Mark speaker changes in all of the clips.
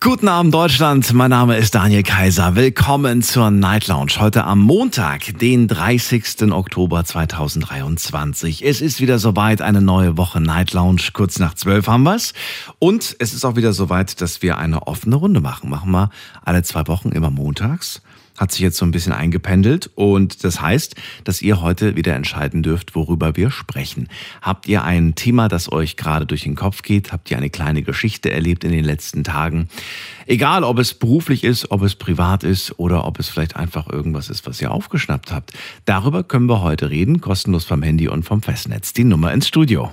Speaker 1: Guten Abend Deutschland, mein Name ist Daniel Kaiser. Willkommen zur Night Lounge. Heute am Montag, den 30. Oktober 2023. Es ist wieder soweit, eine neue Woche Night Lounge. Kurz nach zwölf haben wir's. Und es ist auch wieder soweit, dass wir eine offene Runde machen. Machen wir alle zwei Wochen immer montags hat sich jetzt so ein bisschen eingependelt und das heißt, dass ihr heute wieder entscheiden dürft, worüber wir sprechen. Habt ihr ein Thema, das euch gerade durch den Kopf geht? Habt ihr eine kleine Geschichte erlebt in den letzten Tagen? Egal, ob es beruflich ist, ob es privat ist oder ob es vielleicht einfach irgendwas ist, was ihr aufgeschnappt habt. Darüber können wir heute reden, kostenlos vom Handy und vom Festnetz. Die Nummer ins Studio.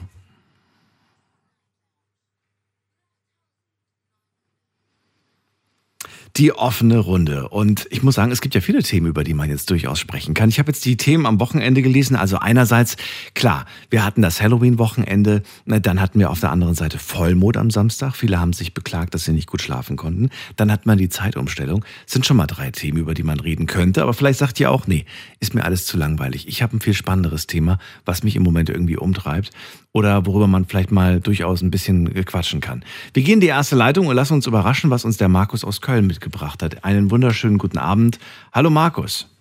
Speaker 1: Die offene Runde. Und ich muss sagen, es gibt ja viele Themen, über die man jetzt durchaus sprechen kann. Ich habe jetzt die Themen am Wochenende gelesen. Also einerseits, klar, wir hatten das Halloween-Wochenende. Dann hatten wir auf der anderen Seite Vollmond am Samstag. Viele haben sich beklagt, dass sie nicht gut schlafen konnten. Dann hat man die Zeitumstellung. Das sind schon mal drei Themen, über die man reden könnte. Aber vielleicht sagt ihr auch, nee, ist mir alles zu langweilig. Ich habe ein viel spannenderes Thema, was mich im Moment irgendwie umtreibt oder worüber man vielleicht mal durchaus ein bisschen quatschen kann. Wir gehen in die erste Leitung und lassen uns überraschen, was uns der Markus aus Köln mitgebracht hat. Einen wunderschönen guten Abend. Hallo Markus.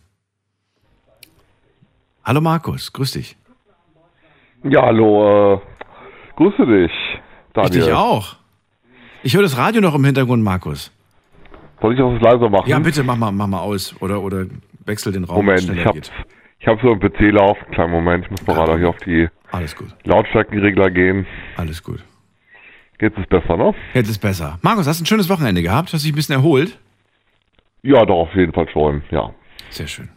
Speaker 1: Hallo Markus, grüß dich.
Speaker 2: Ja, hallo, äh, grüße dich, Daniel.
Speaker 1: Ich dich auch. Ich höre das Radio noch im Hintergrund, Markus.
Speaker 2: Soll ich das leiser machen?
Speaker 1: Ja, bitte, mach mal, mach mal aus. Oder, oder wechsel den Raum,
Speaker 2: Moment, ich habe ich hab so einen PC laufen. Kleinen Moment, ich muss mal gerade hier auf die
Speaker 1: alles gut.
Speaker 2: Lautstärkenregler gehen.
Speaker 1: Alles gut.
Speaker 2: Jetzt ist besser, ne?
Speaker 1: Jetzt ist besser. Markus, hast du ein schönes Wochenende gehabt? Hast du dich ein bisschen erholt?
Speaker 2: Ja, doch, auf jeden Fall schon, ja.
Speaker 1: Sehr schön.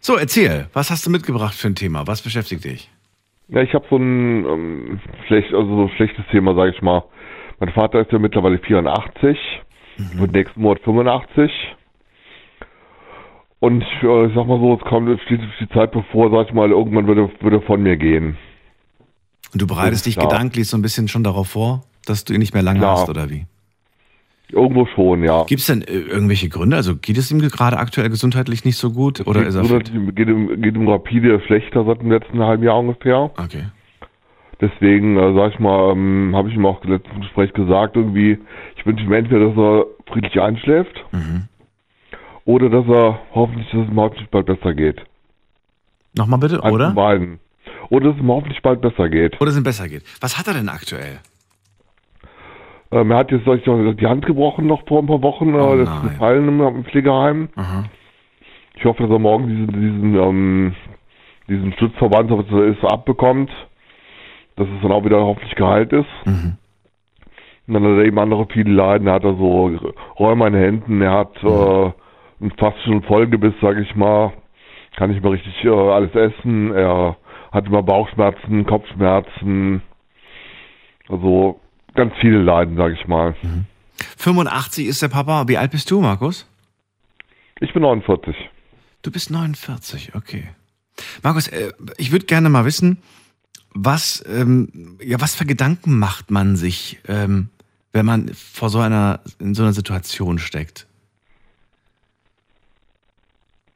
Speaker 1: So, erzähl, was hast du mitgebracht für ein Thema? Was beschäftigt dich?
Speaker 2: Ja, ich habe so ein ähm, schlecht, also so ein schlechtes Thema, sage ich mal. Mein Vater ist ja mittlerweile 84, mhm. wird nächsten Monat 85. Und äh, ich sag mal so, es kommt steht die Zeit bevor, sag ich mal, irgendwann würde, würde von mir gehen.
Speaker 1: Und du bereitest dich ja. gedanklich so ein bisschen schon darauf vor, dass du ihn nicht mehr lange ja. hast, oder wie?
Speaker 2: Irgendwo schon, ja.
Speaker 1: Gibt es denn äh, irgendwelche Gründe? Also geht es ihm gerade aktuell gesundheitlich nicht so gut? Oder ist er
Speaker 2: fit? Geht ihm, geht ihm rapide schlechter seit dem letzten halben Jahr ungefähr.
Speaker 1: Okay.
Speaker 2: Deswegen, äh, sag ich mal, ähm, habe ich ihm auch im letzten Gespräch gesagt, irgendwie, ich wünsche ihm entweder, dass er friedlich einschläft mhm. oder dass er hoffentlich, dass es ihm hoffentlich bald besser geht.
Speaker 1: Nochmal bitte,
Speaker 2: Eins
Speaker 1: oder?
Speaker 2: Beiden oder dass es ihm hoffentlich bald besser geht.
Speaker 1: Oder es ihm besser geht. Was hat er denn aktuell?
Speaker 2: Ähm, er hat jetzt ich, die Hand gebrochen noch vor ein paar Wochen. Äh, oh, das ist Fall im Pflegeheim. Aha. Ich hoffe, dass er morgen diesen, diesen, ähm, diesen Stützverband, was ist, abbekommt. Dass es dann auch wieder hoffentlich geheilt ist. Mhm. Und dann hat er eben andere viele Leiden. Er hat also Räume an den Händen. Er hat mhm. äh, fast schon Vollgebiss, sage ich mal. Kann nicht mehr richtig äh, alles essen. Er hat immer Bauchschmerzen, Kopfschmerzen, also ganz viele Leiden, sage ich mal. Mhm.
Speaker 1: 85 ist der Papa. Wie alt bist du, Markus?
Speaker 2: Ich bin 49.
Speaker 1: Du bist 49, okay. Markus, äh, ich würde gerne mal wissen, was, ähm, ja, was für Gedanken macht man sich, ähm, wenn man vor so einer, in so einer Situation steckt?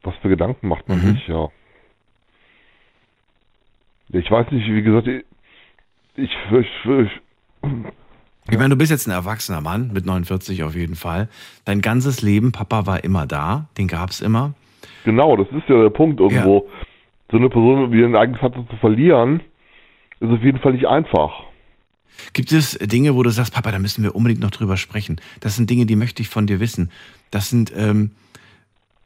Speaker 2: Was für Gedanken macht man mhm. sich, ja. Ich weiß nicht, wie gesagt, ich, ich, ich,
Speaker 1: ich meine, du bist jetzt ein erwachsener Mann mit 49 auf jeden Fall. Dein ganzes Leben, Papa war immer da, den gab es immer.
Speaker 2: Genau, das ist ja der Punkt irgendwo. Ja. So eine Person wie einen eigenen Vater zu verlieren, ist auf jeden Fall nicht einfach.
Speaker 1: Gibt es Dinge, wo du sagst, Papa, da müssen wir unbedingt noch drüber sprechen? Das sind Dinge, die möchte ich von dir wissen. Das sind ähm,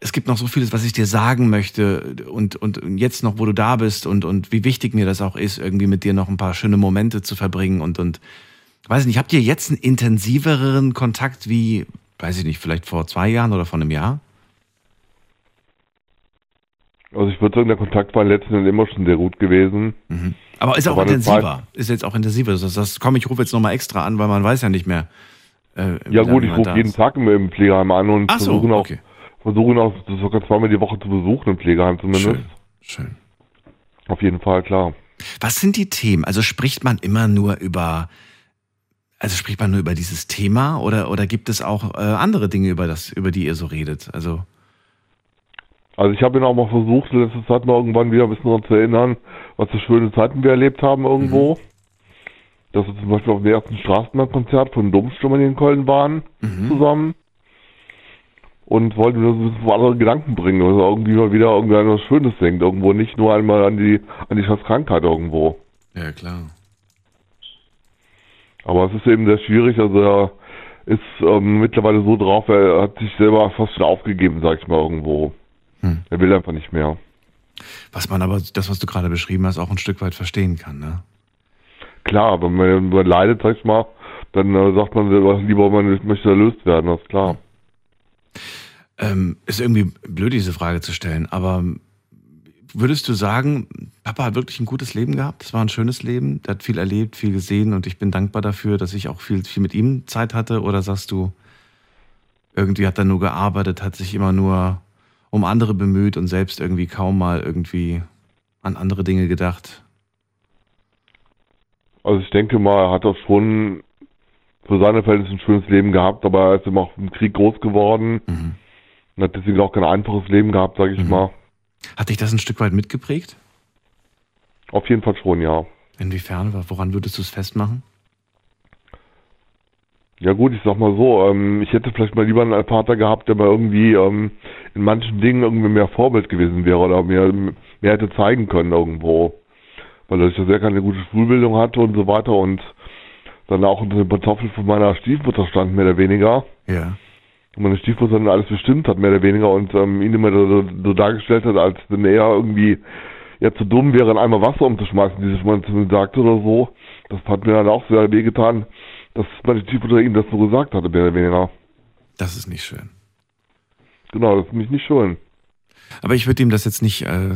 Speaker 1: es gibt noch so vieles, was ich dir sagen möchte und, und jetzt noch, wo du da bist und, und wie wichtig mir das auch ist, irgendwie mit dir noch ein paar schöne Momente zu verbringen und, und weiß ich nicht, habt ihr jetzt einen intensiveren Kontakt wie, weiß ich nicht, vielleicht vor zwei Jahren oder vor einem Jahr?
Speaker 2: Also ich würde sagen, der Kontakt war letzten Endes immer schon sehr gut gewesen.
Speaker 1: Mhm. Aber ist auch intensiver. Ist jetzt auch intensiver. Das, das komm, ich rufe jetzt nochmal extra an, weil man weiß ja nicht mehr.
Speaker 2: Äh, ja gut, ich rufe jeden Tag im Pflegeheim an und
Speaker 1: Ach so,
Speaker 2: versuche
Speaker 1: okay.
Speaker 2: auch versuchen auch sogar zweimal die Woche zu besuchen im Pflegeheim zumindest.
Speaker 1: Schön. Schön.
Speaker 2: Auf jeden Fall, klar.
Speaker 1: Was sind die Themen? Also spricht man immer nur über Also spricht man nur über dieses Thema oder, oder gibt es auch äh, andere Dinge, über, das, über die ihr so redet? Also,
Speaker 2: also ich habe ihn auch mal versucht, letzte Zeit mal irgendwann wieder ein bisschen daran zu erinnern, was für schöne Zeiten wir erlebt haben irgendwo. Mhm. Dass wir zum Beispiel auf dem ersten Straßenbahnkonzert von Domstürmern in Köln waren, mhm. zusammen. Und wollte mir ein bisschen andere Gedanken bringen, also irgendwie mal wieder irgendwie an was Schönes denkt, irgendwo, nicht nur einmal an die, an die Krankheit irgendwo.
Speaker 1: Ja, klar.
Speaker 2: Aber es ist eben sehr schwierig, also er ist ähm, mittlerweile so drauf, er hat sich selber fast schon aufgegeben, sag ich mal, irgendwo. Hm. Er will einfach nicht mehr.
Speaker 1: Was man aber, das, was du gerade beschrieben hast, auch ein Stück weit verstehen kann, ne?
Speaker 2: Klar, wenn man, man leidet, sag ich mal, dann äh, sagt man lieber, man möchte erlöst werden, das ist klar.
Speaker 1: Ähm, ist irgendwie blöd, diese Frage zu stellen, aber würdest du sagen, Papa hat wirklich ein gutes Leben gehabt? Es war ein schönes Leben, der hat viel erlebt, viel gesehen und ich bin dankbar dafür, dass ich auch viel, viel mit ihm Zeit hatte? Oder sagst du, irgendwie hat er nur gearbeitet, hat sich immer nur um andere bemüht und selbst irgendwie kaum mal irgendwie an andere Dinge gedacht?
Speaker 2: Also ich denke mal, er hat auch schon für seine Verhältnisse ein schönes Leben gehabt, aber er ist immer auch im Krieg groß geworden mhm. und hat deswegen auch kein einfaches Leben gehabt, sage ich mhm. mal.
Speaker 1: Hat dich das ein Stück weit mitgeprägt?
Speaker 2: Auf jeden Fall schon, ja.
Speaker 1: Inwiefern? Woran würdest du es festmachen?
Speaker 2: Ja gut, ich sag mal so, ähm, ich hätte vielleicht mal lieber einen Vater gehabt, der mal irgendwie ähm, in manchen Dingen irgendwie mehr Vorbild gewesen wäre oder mehr, mehr hätte zeigen können irgendwo. Weil er ja sehr keine gute Schulbildung hatte und so weiter und dann auch unter den Pantoffeln von meiner Stiefmutter stand, mehr oder weniger.
Speaker 1: Ja.
Speaker 2: Und meine Stiefmutter dann alles bestimmt hat, mehr oder weniger, und ähm, ihn immer so, so dargestellt hat, als wenn er irgendwie ja zu dumm wäre, in einmal Wasser umzuschmeißen, wie sich mal zu mir sagte oder so. Das hat mir dann auch sehr wehgetan, dass meine Stiefmutter ihm das so gesagt hatte, mehr oder weniger.
Speaker 1: Das ist nicht schön.
Speaker 2: Genau, das ist mich nicht schön.
Speaker 1: Aber ich würde ihm das jetzt nicht äh,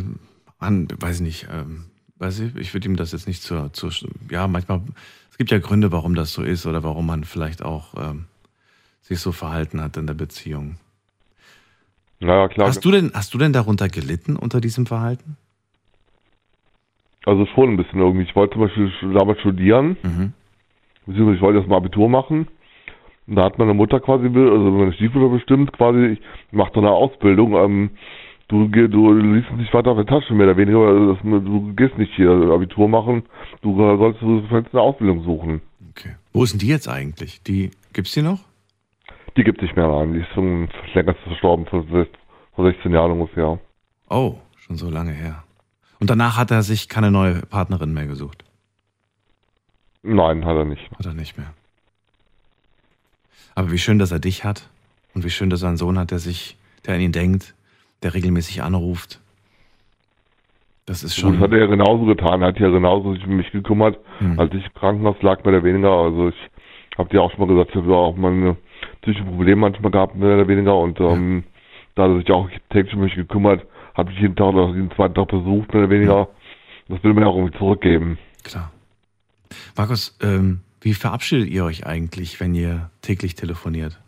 Speaker 1: an, weiß ich nicht, ähm, weiß ich, ich würde ihm das jetzt nicht zur, zur, ja, manchmal, es gibt ja Gründe, warum das so ist oder warum man vielleicht auch ähm, sich so verhalten hat in der Beziehung.
Speaker 2: Naja, klar.
Speaker 1: Hast du denn, hast du denn darunter gelitten unter diesem Verhalten?
Speaker 2: Also schon ein bisschen irgendwie. Ich wollte zum Beispiel damals studieren. Mhm beziehungsweise ich wollte erstmal Abitur machen. Und da hat meine Mutter quasi, also meine Stiefmutter bestimmt, quasi, ich mach doch eine Ausbildung, ähm, du, du liest nicht weiter auf der Tasche, mehr oder weniger, das, du gehst nicht hier Abitur machen, du sollst du sollst eine Ausbildung suchen.
Speaker 1: Okay. Wo sind die jetzt eigentlich? Die, gibt's die noch?
Speaker 2: Die gibt es nicht mehr an, die ist schon länger verstorben, vor, vor 16 Jahren ungefähr.
Speaker 1: Oh, schon so lange her. Und danach hat er sich keine neue Partnerin mehr gesucht?
Speaker 2: Nein, hat er nicht.
Speaker 1: Hat er nicht mehr. Aber wie schön, dass er dich hat und wie schön, dass er einen Sohn hat, der sich, der an ihn denkt, der regelmäßig anruft. Das ist schon.
Speaker 2: das hat er ja genauso getan. Hat ja genauso sich um mich gekümmert, hm. als ich im Krankenhaus lag, mehr oder weniger. Also ich habe dir auch schon mal gesagt, ich habe auch meine psychische Probleme manchmal gehabt, mehr oder weniger. Und ähm, ja. da hat er sich auch täglich um mich gekümmert, hat mich jeden Tag oder jeden zweiten Tag besucht, mehr oder weniger. Hm. Das will man ja auch irgendwie zurückgeben.
Speaker 1: Klar. Markus, ähm, wie verabschiedet ihr euch eigentlich, wenn ihr täglich telefoniert?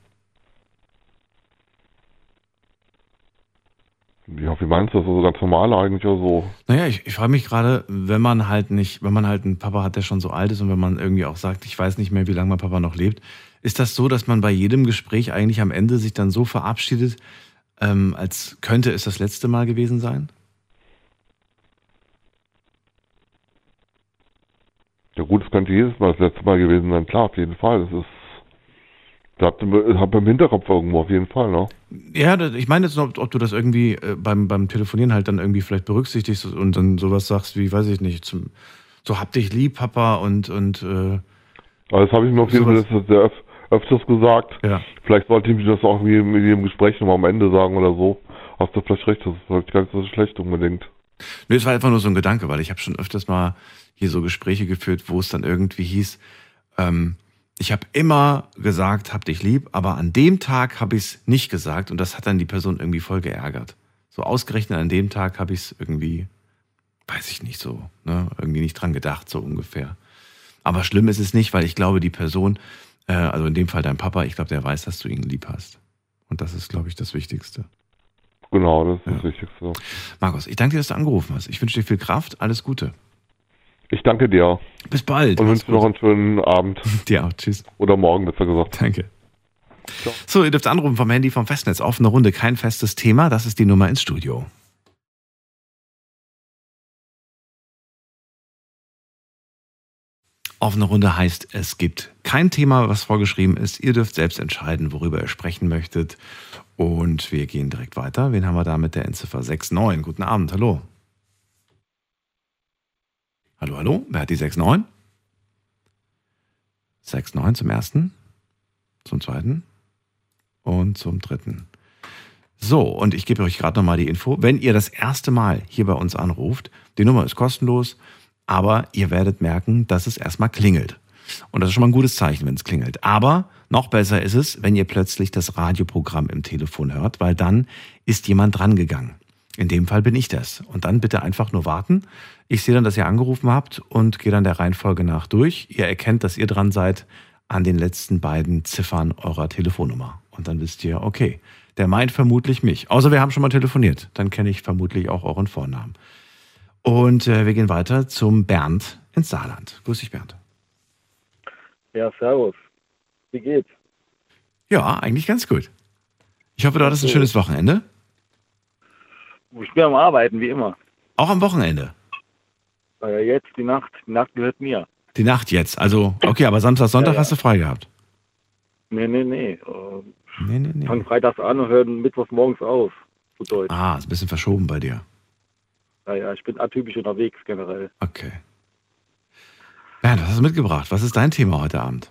Speaker 2: Ja, wie meinst du das? Also ganz normal eigentlich oder so?
Speaker 1: Naja, ich, ich frage mich gerade, wenn man halt nicht, wenn man halt einen Papa hat, der schon so alt ist und wenn man irgendwie auch sagt, ich weiß nicht mehr, wie lange mein Papa noch lebt, ist das so, dass man bei jedem Gespräch eigentlich am Ende sich dann so verabschiedet, ähm, als könnte es das letzte Mal gewesen sein?
Speaker 2: Ja gut, es könnte jedes Mal das letzte Mal gewesen sein, klar, auf jeden Fall. Das ist bleibt hat beim Hinterkopf irgendwo auf jeden Fall, ne?
Speaker 1: Ja, ich meine jetzt, ob, ob du das irgendwie äh, beim, beim Telefonieren halt dann irgendwie vielleicht berücksichtigst und dann sowas sagst wie, weiß ich nicht, zum, so hab dich lieb, Papa und und äh,
Speaker 2: also das habe ich mir auf jeden Fall sehr öf öfters gesagt.
Speaker 1: Ja.
Speaker 2: Vielleicht sollte ich mir das auch mit dem Gespräch nochmal am Ende sagen oder so. Hast du vielleicht recht, das ist vielleicht gar nicht so schlecht unbedingt.
Speaker 1: Nee, es war einfach nur so ein Gedanke, weil ich habe schon öfters mal hier so Gespräche geführt, wo es dann irgendwie hieß, ähm, ich habe immer gesagt, hab dich lieb, aber an dem Tag habe ich es nicht gesagt und das hat dann die Person irgendwie voll geärgert. So ausgerechnet an dem Tag habe ich es irgendwie, weiß ich nicht so, ne, irgendwie nicht dran gedacht, so ungefähr. Aber schlimm ist es nicht, weil ich glaube, die Person, äh, also in dem Fall dein Papa, ich glaube, der weiß, dass du ihn lieb hast. Und das ist, glaube ich, das Wichtigste.
Speaker 2: Genau, das ist ja. das Wichtigste.
Speaker 1: Markus, ich danke dir, dass du angerufen hast. Ich wünsche dir viel Kraft, alles Gute.
Speaker 2: Ich danke dir.
Speaker 1: Bis bald.
Speaker 2: Und wünsche noch einen schönen Abend.
Speaker 1: Dir auch. Tschüss.
Speaker 2: Oder morgen, besser gesagt.
Speaker 1: Danke. So, ihr dürft anrufen vom Handy vom Festnetz. Offene Runde, kein festes Thema. Das ist die Nummer ins Studio. Offene Runde heißt, es gibt kein Thema, was vorgeschrieben ist. Ihr dürft selbst entscheiden, worüber ihr sprechen möchtet. Und wir gehen direkt weiter. Wen haben wir da mit der Endziffer 69? Guten Abend, hallo. Hallo, hallo, wer hat die 69? 69 zum ersten, zum zweiten und zum dritten. So, und ich gebe euch gerade nochmal die Info. Wenn ihr das erste Mal hier bei uns anruft, die Nummer ist kostenlos, aber ihr werdet merken, dass es erstmal klingelt. Und das ist schon mal ein gutes Zeichen, wenn es klingelt. Aber noch besser ist es, wenn ihr plötzlich das Radioprogramm im Telefon hört, weil dann ist jemand drangegangen. In dem Fall bin ich das. Und dann bitte einfach nur warten. Ich sehe dann, dass ihr angerufen habt und gehe dann der Reihenfolge nach durch. Ihr erkennt, dass ihr dran seid an den letzten beiden Ziffern eurer Telefonnummer. Und dann wisst ihr, okay, der meint vermutlich mich. Außer wir haben schon mal telefoniert. Dann kenne ich vermutlich auch euren Vornamen. Und äh, wir gehen weiter zum Bernd ins Saarland. Grüß dich, Bernd.
Speaker 3: Ja, servus. Wie geht's?
Speaker 1: Ja, eigentlich ganz gut. Ich hoffe, du hattest ein schönes Wochenende.
Speaker 3: Ich bin am Arbeiten, wie immer.
Speaker 1: Auch am Wochenende.
Speaker 3: Äh, jetzt die Nacht. Die Nacht gehört mir.
Speaker 1: Die Nacht jetzt. Also, okay, aber Samstag, Sonntag
Speaker 3: Ja, ja.
Speaker 1: hast du frei gehabt.
Speaker 3: Nee, nee, nee. Äh,
Speaker 1: Nee, nee, nee.
Speaker 3: Fangen freitags an und hören mittwochs morgens auf. Zu Deutsch.
Speaker 1: Ah, ist ein bisschen verschoben bei dir.
Speaker 3: Ja, ja, ich bin atypisch unterwegs generell.
Speaker 1: Okay. Bernd, was hast du mitgebracht? Was ist dein Thema heute Abend?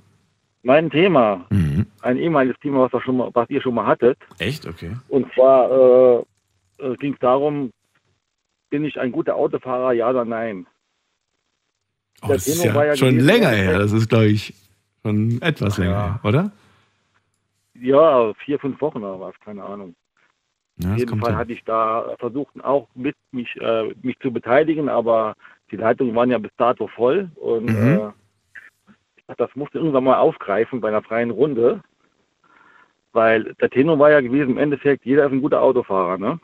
Speaker 3: Mein Thema,
Speaker 1: Mhm.
Speaker 3: ein ehemaliges Thema, was, ihr schon mal, was ihr schon mal hattet.
Speaker 1: Echt? Okay.
Speaker 3: Und zwar äh, äh, ging es darum, bin ich ein guter Autofahrer, ja oder nein?
Speaker 1: Oh, das ist
Speaker 3: Thema
Speaker 1: ja
Speaker 3: ja
Speaker 1: schon
Speaker 3: gewesen,
Speaker 1: länger her. Das ist, glaube ich, schon etwas länger
Speaker 3: ja.
Speaker 1: her, oder?
Speaker 3: Ja, vier, fünf Wochen oder was, keine Ahnung.
Speaker 1: Ja,
Speaker 3: Auf jeden Fall hatte ich da versucht, auch mit mich, äh, mich zu beteiligen, aber die Leitungen waren ja bis dato voll und
Speaker 1: Mhm.
Speaker 3: äh, ich dachte, das musste irgendwann mal aufgreifen bei einer freien Runde, weil der Tenor war ja gewesen, im Endeffekt, jeder ist ein guter Autofahrer, ne?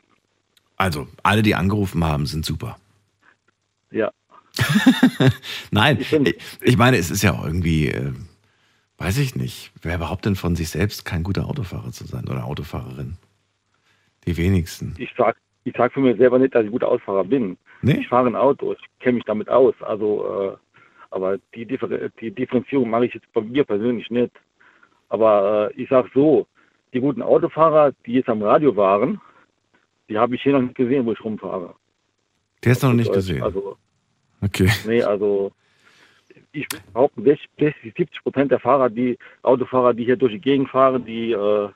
Speaker 1: Also, alle, die angerufen haben, sind super.
Speaker 3: Ja.
Speaker 1: Nein,
Speaker 3: Ich
Speaker 1: meine, es ist ja irgendwie, äh, weiß ich nicht, wer behauptet denn von sich selbst, kein guter Autofahrer zu sein oder Autofahrerin? Die wenigsten.
Speaker 3: Ich sag, ich sag für mich selber nicht, dass ich guter Autofahrer bin.
Speaker 1: Nee?
Speaker 3: Ich fahre ein Auto, ich kenne mich damit aus, also, äh, aber die, Differ die Differenzierung mache ich jetzt bei mir persönlich nicht. Aber äh, ich sag so, die guten Autofahrer, die jetzt am Radio waren, die habe ich hier noch nicht gesehen, wo ich rumfahre.
Speaker 1: Der ist noch nicht
Speaker 3: Deutsch.
Speaker 1: gesehen.
Speaker 3: Also,
Speaker 1: Okay.
Speaker 3: nee, also ich würde behaupten, 60, 60, 70 Prozent der Fahrer, die Autofahrer, die hier durch die Gegend fahren, die äh,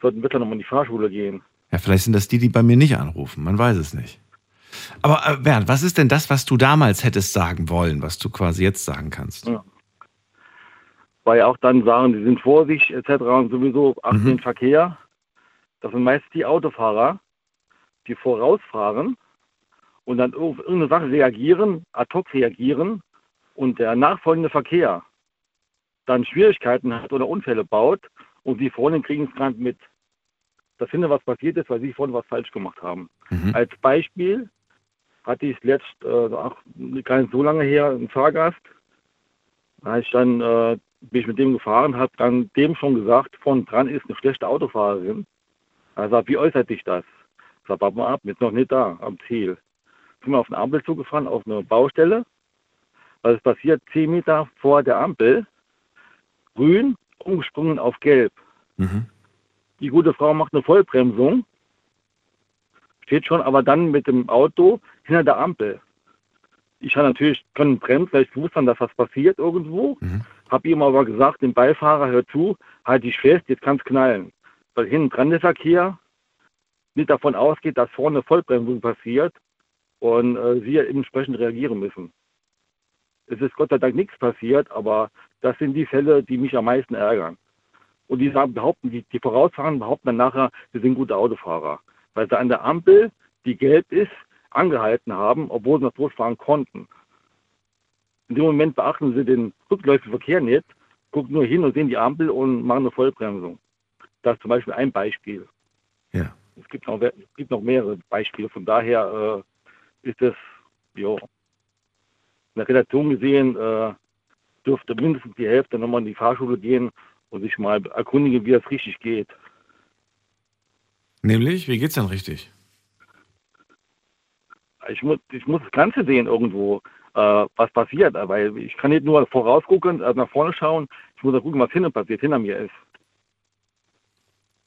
Speaker 3: sollten besser nochmal in die Fahrschule gehen.
Speaker 1: Ja, vielleicht sind das die, die bei mir nicht anrufen. Man weiß es nicht. Aber äh, Bernd, was ist denn das, was du damals hättest sagen wollen, was du quasi jetzt sagen kannst?
Speaker 3: Ja. Weil ja auch dann sagen, die sind vor sich etc. und sowieso achten
Speaker 1: Mhm.
Speaker 3: den Verkehr. Das sind meist die Autofahrer, die vorausfahren und dann auf irgendeine Sache reagieren, ad hoc reagieren und der nachfolgende Verkehr dann Schwierigkeiten hat oder Unfälle baut und die vorne kriegen es gerade mit. Das hinten was passiert ist, weil sie vorne was falsch gemacht haben.
Speaker 1: Mhm.
Speaker 3: Als Beispiel hatte ich letzt, äh, auch gar nicht so lange her, einen Fahrgast. Da ich dann, äh, bin ich mit dem gefahren, habe dann dem schon gesagt, von dran ist eine schlechte Autofahrerin. Er sagt, wie äußert sich das? Ich sag, warte mal ab, jetzt noch nicht da, am Ziel. Sind wir auf eine Ampel zugefahren, auf eine Baustelle. Was ist passiert? Zehn Meter vor der Ampel, grün, umgesprungen auf gelb.
Speaker 1: Mhm.
Speaker 3: Die gute Frau macht eine Vollbremsung, steht schon, aber dann mit dem Auto hinter der Ampel. Ich habe natürlich können bremsen, weil ich wusste dann, dass was passiert irgendwo.
Speaker 1: Mhm.
Speaker 3: Habe ihm aber gesagt, dem Beifahrer, hör zu, halt dich fest, jetzt kann's knallen. Weil hinten dran der Verkehr nicht davon ausgeht, dass vorne Vollbremsung passiert und äh, sie entsprechend reagieren müssen. Es ist Gott sei Dank nichts passiert, aber das sind die Fälle, die mich am meisten ärgern. Und die sagen, behaupten, die, die vorausfahren, behaupten dann nachher, wir sind gute Autofahrer. Weil sie an der Ampel, die gelb ist, angehalten haben, obwohl sie noch losfahren konnten. In dem Moment beachten sie den rückläufigen Verkehr nicht, gucken nur hin und sehen die Ampel und machen eine Vollbremsung. Das ist zum Beispiel ein Beispiel.
Speaker 1: Ja.
Speaker 3: Es gibt noch, es gibt noch mehrere Beispiele. Von daher äh, ist es, jo, in der Redaktion gesehen, äh, dürfte mindestens die Hälfte nochmal in die Fahrschule gehen und sich mal erkundigen, wie das richtig geht.
Speaker 1: Nämlich, wie geht's denn richtig?
Speaker 3: Ich muss, ich muss das Ganze sehen irgendwo, äh, was passiert, weil ich kann nicht nur vorausgucken, also nach vorne schauen, ich muss auch gucken, was hinten passiert, hinter mir ist.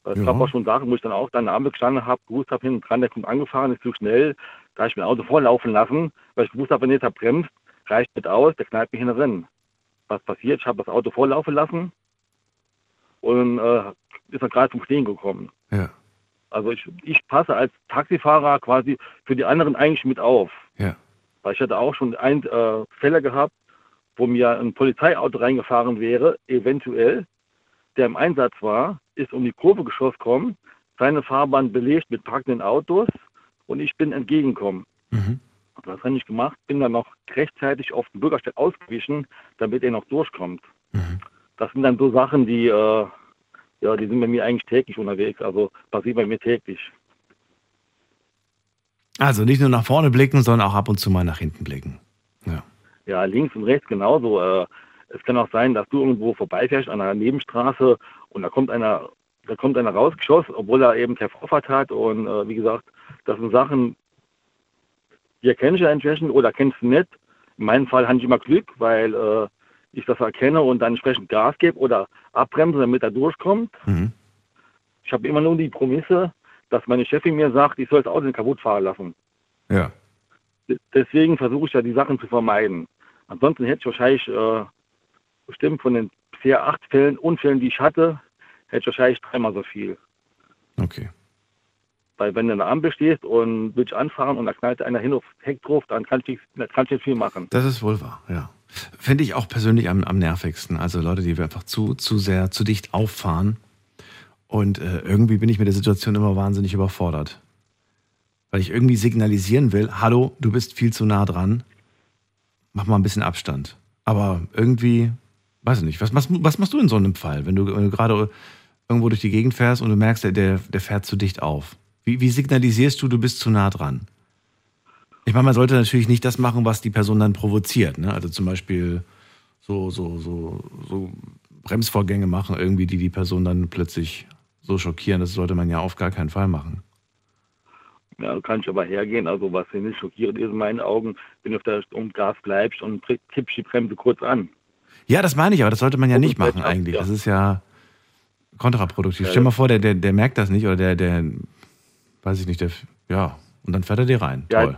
Speaker 3: Es ja. gab auch schon Sachen, wo ich dann auch dann Ampel gestanden habe, gewusst habe, hinten dran, der kommt angefahren, ist zu schnell. Da habe ich mein Auto vorlaufen lassen, weil ich gewusst habe, wenn jetzt er bremst, reicht nicht aus, der knallt mich hinten drin. Was passiert? Ich habe das Auto vorlaufen lassen und äh, ist dann gerade zum Stehen gekommen.
Speaker 1: Ja.
Speaker 3: Also ich, ich passe als Taxifahrer quasi für die anderen eigentlich mit auf.
Speaker 1: Ja.
Speaker 3: Weil ich hatte auch schon ein, äh, Fälle gehabt, wo mir ein Polizeiauto reingefahren wäre, eventuell, der im Einsatz war, ist um die Kurve geschossen gekommen, seine Fahrbahn belegt mit parkenden Autos und ich bin entgegengekommen. Mhm. Was habe ich gemacht? Bin dann noch rechtzeitig auf den Bürgersteig ausgewichen, damit er noch durchkommt. Mhm. Das sind dann so Sachen, die, äh, ja, die sind bei mir eigentlich täglich unterwegs, also passiert bei mir täglich.
Speaker 1: Also nicht nur nach vorne blicken, sondern auch ab und zu mal nach hinten blicken. Ja,
Speaker 3: ja links und rechts genauso. Äh, es kann auch sein, dass du irgendwo vorbeifährst an einer Nebenstraße und da kommt einer, da kommt einer rausgeschossen, obwohl er eben keine Vorfahrt hat. Und äh, wie gesagt, das sind Sachen, die erkenne ich ja entsprechend oder kennst du nicht. In meinem Fall habe ich immer Glück, weil äh, ich das erkenne und dann entsprechend Gas gebe oder abbremse, damit er durchkommt. Mhm. Ich habe immer nur die Promisse, dass meine Chefin mir sagt, ich soll das Auto nicht kaputt fahren lassen.
Speaker 1: Ja.
Speaker 3: Deswegen versuche ich ja die Sachen zu vermeiden. Ansonsten hätte ich wahrscheinlich äh, bestimmt von den bisher acht Fällen, Unfällen, die ich hatte, hätte ich wahrscheinlich dreimal so viel.
Speaker 1: Okay.
Speaker 3: Weil wenn du an der Ampel stehst und willst anfahren und da knallt einer hin auf Heck drauf, dann kannst du kannst nicht viel machen.
Speaker 1: Das ist wohl wahr, ja. Finde ich auch persönlich am, am nervigsten. Also Leute, die einfach zu, zu sehr, zu dicht auffahren. Und äh, irgendwie bin ich mit der Situation immer wahnsinnig überfordert. Weil ich irgendwie signalisieren will, hallo, du bist viel zu nah dran. Mach mal ein bisschen Abstand. Aber irgendwie weiß ich nicht, was, was, was machst du in so einem Fall, wenn du, wenn du gerade irgendwo durch die Gegend fährst und du merkst, der, der fährt zu dicht auf? Wie, wie signalisierst du, du bist zu nah dran? Ich meine, man sollte natürlich nicht das machen, was die Person dann provoziert. Ne? Also zum Beispiel so, so, so, so Bremsvorgänge machen, irgendwie, die die Person dann plötzlich so schockieren. Das sollte man ja auf gar keinen Fall machen.
Speaker 3: Ja, kann ich aber hergehen. Also was nicht schockierend ist in meinen Augen, wenn du auf der um Gas bleibst und kippst die Bremse kurz an.
Speaker 1: Ja, das meine ich, aber das sollte man ja nicht machen eigentlich. Das ist ja kontraproduktiv. Stell dir mal vor, der, der, der merkt das nicht oder der, der, weiß ich nicht, der, ja, und dann fährt er dir rein. Ja, Toll.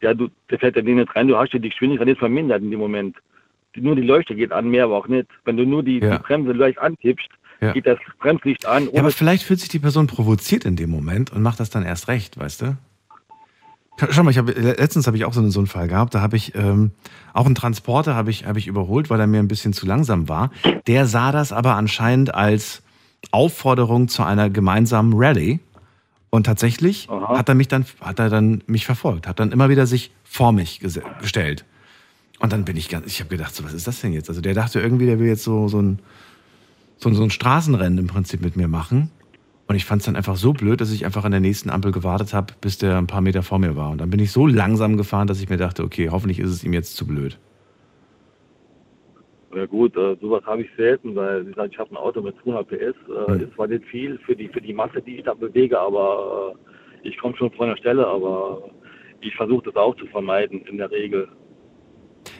Speaker 3: Ja, du, der fährt ja nicht rein, du hast ja die Geschwindigkeit nicht vermindert in dem Moment. Nur die Leuchte geht an, mehr aber auch nicht. Wenn du nur die, ja. die Bremse leicht antippst, ja. geht das Bremslicht an.
Speaker 1: Ja, aber vielleicht fühlt sich die Person provoziert in dem Moment und macht das dann erst recht, weißt du? Schau mal, ich hab, letztens habe ich auch so, so einen Fall gehabt. Da habe ich ähm, auch einen Transporter habe ich, hab ich überholt, weil er mir ein bisschen zu langsam war. Der sah das aber anscheinend als Aufforderung zu einer gemeinsamen Rallye. Und tatsächlich Aha. hat er mich dann, hat er dann mich verfolgt, hat dann immer wieder sich vor mich gestellt. Und dann bin ich ganz, ich habe gedacht, so, was ist das denn jetzt? Also der dachte irgendwie, der will jetzt so, so ein, so, so ein Straßenrennen im Prinzip mit mir machen. Und ich fand es dann einfach so blöd, dass ich einfach an der nächsten Ampel gewartet habe, bis der ein paar Meter vor mir war. Und dann bin ich so langsam gefahren, dass ich mir dachte, okay, hoffentlich ist es ihm jetzt zu blöd.
Speaker 3: Ja gut, äh, sowas habe ich selten, weil wie gesagt, ich habe ein Auto mit 200 PS. Äh, hm. Ist zwar nicht viel für die für die Masse, die ich da bewege, aber äh, ich komme schon von der Stelle, aber ich versuche das auch zu vermeiden in der Regel.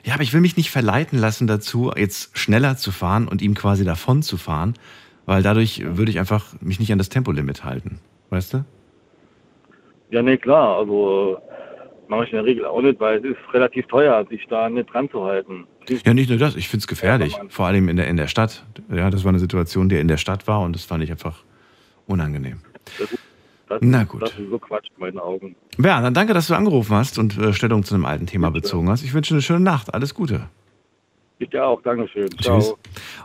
Speaker 1: Ja, aber ich will mich nicht verleiten lassen dazu, jetzt schneller zu fahren und ihm quasi davon zu fahren, weil dadurch würde ich einfach mich nicht an das Tempolimit halten. Weißt du?
Speaker 3: Ja, nee, klar. Also mache ich in der Regel auch nicht, weil es ist relativ teuer, sich da nicht dran zu halten.
Speaker 1: Ja, nicht nur das. Ich finde es gefährlich. Vor allem in der, in der Stadt. Ja, das war eine Situation, die in der Stadt war und das fand ich einfach unangenehm.
Speaker 3: Das, das, Na gut. Das ist so Quatsch in meinen Augen.
Speaker 1: Ja, dann danke, dass du angerufen hast und äh, Stellung zu einem alten Thema Bitte. bezogen hast. Ich wünsche eine schöne Nacht. Alles Gute.
Speaker 3: Ich dir auch, Dankeschön. Tschüss.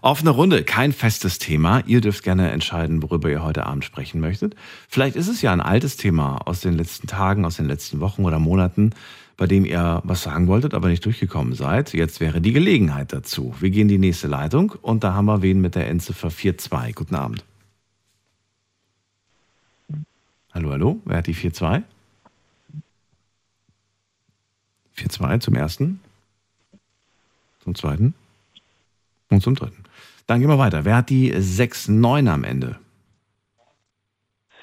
Speaker 1: Offene Runde, kein festes Thema. Ihr dürft gerne entscheiden, worüber ihr heute Abend sprechen möchtet. Vielleicht ist es ja ein altes Thema aus den letzten Tagen, aus den letzten Wochen oder Monaten, bei dem ihr was sagen wolltet, aber nicht durchgekommen seid. Jetzt wäre die Gelegenheit dazu. Wir gehen in die nächste Leitung und da haben wir wen mit der Endziffer 42. Guten Abend. Hallo, hallo, wer hat die 42? 42 zum ersten. Zum zweiten. Und zum dritten. Dann gehen wir weiter. Wer hat die 6-9 am Ende?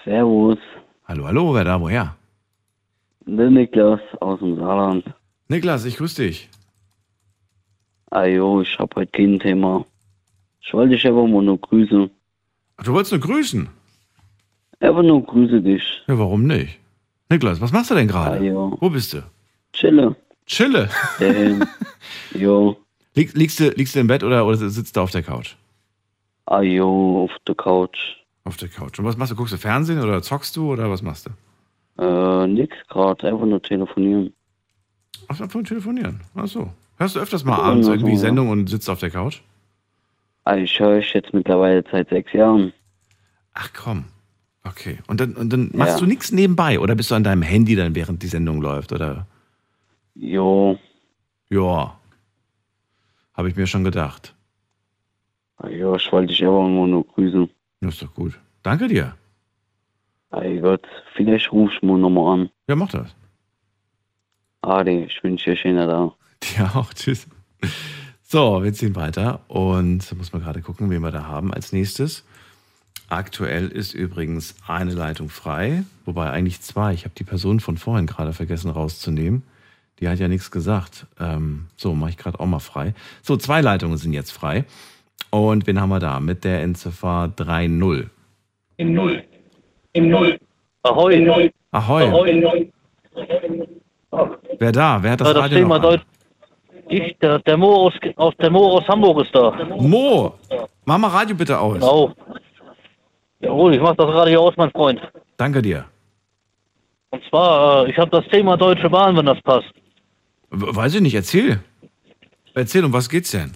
Speaker 4: Servus,
Speaker 1: Hallo, hallo, wer da, woher?
Speaker 4: der Niklas aus dem Saarland.
Speaker 1: Niklas, ich grüße dich.
Speaker 4: Ajo, ich hab heute kein Thema. Ich wollte dich einfach mal nur grüßen.
Speaker 1: Ach, Du wolltest nur grüßen?
Speaker 4: Einfach nur grüße dich.
Speaker 1: Ja, warum nicht? Niklas, was machst du denn gerade?
Speaker 4: Ajo,
Speaker 1: Wo bist du?
Speaker 4: chille.
Speaker 1: Chille.
Speaker 4: Ähm, jo,
Speaker 1: Lieg, liegst, du, liegst du im Bett oder, oder sitzt du auf der Couch?
Speaker 4: ajo, auf der Couch.
Speaker 1: Auf der Couch. Und was machst du? Guckst du Fernsehen oder zockst du oder was machst du?
Speaker 4: Äh, nix grad, einfach nur telefonieren.
Speaker 1: Ach, einfach telefonieren. Ach so. Hörst du öfters mal
Speaker 4: Ja,
Speaker 1: abends irgendwie
Speaker 4: ja.
Speaker 1: Sendung und sitzt auf der Couch?
Speaker 4: Ah, Ich höre ich jetzt mittlerweile seit sechs Jahren.
Speaker 1: Ach komm. Okay. Und dann, und dann machst
Speaker 4: Ja.
Speaker 1: du nichts nebenbei oder bist du an deinem Handy dann, während die Sendung läuft? Oder?
Speaker 4: Jo,
Speaker 1: Ja. Habe ich mir schon gedacht.
Speaker 4: ajo, ich wollte dich mal nur grüßen.
Speaker 1: Das ist doch gut. Danke dir.
Speaker 4: Ey Gott, vielleicht ruf ich mal nochmal an.
Speaker 1: Ja, mach das.
Speaker 4: Adi, ich wünsche dir schöner da.
Speaker 1: Dir auch. Tschüss. So, wir ziehen weiter und muss man gerade gucken, wen wir da haben als nächstes. Aktuell ist übrigens eine Leitung frei, wobei eigentlich zwei. Ich habe die Person von vorhin gerade vergessen rauszunehmen. Die hat ja nichts gesagt. Ähm, so, mache ich gerade auch mal frei. So, zwei Leitungen sind jetzt frei. Und wen haben wir da? Mit der Endziffer 3.0.
Speaker 5: Im Null. Im Null. Ahoi. Im Null.
Speaker 1: Ahoi.
Speaker 5: Ahoi.
Speaker 1: Wer da? Wer hat das
Speaker 5: Ja, das
Speaker 1: Radio
Speaker 5: Thema
Speaker 1: noch an?
Speaker 5: Deutsch. Ich, der, der, Mo aus, aus, der Mo aus Hamburg ist da.
Speaker 1: Mo, mach mal Radio bitte aus.
Speaker 5: Genau. Jawohl, ich mach das Radio aus, mein Freund.
Speaker 1: Danke dir.
Speaker 5: Und zwar, äh, ich habe das Thema Deutsche Bahn, wenn das passt.
Speaker 1: Weiß ich nicht, erzähl. Erzähl, um was geht's denn?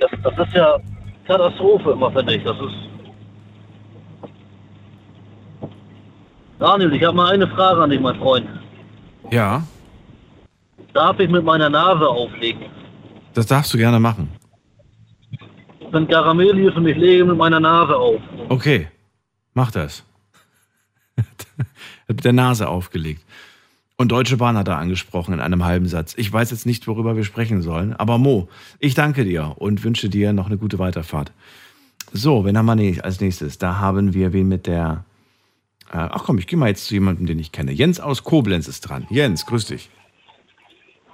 Speaker 5: Das, das ist ja Katastrophe immer, finde ich. Das ist. Daniel, ich habe mal eine Frage an dich, mein Freund.
Speaker 1: Ja,
Speaker 5: Darf ich mit meiner Nase auflegen?
Speaker 1: das darfst du gerne machen.
Speaker 5: Wenn Karamell hier und ich lege mit meiner Nase auf.
Speaker 1: Okay, mach das. hat mit der Nase aufgelegt. Und Deutsche Bahn hat er angesprochen in einem halben Satz. Ich weiß jetzt nicht, worüber wir sprechen sollen, aber Mo, ich danke dir und wünsche dir noch eine gute Weiterfahrt. So, wen haben wir als nächstes? Da haben wir wen mit der. Äh, ach komm, ich gehe mal jetzt zu jemandem, den ich kenne. Jens aus Koblenz ist dran. Jens, grüß dich.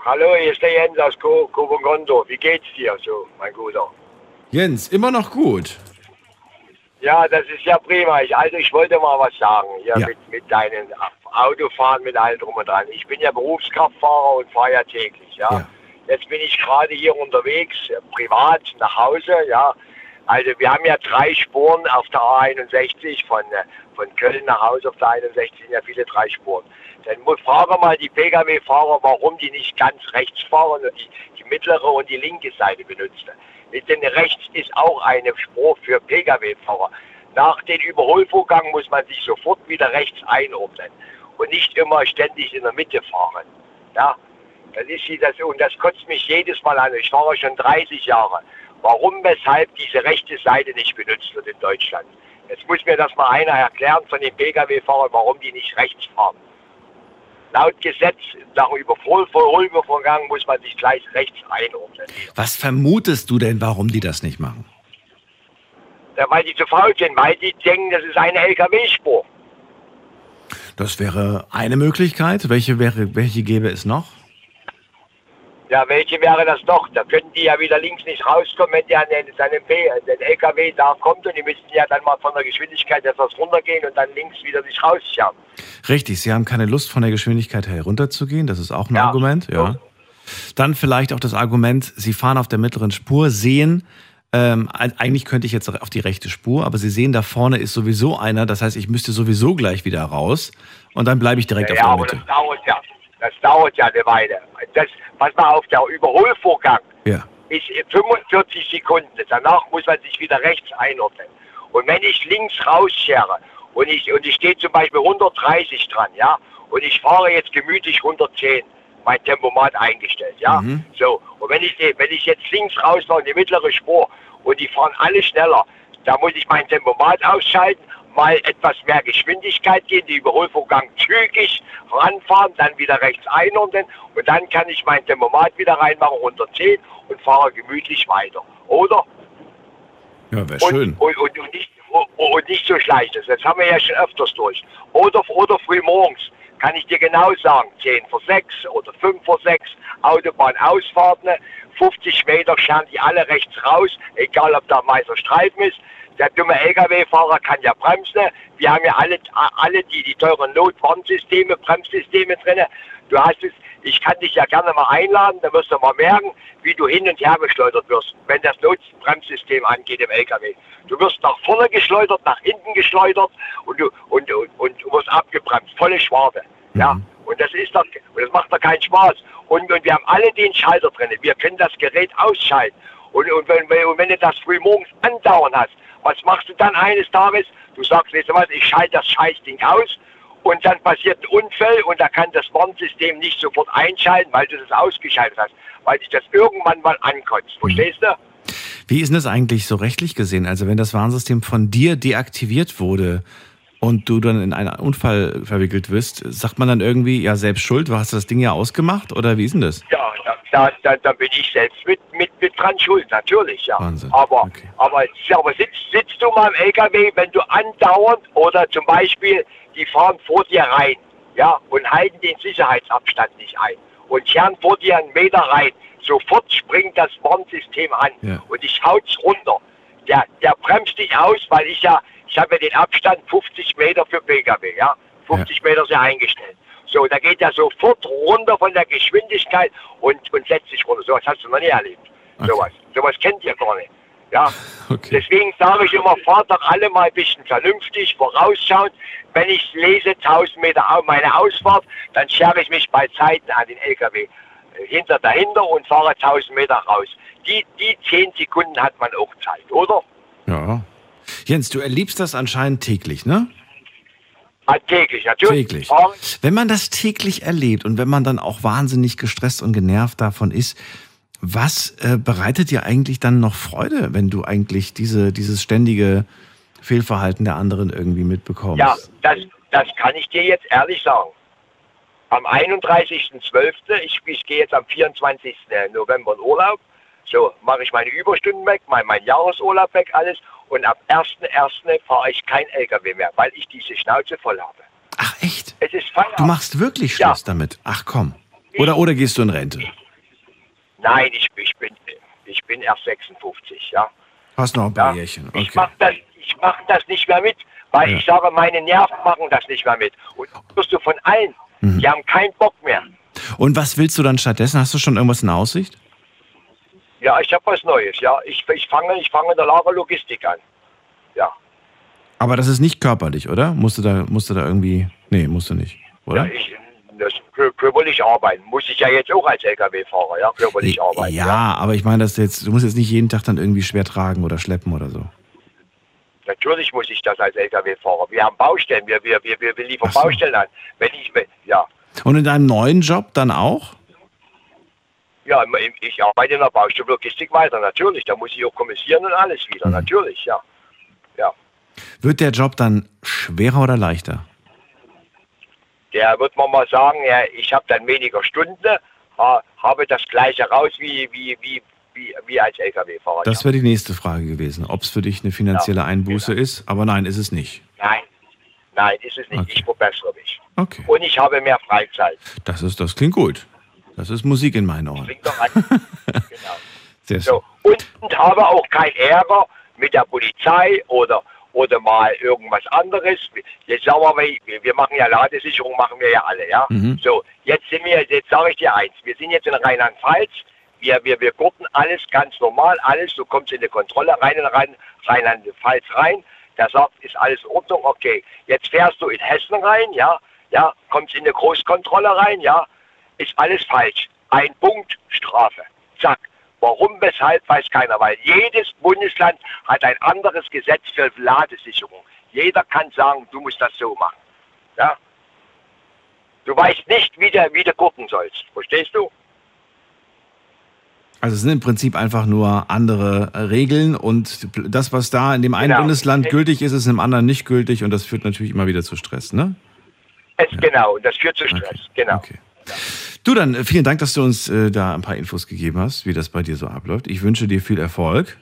Speaker 6: Hallo, hier ist der Jens aus Ko Kobogondo. Wie geht's dir so, mein Guter?
Speaker 1: Jens, immer noch gut.
Speaker 6: Ja, das ist ja prima. Ich, also ich wollte mal was sagen hier
Speaker 1: Ja.
Speaker 6: mit, mit deinen Autofahren, mit allem drum und dran. Ich bin ja Berufskraftfahrer und fahre ja täglich, ja.
Speaker 1: Ja.
Speaker 6: Jetzt bin ich gerade hier unterwegs, äh, privat nach Hause, ja. Also wir haben ja drei Spuren auf der A61 von, äh, von Köln nach Hause auf der 61 sind ja viele drei Spuren. Dann frage mal die Pkw-Fahrer, warum die nicht ganz rechts fahren und die, die mittlere und die linke Seite benutzen. Denn rechts ist auch eine Spur für Pkw-Fahrer. Nach dem Überholvorgang muss man sich sofort wieder rechts einordnen und nicht immer ständig in der Mitte fahren. Ja, das ist sie das und das kotzt mich jedes Mal an. Ich fahre schon 30 Jahre. Warum, weshalb diese rechte Seite nicht benutzt wird in Deutschland? Jetzt muss mir das mal einer erklären von den Pkw-Fahrern, warum die nicht rechts fahren. Laut Gesetz, nach Überholvorgang muss man sich gleich rechts einordnen.
Speaker 1: Was vermutest du denn, warum die das nicht machen?
Speaker 6: Ja, weil die zu faul sind, weil die denken, das ist eine LKW-Spur.
Speaker 1: Das wäre eine Möglichkeit. Welche, wäre, welche gäbe es noch?
Speaker 6: Ja, welche wäre das noch? Da könnten die ja wieder links nicht rauskommen, wenn die an den, an den LKW da kommt und die müssten ja dann mal von der Geschwindigkeit etwas runtergehen und dann links wieder sich rausschauen.
Speaker 1: Richtig, sie haben keine Lust, von der Geschwindigkeit her runterzugehen. Das ist auch ein
Speaker 6: Ja.
Speaker 1: Argument. Ja. Dann vielleicht auch das Argument, sie fahren auf der mittleren Spur, sehen, ähm, eigentlich könnte ich jetzt auf die rechte Spur, aber sie sehen, da vorne ist sowieso einer. Das heißt, ich müsste sowieso gleich wieder raus und dann bleibe ich direkt
Speaker 6: Ja,
Speaker 1: auf
Speaker 6: aber
Speaker 1: der
Speaker 6: das
Speaker 1: Mitte.
Speaker 6: dauert ja. Das dauert ja eine Weile. Das, pass mal auf, der Überholvorgang
Speaker 1: Ja.
Speaker 6: ist 45 Sekunden. Danach muss man sich wieder rechts einordnen. Und wenn ich links rausschere und ich, und ich stehe zum Beispiel 130 dran, ja, und ich fahre jetzt gemütlich 110, mein Tempomat eingestellt, ja,
Speaker 1: Mhm.
Speaker 6: so. Und wenn ich, wenn ich jetzt links rausfahre in die mittlere Spur und die fahren alle schneller, da muss ich mein Tempomat ausschalten, mal etwas mehr Geschwindigkeit gehen, die Überholvorgang zügig ranfahren, dann wieder rechts einordnen und dann kann ich mein Tempomat wieder reinmachen, 110 und fahre gemütlich weiter. Oder?
Speaker 1: Ja, wäre
Speaker 6: Und,
Speaker 1: schön.
Speaker 6: und, und, und, nicht, und, nicht so schleicht es. Das haben wir ja schon öfters durch. Oder, oder früh morgens kann ich dir genau sagen, 10 vor 6 oder 5 vor 6, Autobahnausfahrten, 50 Meter scheren die alle rechts raus, egal ob da weißer Streifen ist. Der dumme LKW-Fahrer kann ja bremsen. Wir haben ja alle, alle die, die teuren Notwarnsysteme, Bremssysteme drin. Du hast es, ich kann dich ja gerne mal einladen, dann wirst du mal merken, wie du hin und her geschleudert wirst, wenn das Notbremssystem angeht im LKW. Du wirst nach vorne geschleudert, nach hinten geschleudert und du, und, und, und du wirst abgebremst, volle Schwarte. Ja,
Speaker 1: Mhm.
Speaker 6: und das ist doch, und das macht doch keinen Spaß. Und, und wir haben alle den Schalter drin. Wir können das Gerät ausschalten. Und, und, wenn, wenn- und wenn du das früh morgens andauern hast, was machst du dann eines Tages? Du sagst, weißt du was, ich schalte das Scheißding aus und dann passiert ein Unfall und da kann das Warnsystem nicht sofort einschalten, weil du das ausgeschaltet hast, weil dich das irgendwann mal ankotzt. Verstehst du?
Speaker 1: Wie ist denn das eigentlich so rechtlich gesehen? Also wenn das Warnsystem von dir deaktiviert wurde und du dann in einen Unfall verwickelt wirst, sagt man dann irgendwie, ja, selbst schuld, du hast das Ding ja ausgemacht oder wie ist denn das?
Speaker 6: Ja, da, da, da, da bin ich selbst mit, mit, mit dran schuld, natürlich, ja.
Speaker 1: Wahnsinn,
Speaker 6: Aber,
Speaker 1: okay.
Speaker 6: aber, aber sitzt, sitzt du mal im LKW, wenn du andauernd oder zum Beispiel, die fahren vor dir rein, ja, und halten den Sicherheitsabstand nicht ein und scheren vor dir einen Meter rein, sofort springt das Warnsystem an
Speaker 1: Ja.
Speaker 6: und ich haut's runter. Der, der bremst dich aus, weil ich ja, ich habe ja den Abstand 50 Meter für PKW, ja, 50 Meter ist ja eingestellt. So, da geht er sofort runter von der Geschwindigkeit und, und setzt sich runter. Sowas hast du noch nie erlebt.
Speaker 1: Okay.
Speaker 6: Sowas. Sowas kennt ihr gar nicht. Ja.
Speaker 1: Okay.
Speaker 6: Deswegen sage ich immer, fahrt doch alle mal ein bisschen vernünftig, vorausschauend. Wenn ich lese 1000 Meter meine Ausfahrt, dann schere ich mich bei Zeiten an den LKW äh, hinter dahinter und fahre 1000 Meter raus. Die, die 10 Sekunden hat man auch Zeit, oder?
Speaker 1: Ja. Jens, du erlebst das anscheinend täglich, ne?
Speaker 6: Alltäglich, natürlich.
Speaker 1: Täglich. Wenn man das täglich erlebt und wenn man dann auch wahnsinnig gestresst und genervt davon ist, was äh, bereitet dir eigentlich dann noch Freude, wenn du eigentlich diese, dieses ständige Fehlverhalten der anderen irgendwie mitbekommst?
Speaker 6: Ja, das, das kann ich dir jetzt ehrlich sagen. Am 31.12., ich, ich gehe jetzt am 24. November in Urlaub, so mache ich meine Überstunden weg, mein, mein Jahresurlaub weg, alles. Und ab 1.1. fahre ich kein LKW mehr, weil ich diese Schnauze voll habe.
Speaker 1: Ach echt?
Speaker 6: Es ist Feierabend.
Speaker 1: Du machst wirklich
Speaker 6: Ja.
Speaker 1: Schluss damit? Ach komm. Oder, oder gehst du in Rente?
Speaker 6: Nein, ich, ich, bin, ich bin erst 56, ja.
Speaker 1: Hast noch ein paar
Speaker 6: Ja.
Speaker 1: Jährchen.
Speaker 6: Ich
Speaker 1: Okay.
Speaker 6: mache das, ich mach das nicht mehr mit, weil
Speaker 1: Ja.
Speaker 6: ich sage, meine Nerven machen das nicht mehr mit. Und das wirst du von allen.
Speaker 1: Mhm.
Speaker 6: Die haben keinen Bock mehr.
Speaker 1: Und was willst du dann stattdessen? Hast du schon irgendwas in Aussicht?
Speaker 6: Ja, ich habe was Neues. Ja, ich, ich fange, ich fange in der Lagerlogistik an. Ja,
Speaker 1: Aber das ist nicht körperlich, oder? Musst du da, musst du da irgendwie. Nee, musst du nicht. Oder?
Speaker 6: ja ich, das kö- körperlich arbeiten muss ich ja jetzt auch als LKW-Fahrer. Ja, körperlich arbeiten.
Speaker 1: ja, aber ich meine, dass du jetzt, du musst jetzt nicht jeden Tag dann irgendwie schwer tragen oder schleppen oder so.
Speaker 6: Natürlich muss ich das als LKW-Fahrer. Wir haben Baustellen. Wir, wir, wir, wir liefern
Speaker 1: so.
Speaker 6: Baustellen an. Wenn ich, wenn- ja,
Speaker 1: Und in deinem neuen Job dann auch?
Speaker 6: Ja, ich arbeite in der Baustelle Logistik weiter. Natürlich, da muss ich auch kommissieren und alles wieder.
Speaker 1: Mhm.
Speaker 6: Natürlich, ja. Ja.
Speaker 1: Wird der Job dann schwerer oder leichter?
Speaker 6: der wird man mal sagen, ja, ich habe dann weniger Stunden, ha, habe das gleiche raus wie, wie, wie, wie, wie als LKW-Fahrer.
Speaker 1: Das wäre die nächste Frage gewesen, ob es für dich eine finanzielle
Speaker 6: Ja,
Speaker 1: Einbuße
Speaker 6: genau.
Speaker 1: ist. Aber nein, ist es nicht.
Speaker 6: Nein, nein, ist es nicht.
Speaker 1: Okay.
Speaker 6: Ich verbessere mich.
Speaker 1: Okay.
Speaker 6: Und ich habe mehr Freizeit.
Speaker 1: Das, ist, das klingt gut. Das ist Musik in meinen Ohren.
Speaker 6: Klingt doch an. genau.
Speaker 1: Sehr schön.
Speaker 6: So. Und, und habe auch keinen Ärger mit der Polizei oder, oder mal irgendwas anderes. Jetzt sagen wir mal, wir- machen ja Ladesicherung, machen wir ja alle, ja.
Speaker 1: Mhm.
Speaker 6: So, jetzt sind wir, jetzt sage ich dir eins, wir sind jetzt in Rheinland-Pfalz, wir, wir, wir gurten alles ganz normal, alles, du kommst in eine Kontrolle rein in Rhein- Rheinland-Pfalz rein, der sagt, ist alles in Ordnung, okay. Jetzt fährst du in Hessen rein, ja, ja, kommst in eine Großkontrolle rein, ja, ist alles falsch. Ein Punkt, Strafe. Zack. Warum, weshalb, weiß keiner, weil jedes Bundesland hat ein anderes Gesetz für Ladesicherung. Jeder kann sagen, du musst das so machen. Ja? Du weißt nicht, wie du, wie du gucken sollst. Verstehst du?
Speaker 1: Also es sind im Prinzip einfach nur andere Regeln und das, was da in dem einen
Speaker 6: Genau.
Speaker 1: Bundesland gültig ist, ist im anderen nicht gültig und das führt natürlich immer wieder zu Stress, ne?
Speaker 6: Es, Genau, und das führt zu Stress.
Speaker 1: Okay.
Speaker 6: Genau.
Speaker 1: Okay. Du, dann äh, vielen Dank, dass du uns äh, da ein paar Infos gegeben hast, wie das bei dir so abläuft. Ich wünsche dir viel Erfolg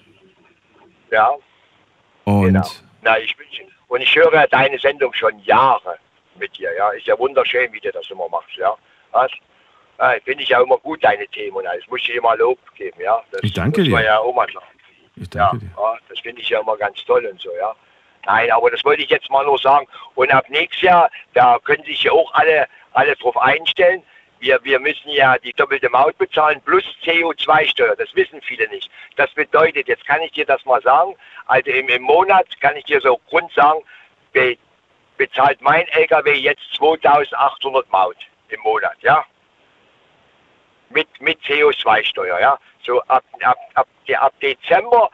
Speaker 6: Ja,
Speaker 1: und
Speaker 6: genau. Na, ich wünsche, und ich höre deine Sendung schon Jahre mit dir. Ja, ist ja wunderschön, wie du das immer machst. Ja, was? Ja, Finde ich ja immer gut, deine Themen und alles. Muss ich dir immer Lob geben. Ja, das
Speaker 1: Ich danke
Speaker 6: muss man
Speaker 1: dir.
Speaker 6: ja mal
Speaker 1: ich
Speaker 6: Ja,
Speaker 1: danke dir.
Speaker 6: ja, das finde ich ja immer ganz toll und so, ja. Nein, aber das wollte ich jetzt mal nur sagen. Und ab nächstes Jahr, da können sich ja auch alle, alle drauf einstellen. Wir, wir müssen ja die doppelte Maut bezahlen plus CO2-Steuer. Das wissen viele nicht. Das bedeutet, jetzt kann ich dir das mal sagen, also im, im Monat kann ich dir so Grund sagen, be, bezahlt mein LKW jetzt 2800 Maut im Monat, ja mit, mit CO2-Steuer. Ja? So ab, ab, ab, ab Dezember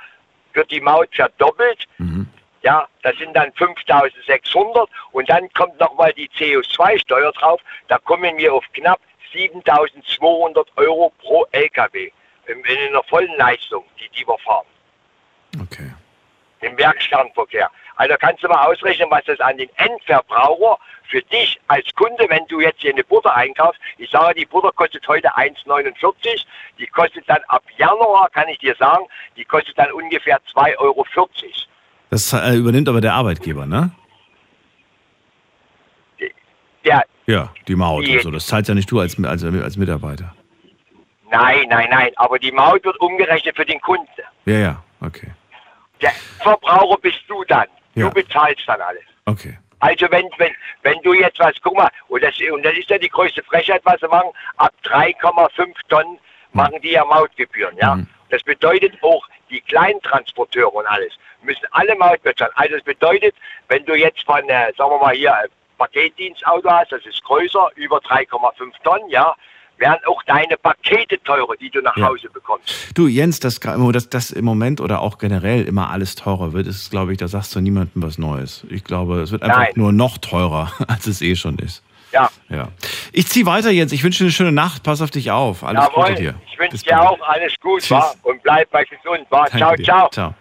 Speaker 6: wird die Maut verdoppelt.
Speaker 1: Mhm.
Speaker 6: Ja, das sind dann 5600 und dann kommt nochmal die CO2-Steuer drauf. Da kommen wir auf knapp 7200 Euro pro LKW in, in einer vollen Leistung, die, die wir fahren
Speaker 1: Okay.
Speaker 6: im Werkstattverkehr. Also kannst du mal ausrechnen, was das an den Endverbraucher für dich als Kunde, wenn du jetzt hier eine Butter einkaufst, ich sage, die Butter kostet heute 1,49, die kostet dann ab Januar, kann ich dir sagen, die kostet dann ungefähr 2,40 Euro.
Speaker 1: Das äh, übernimmt aber der Arbeitgeber, ne?
Speaker 6: Der,
Speaker 1: Ja, die Maut
Speaker 6: Die-
Speaker 1: und so. Das zahlt ja nicht du als, als, als Mitarbeiter.
Speaker 6: nein, nein, nein, aber die Maut wird umgerechnet für den Kunden.
Speaker 1: Ja, ja, okay.
Speaker 6: Der Verbraucher bist du dann.
Speaker 1: Ja.
Speaker 6: Du bezahlst dann alles.
Speaker 1: Okay.
Speaker 6: Also wenn, wenn, wenn du jetzt was, guck mal, und das, und das ist ja die größte Frechheit, was sie machen, ab 3,5 Tonnen machen die ja Mautgebühren, ja.
Speaker 1: Mhm.
Speaker 6: Das bedeutet auch, die Kleintransporteure und alles müssen alle Maut bezahlen. Also das bedeutet, wenn du jetzt von, äh, sagen wir mal hier, ein Paketdienstauto hast, das ist größer, über 3,5 Tonnen, ja, werden auch deine Pakete teurer, die du nach
Speaker 1: Ja.
Speaker 6: Hause bekommst.
Speaker 1: Du, Jens, dass das, das im Moment oder auch generell immer alles teurer wird, ist, glaube ich, da sagst du niemandem was Neues. Ich glaube, es wird einfach
Speaker 6: Nein.
Speaker 1: nur noch teurer, als es eh schon ist.
Speaker 6: Ja,
Speaker 1: Ja. Ich ziehe weiter, Jens. Ich wünsche dir eine schöne Nacht. Pass auf dich auf. Alles
Speaker 6: jawohl.
Speaker 1: Gute dir.
Speaker 6: Ich wünsche dir auch alles gut,
Speaker 1: Tschüss.
Speaker 6: wa? Und bleib bei gesund, wa? Ciao, ciao.
Speaker 1: Ciao.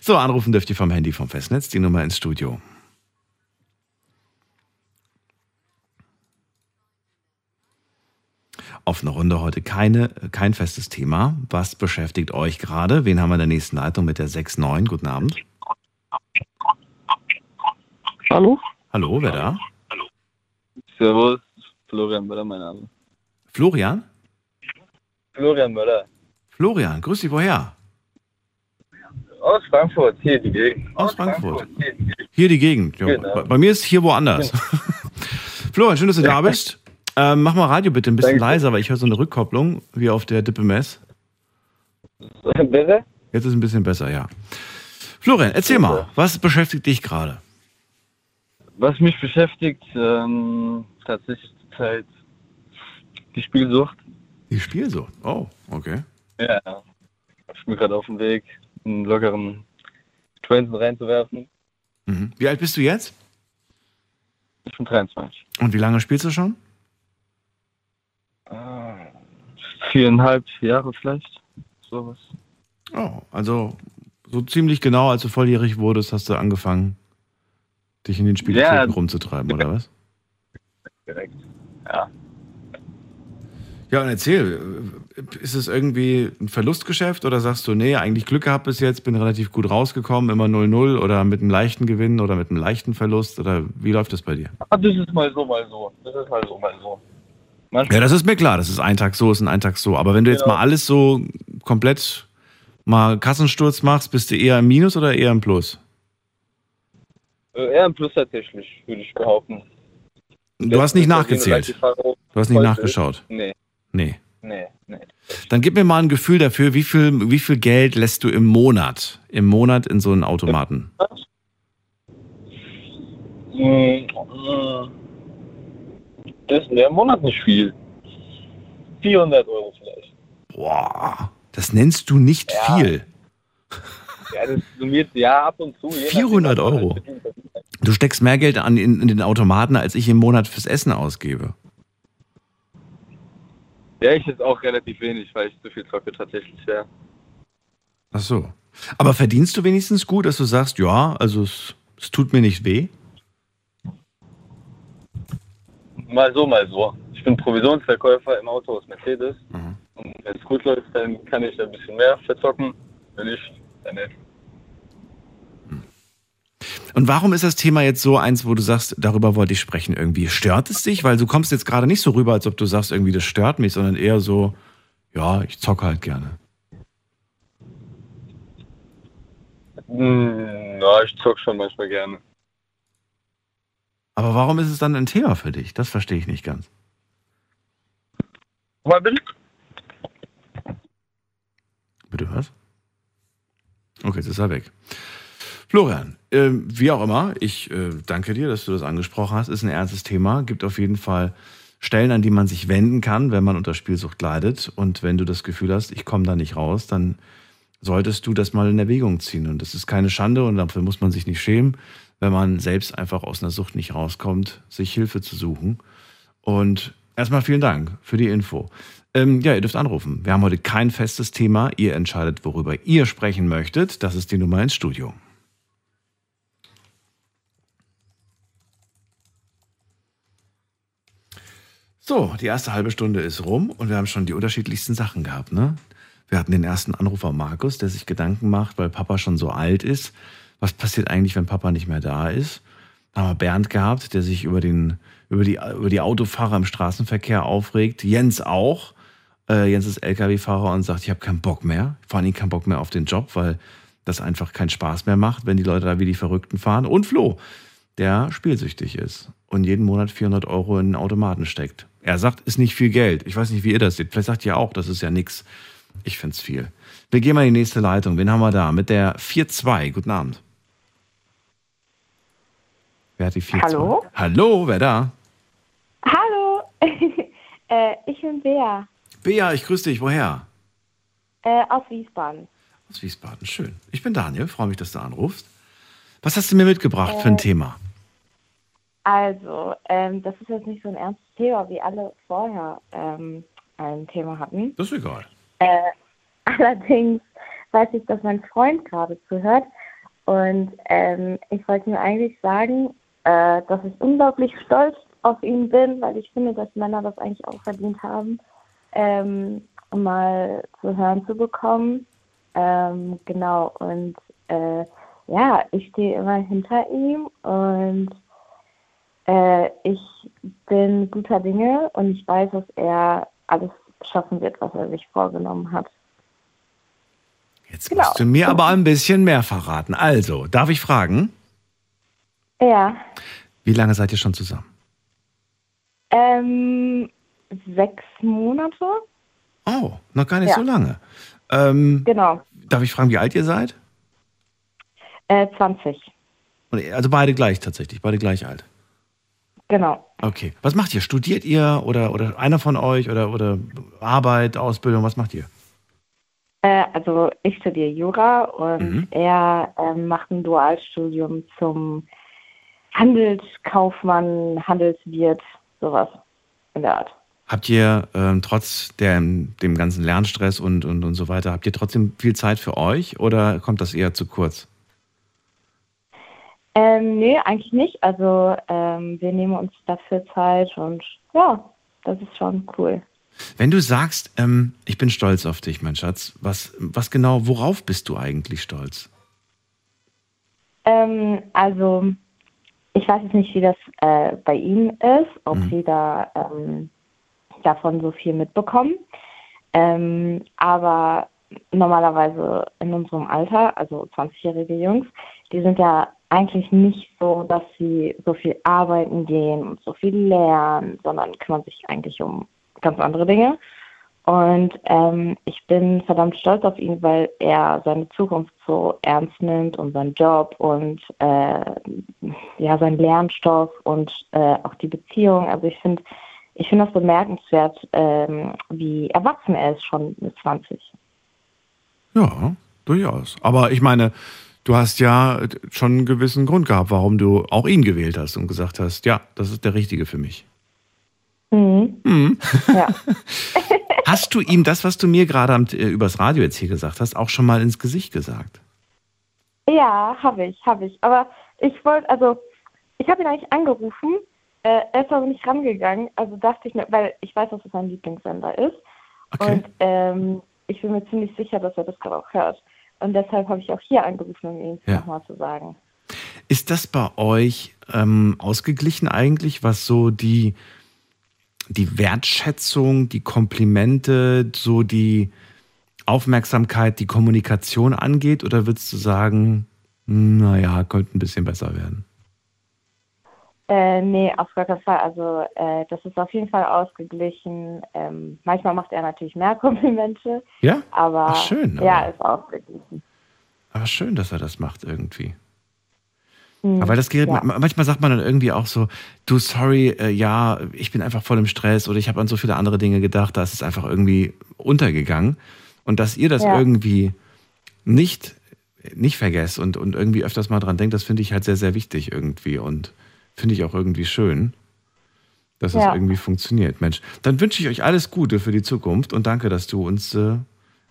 Speaker 1: So, anrufen dürft ihr vom Handy vom Festnetz, die Nummer ins Studio. Offene Runde heute keine, kein festes Thema. Was beschäftigt euch gerade? Wen haben wir in der nächsten Leitung mit der 6.9? Guten Abend.
Speaker 7: Hallo?
Speaker 1: Hallo, wer da?
Speaker 7: Servus, Florian Möller, mein Name.
Speaker 1: Florian?
Speaker 7: Florian Möller.
Speaker 1: Florian, grüß dich, woher?
Speaker 7: Aus Frankfurt, hier die Gegend.
Speaker 1: Aus Frankfurt.
Speaker 7: hier die Gegend.
Speaker 1: Hier die Gegend. Ja,
Speaker 7: Genau.
Speaker 1: bei, bei mir ist hier woanders. Florian, schön, dass du da bist. Ähm, mach mal Radio bitte ein bisschen
Speaker 7: Danke.
Speaker 1: leiser, weil ich höre so eine Rückkopplung wie auf der Dippe Mess.
Speaker 7: Bitte?
Speaker 1: Jetzt ist es ein bisschen besser, ja. Florian, erzähl mal, was beschäftigt dich gerade?
Speaker 7: Was mich beschäftigt, ähm, tatsächlich zurzeit die Spielsucht.
Speaker 1: Die Spielsucht. Oh, okay.
Speaker 7: Ja. Ich bin gerade auf dem Weg, einen lockeren Twensen reinzuwerfen.
Speaker 1: Mhm. Wie alt bist du jetzt?
Speaker 7: Ich bin 23.
Speaker 1: Und wie lange spielst du schon?
Speaker 7: Ah, viereinhalb Jahre vielleicht. Sowas.
Speaker 1: Oh, also so ziemlich genau, als du volljährig wurdest, hast du angefangen, dich in den Spielzeiten
Speaker 7: Ja.
Speaker 1: rumzutreiben, oder was?
Speaker 7: Direkt. Ja.
Speaker 1: Ja, und erzähl, äh, ist es irgendwie ein Verlustgeschäft oder sagst du, nee, eigentlich Glück gehabt bis jetzt, bin relativ gut rausgekommen, immer 0-0 oder mit einem leichten Gewinn oder mit einem leichten Verlust oder wie läuft das bei dir?
Speaker 7: Das ist mal so, mal so. Das ist mal so, mal so. Manchmal
Speaker 1: Ja, das ist mir klar, das ist ein Tag so, ist ein Tag so. Aber wenn du jetzt
Speaker 7: Genau.
Speaker 1: mal alles so komplett mal Kassensturz machst, bist du eher im Minus oder eher im Plus?
Speaker 7: äh, eher ein Plus tatsächlich, würde ich behaupten.
Speaker 1: Du hast nicht nachgezählt.
Speaker 7: Du
Speaker 1: Du hast nicht nachgeschaut.
Speaker 7: Nee,
Speaker 1: Nee.
Speaker 7: nee, nee.
Speaker 1: Dann gib mir mal ein Gefühl dafür, wie viel, wie viel Geld lässt du im Monat, im Monat in so einen Automaten?
Speaker 7: Mm, mm. Das ist im Monat nicht viel. 400 Euro vielleicht.
Speaker 1: Boah, das nennst du nicht
Speaker 7: Ja.
Speaker 1: viel.
Speaker 7: Ja, das summiert ja ab und zu. je nachdem,
Speaker 1: 400
Speaker 7: was man
Speaker 1: Euro. Du steckst mehr Geld an in, in den Automaten, als ich im Monat fürs Essen ausgebe.
Speaker 7: Ja, ich jetzt auch relativ wenig, weil ich zu viel zocke tatsächlich, ja.
Speaker 1: Ach so. Aber verdienst du wenigstens gut, dass du sagst, ja, also es, es tut mir nicht weh?
Speaker 7: Mal so, mal so. Ich bin Provisionsverkäufer im Autohaus Mercedes.
Speaker 1: Mhm.
Speaker 7: Und wenn es gut läuft, dann kann ich ein bisschen mehr verzocken. Wenn nicht, dann nicht.
Speaker 1: Und warum ist das Thema jetzt so eins, wo du sagst, darüber wollte ich sprechen irgendwie? Stört es dich? Weil du kommst jetzt gerade nicht so rüber, als ob du sagst, irgendwie das stört mich, sondern eher so, ja, ich zocke halt gerne.
Speaker 7: Hm, Na, ich zock schon manchmal gerne.
Speaker 1: Aber warum ist es dann ein Thema für dich? Das verstehe ich nicht ganz.
Speaker 7: Bitte?
Speaker 1: Bitte was? Okay, jetzt ist er weg. Florian, äh, wie auch immer, ich äh, danke dir, dass du das angesprochen hast. Ist ein ernstes Thema. Gibt auf jeden Fall Stellen, an die man sich wenden kann, wenn man unter Spielsucht leidet. Und wenn du das Gefühl hast, ich komme da nicht raus, dann solltest du das mal in Erwägung ziehen. Und das ist keine Schande und dafür muss man sich nicht schämen, wenn man selbst einfach aus einer Sucht nicht rauskommt, sich Hilfe zu suchen. Und erstmal vielen Dank für die Info. Ähm, ja, ihr dürft anrufen. Wir haben heute kein festes Thema. Ihr entscheidet, worüber ihr sprechen möchtet. Das ist die Nummer ins Studio. So, die erste halbe Stunde ist rum und wir haben schon die unterschiedlichsten Sachen gehabt. Ne? Wir hatten den ersten Anrufer Markus, der sich Gedanken macht, weil Papa schon so alt ist. Was passiert eigentlich, wenn Papa nicht mehr da ist? Dann haben wir Bernd gehabt, der sich über, den, über, die, über die Autofahrer im Straßenverkehr aufregt. Jens auch. Äh, Jens ist Lkw-Fahrer und sagt, ich habe keinen Bock mehr. Vor allem keinen Bock mehr auf den Job, weil das einfach keinen Spaß mehr macht, wenn die Leute da wie die Verrückten fahren. Und Flo, der spielsüchtig ist und jeden Monat 400 Euro in den Automaten steckt. Er sagt, ist nicht viel Geld. Ich weiß nicht, wie ihr das seht. Vielleicht sagt ihr auch, das ist ja nix. Ich find's viel. Wir gehen mal in die nächste Leitung. Wen haben wir da? Mit der 4-2. Guten Abend. Wer hat die 4-2?
Speaker 8: Hallo?
Speaker 1: Hallo, wer da?
Speaker 8: Hallo, äh, ich bin Bea
Speaker 1: Bea, ich grüße dich. Woher?
Speaker 8: äh, aus Wiesbaden.
Speaker 1: Aus Wiesbaden. Schön. Ich bin Daniel. Freue mich, dass du anrufst. Was hast du mir mitgebracht für ein
Speaker 8: Äh,
Speaker 1: Thema?
Speaker 8: Also, ähm, das ist jetzt nicht so ein ernstes Thema, wie alle vorher ähm, ein Thema hatten.
Speaker 1: Das ist egal.
Speaker 8: Äh, allerdings weiß ich, dass mein Freund gerade zuhört. Und ähm, ich wollte ihm eigentlich sagen, äh, dass ich unglaublich stolz auf ihn bin, weil ich finde, dass Männer das eigentlich auch verdient haben, ähm, mal zu hören zu bekommen. Ähm, genau, und äh, ja, ich stehe immer hinter ihm und äh, ich bin guter Dinge und ich weiß, dass er alles schaffen wird, was er sich vorgenommen hat.
Speaker 1: Jetzt
Speaker 8: Genau.
Speaker 1: musst du mir aber ein bisschen mehr verraten. Also, darf ich fragen,
Speaker 8: Ja,
Speaker 1: wie lange seid ihr schon zusammen?
Speaker 8: ähm, sechs Monate,
Speaker 1: Oh, noch gar nicht
Speaker 8: Ja.
Speaker 1: so lange. Ähm,
Speaker 8: genau,
Speaker 1: darf ich fragen, wie alt ihr seid?
Speaker 8: äh, 20,
Speaker 1: Und- Also beide gleich tatsächlich, beide gleich alt.
Speaker 8: genau.
Speaker 1: Okay. Was macht ihr? Studiert ihr oder, oder einer von euch oder, oder Arbeit, Ausbildung, was macht ihr?
Speaker 8: Äh, also ich studiere Jura und
Speaker 1: Mhm.
Speaker 8: er ähm, macht ein Dualstudium zum Handelskaufmann, Handelswirt, sowas in der Art.
Speaker 1: Habt ihr ähm, trotz der, dem ganzen Lernstress und, und, und so weiter, habt ihr trotzdem viel Zeit für euch oder kommt das eher zu kurz?
Speaker 8: Ähm, nee, eigentlich nicht. Also ähm, wir nehmen uns dafür Zeit und ja, das ist schon cool.
Speaker 1: Wenn du sagst, ähm, ich bin stolz auf dich, mein Schatz, was, was genau, worauf bist du eigentlich stolz?
Speaker 8: Ähm, also ich weiß jetzt nicht, wie das äh, bei Ihnen ist, ob
Speaker 1: Mhm.
Speaker 8: Sie da ähm, davon so viel mitbekommen. Ähm, aber normalerweise in unserem Alter, also 20-jährige Jungs, die sind ja eigentlich nicht so, dass sie so viel arbeiten gehen und so viel lernen, sondern kümmern sich eigentlich um ganz andere Dinge. Und ähm, ich bin verdammt stolz auf ihn, weil er seine Zukunft so ernst nimmt und seinen Job und äh, ja seinen Lernstoff und äh, auch die Beziehung. Also ich finde, ich finde das bemerkenswert, ähm, wie erwachsen er ist schon mit 20.
Speaker 1: Ja, durchaus. Aber ich meine, du hast ja schon einen gewissen Grund gehabt, warum du auch ihn gewählt hast und gesagt hast, ja, das ist der Richtige für mich.
Speaker 8: Mhm.
Speaker 1: Mhm.
Speaker 8: Ja.
Speaker 1: Hast du ihm das, was du mir gerade am- äh, übers Radio jetzt hier gesagt hast, auch schon mal ins Gesicht gesagt?
Speaker 8: Ja, habe ich, habe ich. Aber ich wollte, also ich habe ihn eigentlich angerufen, äh, er ist aber nicht rangegangen. Also dachte ich mir, weil ich weiß, dass es sein Lieblingssender ist.
Speaker 1: Okay.
Speaker 8: Und ähm, ich bin mir ziemlich sicher, dass er das gerade auch hört. Und deshalb habe ich auch hier angerufen, um ihm
Speaker 1: Ja.
Speaker 8: nochmal zu sagen.
Speaker 1: Ist das bei euch ähm, ausgeglichen eigentlich, was so die, die Wertschätzung, die Komplimente, so die Aufmerksamkeit, die Kommunikation angeht? Oder würdest du sagen, naja, könnte ein bisschen besser werden?
Speaker 8: Äh, nee, auf gar keinen Fall. Also äh, das ist auf jeden Fall ausgeglichen. Ähm, manchmal macht er natürlich mehr Komplimente,
Speaker 1: Ja?
Speaker 8: aber
Speaker 1: Ach, schön,
Speaker 8: ja,
Speaker 1: aber-
Speaker 8: ist ausgeglichen.
Speaker 1: Aber schön, dass er das macht irgendwie.
Speaker 8: Hm,
Speaker 1: Aber das geht,
Speaker 8: ja.
Speaker 1: ma- manchmal sagt man dann irgendwie auch so, du, sorry, äh, ja, ich bin einfach voll im Stress oder ich habe an so viele andere Dinge gedacht, da ist es einfach irgendwie untergegangen. Und dass ihr das
Speaker 8: Ja.
Speaker 1: irgendwie nicht, nicht vergesst und, und irgendwie öfters mal dran denkt, das finde ich halt sehr, sehr wichtig irgendwie und finde ich auch irgendwie schön, dass es
Speaker 8: Ja.
Speaker 1: irgendwie funktioniert. Mensch, dann wünsche ich euch alles Gute für die Zukunft und danke, dass du uns äh,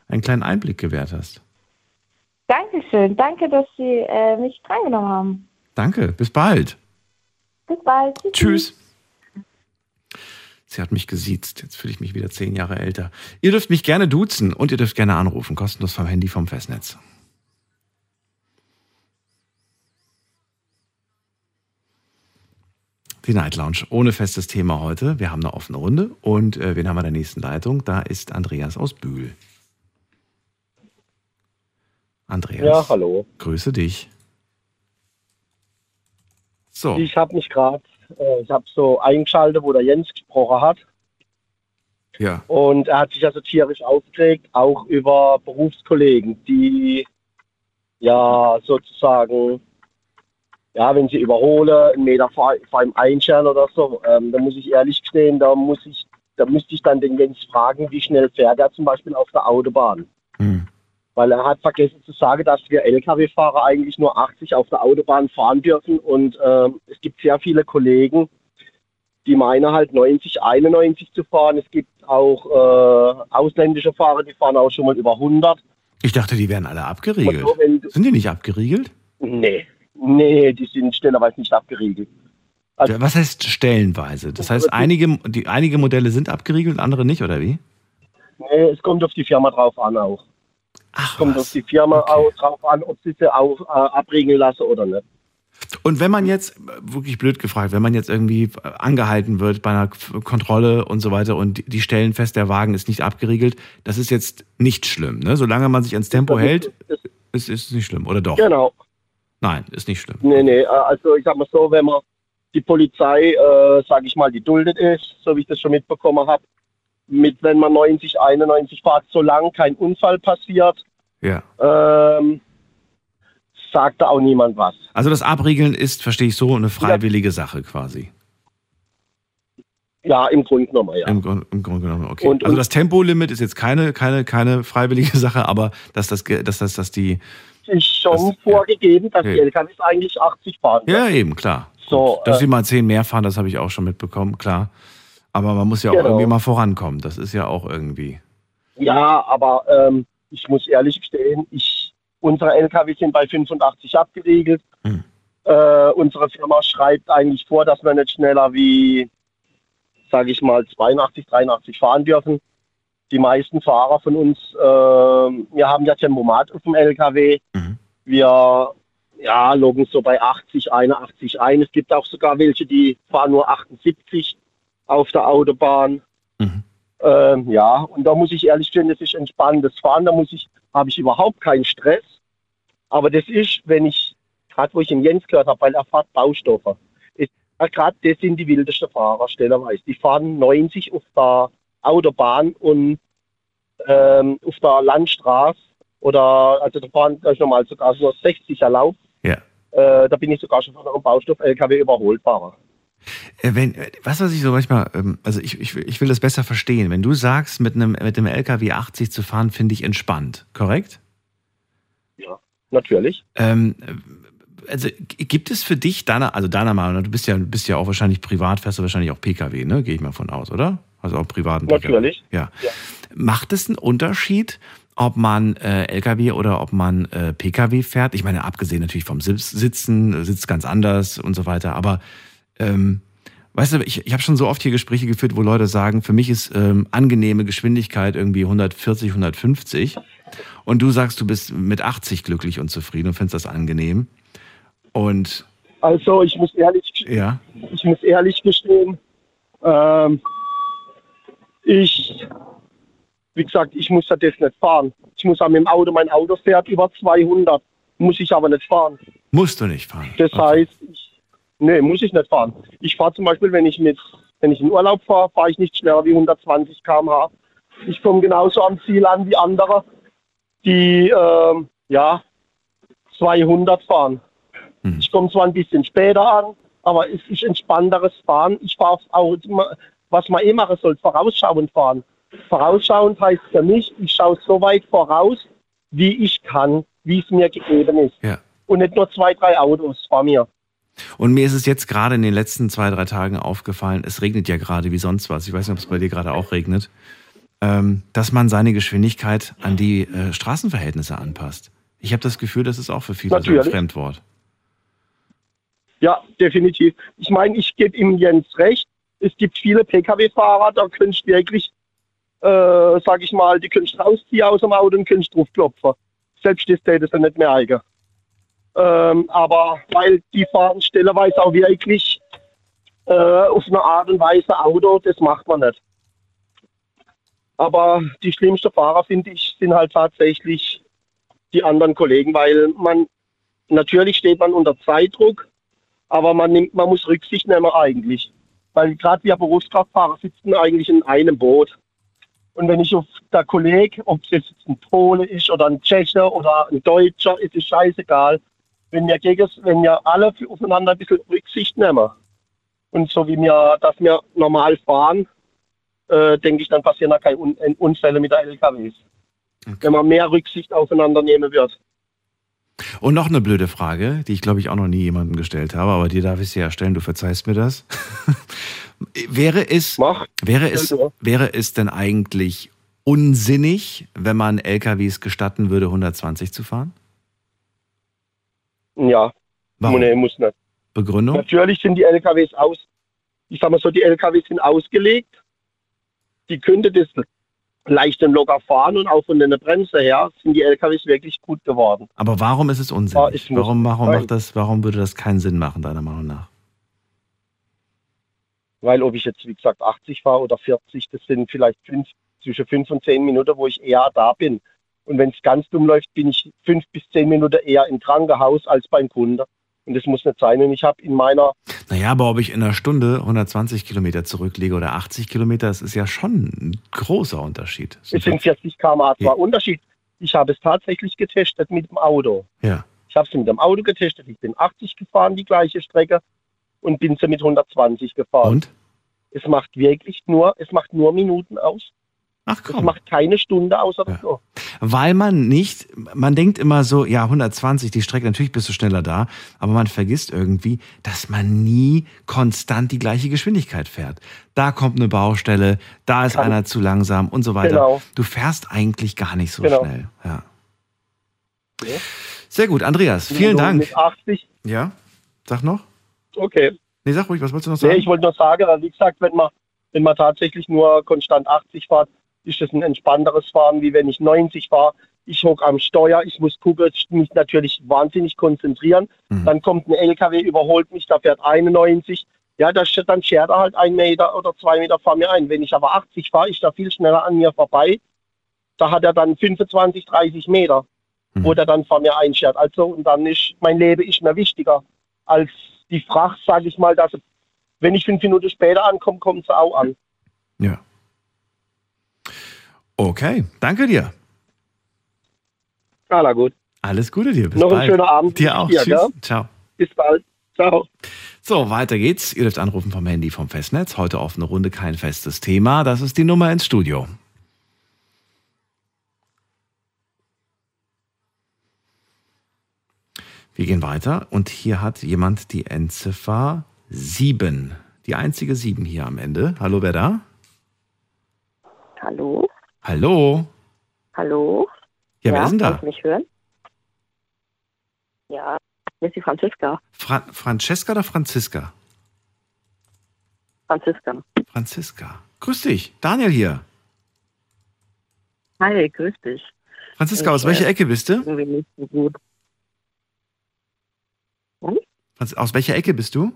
Speaker 1: einen kleinen Einblick gewährt hast.
Speaker 8: Dankeschön. Danke, dass Sie äh, mich drangenommen haben.
Speaker 1: Danke, bis bald.
Speaker 8: Bis bald.
Speaker 1: Tschüss. Sie hat mich gesiezt. Jetzt fühle ich mich wieder zehn Jahre älter. Ihr dürft mich gerne duzen und ihr dürft gerne anrufen. Kostenlos vom Handy vom Festnetz. Die Night Lounge ohne festes Thema heute. Wir haben eine offene Runde und äh, wen haben wir in der nächsten Leitung? Da ist Andreas aus Bühl. Andreas.
Speaker 9: Ja, hallo.
Speaker 1: Grüße dich. So.
Speaker 9: Ich habe mich gerade, äh, ich habe so eingeschaltet, wo der Jens gesprochen hat.
Speaker 1: Ja.
Speaker 9: Und er hat sich also tierisch aufgeregt, auch über Berufskollegen, die ja sozusagen, ja, wenn sie überhole, einen Meter vor, vor ihm einscheren oder so, ähm, da muss ich ehrlich gestehen, da muss ich, da müsste ich dann den Jens fragen, wie schnell fährt er zum Beispiel auf der Autobahn. Weil er hat vergessen zu sagen, dass wir Lkw-Fahrer eigentlich nur 80 auf der Autobahn fahren dürfen. Und ähm, es gibt sehr viele Kollegen, die meinen halt 90, 91 zu fahren. Es gibt auch äh, ausländische Fahrer, die fahren auch schon mal über 100.
Speaker 1: Ich dachte, die wären alle abgeriegelt.
Speaker 9: So,
Speaker 1: Sind die nicht abgeriegelt?
Speaker 9: Nee, nee, die sind stellerweise nicht abgeriegelt. Also
Speaker 1: Was heißt stellenweise? Das heißt, einige, die, einige Modelle sind abgeriegelt, andere nicht, oder wie?
Speaker 9: Nee, es kommt auf die Firma drauf an auch.
Speaker 1: Ach,
Speaker 9: kommt auf die Firma auch drauf an, ob sie sie auch äh, abriegeln lassen oder nicht.
Speaker 1: Und wenn man jetzt, wirklich blöd gefragt, wenn man jetzt irgendwie äh, angehalten wird bei einer Kontrolle und so weiter und die- stellen fest, der Wagen ist nicht abgeriegelt, das ist jetzt nicht schlimm, ne? Solange man sich ans Tempo hält, ist es nicht schlimm, oder doch?
Speaker 9: Genau.
Speaker 1: Nein, ist nicht schlimm.
Speaker 9: Nee, nee, äh, also ich sag mal so, wenn man die Polizei, äh, sage ich mal, geduldet ist, so wie ich das schon mitbekommen habe, mit wenn man 90, 91 fährt, solange kein Unfall passiert,
Speaker 1: Ja.
Speaker 9: ähm, sagt da auch niemand was.
Speaker 1: Also das Abriegeln ist, verstehe ich so, eine freiwillige Sache quasi.
Speaker 9: Ja, im Grunde genommen, ja.
Speaker 1: Im, Grund- Im Grunde genommen, okay.
Speaker 9: Und-
Speaker 1: also das Tempolimit ist jetzt keine, keine, keine freiwillige Sache, aber dass das, dass das, dass die,
Speaker 9: ist schon vorgegeben, dass
Speaker 1: Ja.
Speaker 9: die LKWs eigentlich 80 fahren.
Speaker 1: ja eben, klar.
Speaker 9: So,
Speaker 1: Dass
Speaker 9: äh,
Speaker 1: sie mal zehn mehr fahren, das habe ich auch schon mitbekommen, klar. Aber man muss ja auch
Speaker 9: Genau.
Speaker 1: irgendwie mal vorankommen. Das ist ja auch irgendwie.
Speaker 9: Ja, aber ähm, ich muss ehrlich gestehen, ich, unsere LKW sind bei 85 abgeriegelt.
Speaker 1: Hm.
Speaker 9: Äh, unsere Firma schreibt eigentlich vor, dass wir nicht schneller wie, sage ich mal, 82, 83 fahren dürfen. Die meisten Fahrer von uns, äh, wir haben ja Tempomat auf dem LKW.
Speaker 1: Mhm.
Speaker 9: Wir ja, loggen so bei 80, 81 ein. Es gibt auch sogar welche, die fahren nur 78 auf der Autobahn. Ähm, ja, und da muss ich ehrlich stehen, das ist entspannendes Fahren, da muss ich, habe ich überhaupt keinen Stress. Aber das ist, wenn ich, gerade wo ich den Jens gehört habe, weil er fährt Baustoffe. Gerade das sind die wildesten Fahrer, stellerweise. Die fahren 90 auf der Autobahn und ähm, auf der Landstraße oder, also da fahren gleich normal sogar so 60er Lauf.
Speaker 1: Ja.
Speaker 9: Äh, da bin ich sogar schon von einem Baustoff-LKW.
Speaker 1: Äh, Wenn, äh, was, was ich so manchmal, ähm, also ich, ich, will- ich will das besser verstehen. Wenn du sagst, mit einem, mit dem LKW 80 zu fahren, finde ich entspannt, korrekt?
Speaker 9: Ja, natürlich.
Speaker 1: Ähm, äh, also gibt es für dich deiner, also deiner Meinung nach, du bist ja, bist ja auch wahrscheinlich privat, fährst du wahrscheinlich auch Pkw, ne? Gehe ich mal von aus, oder? Also auch privaten
Speaker 9: Natürlich.
Speaker 1: PKW. Ja. ja. Macht es einen Unterschied, ob man äh, LKW oder ob man äh, Pkw fährt? Ich meine, abgesehen natürlich vom Sitzen, sitzt ganz anders und so weiter, aber ähm, weißt du, ich, ich habe schon so oft hier Gespräche geführt, wo Leute sagen, für mich ist ähm, angenehme Geschwindigkeit irgendwie 140, 150 und du sagst, du bist mit 80 glücklich und zufrieden und findest das angenehm. Und
Speaker 9: also ich muss ehrlich,
Speaker 1: ja.
Speaker 9: ich muss ehrlich gestehen, ähm, ich, wie gesagt, ich muss das nicht fahren. Ich muss mit dem Auto, mein Auto fährt über 200, muss ich aber nicht fahren.
Speaker 1: Musst du nicht fahren?
Speaker 9: Das okay. heißt, ich, nee, muss ich nicht fahren. Ich fahre zum Beispiel, wenn ich mit, wenn ich in Urlaub fahre, fahre ich nicht schneller wie 120 km/h. Ich komme genauso am Ziel an wie andere, die, äh, ja, 200 fahren. Hm. Ich komme zwar ein bisschen später an, aber es ist entspannteres Fahren. Ich fahre auch, was man eh machen soll, vorausschauend fahren. Vorausschauend heißt für mich, ich schaue so weit voraus, wie ich kann, wie es mir gegeben ist.
Speaker 1: Ja.
Speaker 9: Und nicht nur zwei, drei Autos vor mir.
Speaker 1: Und mir ist es jetzt gerade in den letzten zwei, drei Tagen aufgefallen, es regnet ja gerade wie sonst was. Ich weiß nicht, ob es bei dir gerade auch regnet. Ähm, dass man seine Geschwindigkeit an die äh, Straßenverhältnisse anpasst. Ich habe das Gefühl, das ist auch für viele
Speaker 9: Natürlich.
Speaker 1: so ein Fremdwort.
Speaker 9: Ja, definitiv. Ich meine, ich gebe ihm Jens recht. Es gibt viele Pkw-Fahrer, da könntest du wirklich, äh, sag ich mal, die könntest rausziehen aus dem Auto und könntest draufklopfen. Selbst das täte sie nicht mehr eigen. Ähm, aber weil die fahren stelleweise auch wirklich äh, auf eine Art und Weise Auto, das macht man nicht. Aber die schlimmsten Fahrer, finde ich, sind halt tatsächlich die anderen Kollegen, weil man natürlich steht man unter Zeitdruck, aber man nimmt, man muss Rücksicht nehmen eigentlich. Weil gerade wir Berufskraftfahrer sitzen eigentlich in einem Boot. Und wenn ich auf der Kollege, ob es jetzt ein Pole ist oder ein Tscheche oder ein Deutscher, ist es scheißegal. Wenn wir, gegen, wenn wir alle aufeinander ein bisschen Rücksicht nehmen und so wie wir, dass wir normal fahren, äh, denke ich, dann passieren da keine Un Unfälle mit der LKWs. Okay. Wenn man mehr Rücksicht aufeinander nehmen wird.
Speaker 1: Und noch eine blöde Frage, die ich glaube ich auch noch nie jemandem gestellt habe, aber dir darf ich sie ja stellen, du verzeihst mir das. wäre es,
Speaker 9: Mach.
Speaker 1: wäre es, wäre es denn eigentlich unsinnig, wenn man LKWs gestatten würde, 120 zu fahren?
Speaker 9: Ja.
Speaker 1: Warum?
Speaker 9: Nee, muss nicht.
Speaker 1: Begründung?
Speaker 9: Natürlich sind die LKWs aus, ich sag mal so, die LKWs sind ausgelegt. Die könnte das leicht und locker fahren und auch von der Bremse her sind die LKWs wirklich gut geworden.
Speaker 1: Aber warum ist es unsinnig? Ja, warum, warum, macht das, warum würde das keinen Sinn machen, deiner Meinung nach?
Speaker 9: Weil ob ich jetzt, wie gesagt, 80 fahre oder 40, das sind vielleicht fünf, zwischen 5 und 10 Minuten, wo ich eher da bin. Und wenn es ganz dumm läuft, bin ich 5 bis 10 Minuten eher im Krankenhaus als beim Kunden. Und das muss nicht sein. Und ich habe in meiner.
Speaker 1: Naja, aber ob ich in einer Stunde 120 Kilometer zurücklege oder 80 Kilometer, das ist ja schon ein großer Unterschied.
Speaker 9: Es sind 40 km/h zwar Unterschied. Ich habe es tatsächlich getestet mit dem Auto.
Speaker 1: Ja.
Speaker 9: Ich habe es mit dem Auto getestet. Ich bin 80 gefahren, die gleiche Strecke, und bin sie mit 120 gefahren.
Speaker 1: Und?
Speaker 9: Es macht wirklich nur, es macht nur Minuten aus.
Speaker 1: Ach komm.
Speaker 9: Es macht keine Stunde außer ja. so.
Speaker 1: Weil man nicht, man denkt immer so, ja, 120, die Strecke, natürlich bist du schneller da, aber man vergisst irgendwie, dass man nie konstant die gleiche Geschwindigkeit fährt. Da kommt eine Baustelle, da ist Kann. einer zu langsam und so weiter.
Speaker 9: Genau.
Speaker 1: Du fährst eigentlich gar nicht so
Speaker 9: genau.
Speaker 1: schnell. Ja. Sehr gut, Andreas, vielen Dank.
Speaker 9: Mit 80.
Speaker 1: Ja, sag noch.
Speaker 9: Okay.
Speaker 1: Nee, sag ruhig, was wolltest du noch sagen?
Speaker 9: Nee, ich wollte nur sagen, wie gesagt, wenn man, wenn man tatsächlich nur konstant 80 fährt, ist das ein entspannteres Fahren, wie wenn ich 90 fahre. Ich hocke am Steuer, ich muss gucken, mich natürlich wahnsinnig konzentrieren. Mhm. Dann kommt ein LKW, überholt mich, da fährt 91. Ja, da, dann schert er halt einen Meter oder zwei Meter vor mir ein. Wenn ich aber 80 fahre, ist er viel schneller an mir vorbei. Da hat er dann 25, 30 Meter, mhm. wo der dann vor mir einschert. Also, und dann ist mein Leben ist mir wichtiger als die Fracht, sage ich mal, dass wenn ich fünf Minuten später ankomme, kommt sie auch an.
Speaker 1: Ja. Okay, danke dir.
Speaker 9: Na gut.
Speaker 1: Alles Gute dir.
Speaker 9: Bis Noch bald. einen schönen Abend.
Speaker 1: Dir auch. Dir, Tschüss. Ciao.
Speaker 9: Bis bald. Ciao.
Speaker 1: So, weiter geht's. Ihr dürft anrufen vom Handy vom Festnetz. Heute auf eine Runde kein festes Thema. Das ist die Nummer ins Studio. Wir gehen weiter und hier hat jemand die Endziffer 7. Die einzige 7 hier am Ende. Hallo, wer da?
Speaker 10: Hallo?
Speaker 1: Hallo?
Speaker 10: Hallo?
Speaker 1: Ja, wer ist denn da?
Speaker 10: Kannst du mich hören? Ja, hier ist die Franziska.
Speaker 1: Fra Francesca oder Franziska?
Speaker 10: Franziska.
Speaker 1: Franziska. Grüß dich, Daniel hier.
Speaker 10: Hi, grüß dich.
Speaker 1: Franziska, aus
Speaker 10: Ich,
Speaker 1: welcher
Speaker 10: äh,
Speaker 1: Ecke bist du?
Speaker 10: Irgendwie nicht so gut.
Speaker 1: Franz- Aus welcher Ecke bist du?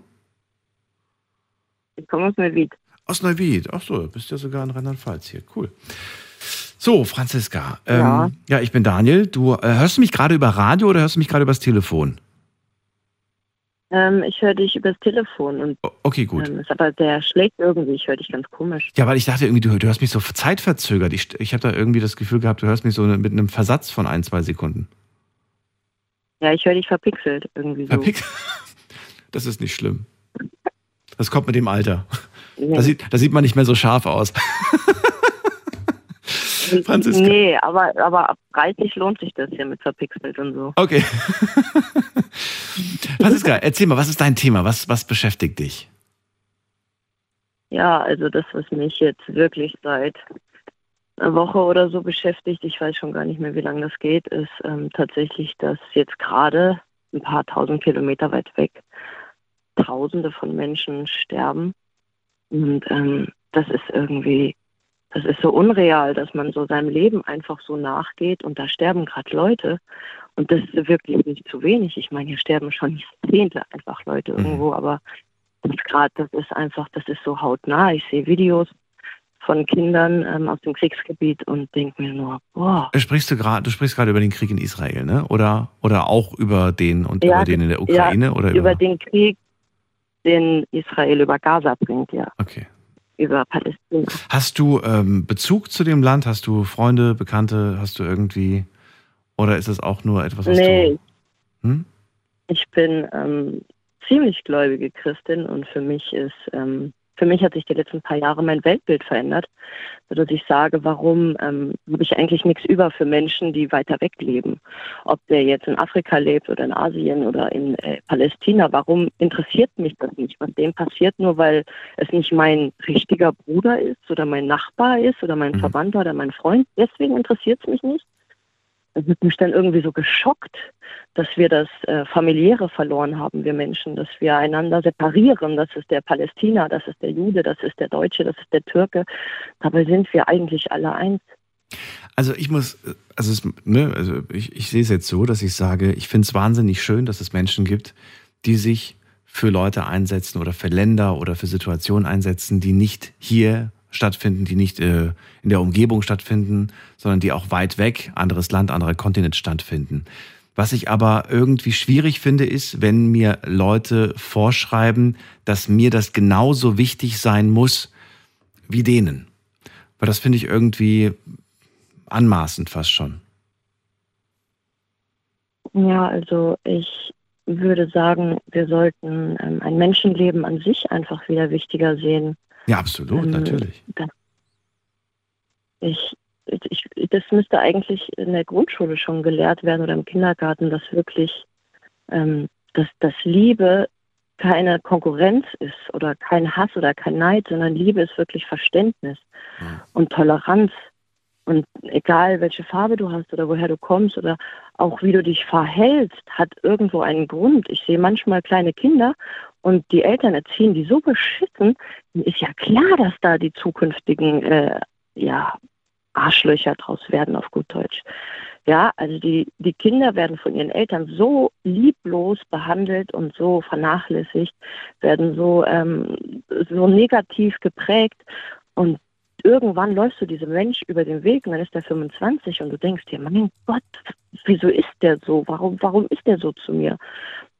Speaker 10: Ich komme aus Neuwied.
Speaker 1: Aus Neuwied. Ach so, bist ja sogar in Rheinland-Pfalz hier. Cool. So, Franziska. Ähm,
Speaker 10: Ja.
Speaker 1: ja, ich bin Daniel. Du äh, hörst du mich gerade über Radio oder hörst du mich gerade übers Telefon?
Speaker 10: Ähm, ich höre dich übers Telefon und
Speaker 1: Okay, gut.
Speaker 10: ähm, ist aber sehr schlecht irgendwie. Ich höre dich ganz komisch.
Speaker 1: Ja, weil ich dachte irgendwie, du, du hörst mich so zeitverzögert. Ich, ich habe da irgendwie das Gefühl gehabt, du hörst mich so mit einem Versatz von ein, zwei Sekunden.
Speaker 10: Ja, ich höre dich verpixelt irgendwie so.
Speaker 1: Verpix- Das ist nicht schlimm. Das kommt mit dem Alter.
Speaker 10: Nee.
Speaker 1: Da sieht, da sieht man nicht mehr so scharf aus. Franziska.
Speaker 10: Nee, aber, aber ab 30 lohnt sich das hier mit verpixelt und so.
Speaker 1: Okay. Franziska, erzähl mal, was ist dein Thema? Was, was beschäftigt dich?
Speaker 10: Ja, also das, was mich jetzt wirklich seit einer Woche oder so beschäftigt, ich weiß schon gar nicht mehr, wie lange das geht, ist ähm, tatsächlich, dass jetzt gerade ein paar tausend Kilometer weit weg Tausende von Menschen sterben. Und ähm, das ist irgendwie, das ist so unreal, dass man so seinem Leben einfach so nachgeht und da sterben gerade Leute. Und das ist wirklich nicht zu wenig. Ich meine, hier sterben schon Jahrzehnte einfach Leute irgendwo, aber das gerade, das ist einfach, das ist so hautnah. Ich sehe Videos von Kindern ähm, aus dem Kriegsgebiet und denke mir nur, boah,
Speaker 1: Sprichst du gerade, du sprichst gerade über den Krieg in Israel, ne? Oder, oder auch über den und
Speaker 10: Ja,
Speaker 1: über den in der Ukraine
Speaker 10: ja,
Speaker 1: oder
Speaker 10: über
Speaker 1: über.
Speaker 10: den Krieg, den Israel über Gaza bringt, ja.
Speaker 1: Okay.
Speaker 10: Über Palästina.
Speaker 1: Hast du ähm, Bezug zu dem Land? Hast du Freunde, Bekannte? Hast du irgendwie oder ist es auch nur etwas, was
Speaker 10: Nee,
Speaker 1: du? Hm?
Speaker 10: ich bin ähm, ziemlich gläubige Christin und für mich ist, ähm, für mich hat sich die letzten paar Jahre mein Weltbild verändert, sodass ich sage, warum ähm, habe ich eigentlich nichts über für Menschen, die weiter weg leben. Ob der jetzt in Afrika lebt oder in Asien oder in äh, Palästina, warum interessiert mich das nicht? Was dem passiert, nur weil es nicht mein richtiger Bruder ist oder mein Nachbar ist oder mein Verwandter oder mein Freund. Deswegen interessiert es mich nicht. Hat mich dann irgendwie so geschockt, dass wir das äh, Familiäre verloren haben, wir Menschen, dass wir einander separieren. Das ist der Palästina, das ist der Jude, das ist der Deutsche, das ist der Türke. Dabei sind wir eigentlich alle eins.
Speaker 1: Also ich muss, also, es, ne, also ich, ich sehe es jetzt so, dass ich sage, ich finde es wahnsinnig schön, dass es Menschen gibt, die sich für Leute einsetzen oder für Länder oder für Situationen einsetzen, die nicht hier stattfinden, die nicht äh, in der Umgebung stattfinden, sondern die auch weit weg, anderes Land, anderer Kontinent stattfinden. Was ich aber irgendwie schwierig finde, ist, wenn mir Leute vorschreiben, dass mir das genauso wichtig sein muss wie denen. Weil das finde ich irgendwie anmaßend fast schon.
Speaker 10: Ja, also ich würde sagen, wir sollten ähm, ein Menschenleben an sich einfach wieder wichtiger sehen.
Speaker 1: Ja, absolut,
Speaker 10: Ähm,
Speaker 1: natürlich.
Speaker 10: Das, ich, ich, das müsste eigentlich in der Grundschule schon gelehrt werden oder im Kindergarten, dass wirklich, ähm, dass, dass Liebe keine Konkurrenz ist oder kein Hass oder kein Neid, sondern Liebe ist wirklich Verständnis und Toleranz. Und egal, welche Farbe du hast oder woher du kommst oder auch wie du dich verhältst, hat irgendwo einen Grund. Ich sehe manchmal kleine Kinder und die Eltern erziehen die so beschissen, ist ja klar, dass da die zukünftigen äh, ja, Arschlöcher draus werden, auf gut Deutsch. Ja, also die, die Kinder werden von ihren Eltern so lieblos behandelt und so vernachlässigt, werden so, ähm, so negativ geprägt und irgendwann läufst du diesem Mensch über den Weg und dann ist er 25 und du denkst dir, mein Gott, wieso ist der so? Warum, warum ist der so zu mir?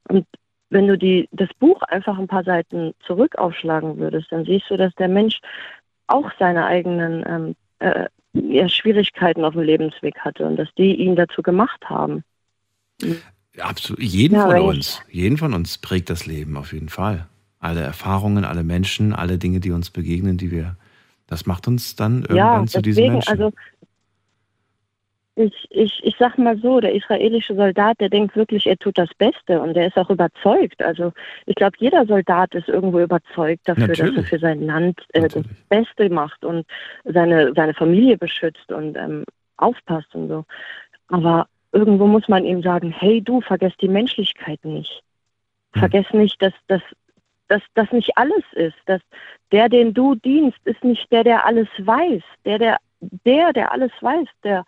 Speaker 10: Und wenn du die, das Buch einfach ein paar Seiten zurück aufschlagen würdest, dann siehst du, dass der Mensch auch seine eigenen ähm, äh, Schwierigkeiten auf dem Lebensweg hatte und dass die ihn dazu gemacht haben.
Speaker 1: Absolut. Jeden
Speaker 10: Ja,
Speaker 1: von uns, jeden von uns prägt das Leben auf jeden Fall. Alle Erfahrungen, alle Menschen, alle Dinge, die uns begegnen, die wir, das macht uns dann irgendwann
Speaker 10: ja,
Speaker 1: zu diesen Menschen.
Speaker 10: also ich, ich, ich sag mal so, der israelische Soldat, der denkt wirklich, er tut das Beste und der ist auch überzeugt. Also ich glaube, jeder Soldat ist irgendwo überzeugt dafür, Natürlich. dass er für sein Land äh, das Beste macht und seine, seine Familie beschützt und ähm, aufpasst und so. Aber irgendwo muss man ihm sagen, hey du, vergiss die Menschlichkeit nicht. Hm. Vergiss nicht, dass, dass, dass das nicht alles ist. Dass der, den du dienst, ist nicht der, der alles weiß. Der, der, der, der alles weiß, der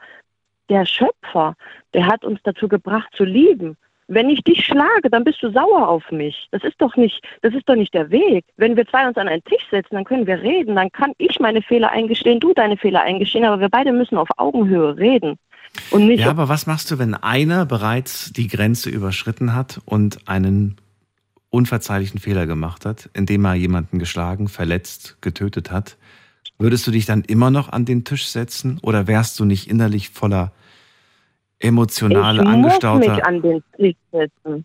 Speaker 10: der Schöpfer, der hat uns dazu gebracht zu lieben. Wenn ich dich schlage, dann bist du sauer auf mich. Das ist doch nicht, das ist doch nicht der Weg. Wenn wir zwei uns an einen Tisch setzen, dann können wir reden. Dann kann ich meine Fehler eingestehen, du deine Fehler eingestehen, aber wir beide müssen auf Augenhöhe reden. Und nicht
Speaker 1: ja, aber was machst du, wenn einer bereits die Grenze überschritten hat und einen unverzeihlichen Fehler gemacht hat, indem er jemanden geschlagen, verletzt, getötet hat? Würdest du dich dann immer noch an den Tisch setzen oder wärst du nicht innerlich voller emotionale,
Speaker 10: ich
Speaker 1: angestauter...
Speaker 10: Ich muss mich an den Tisch setzen.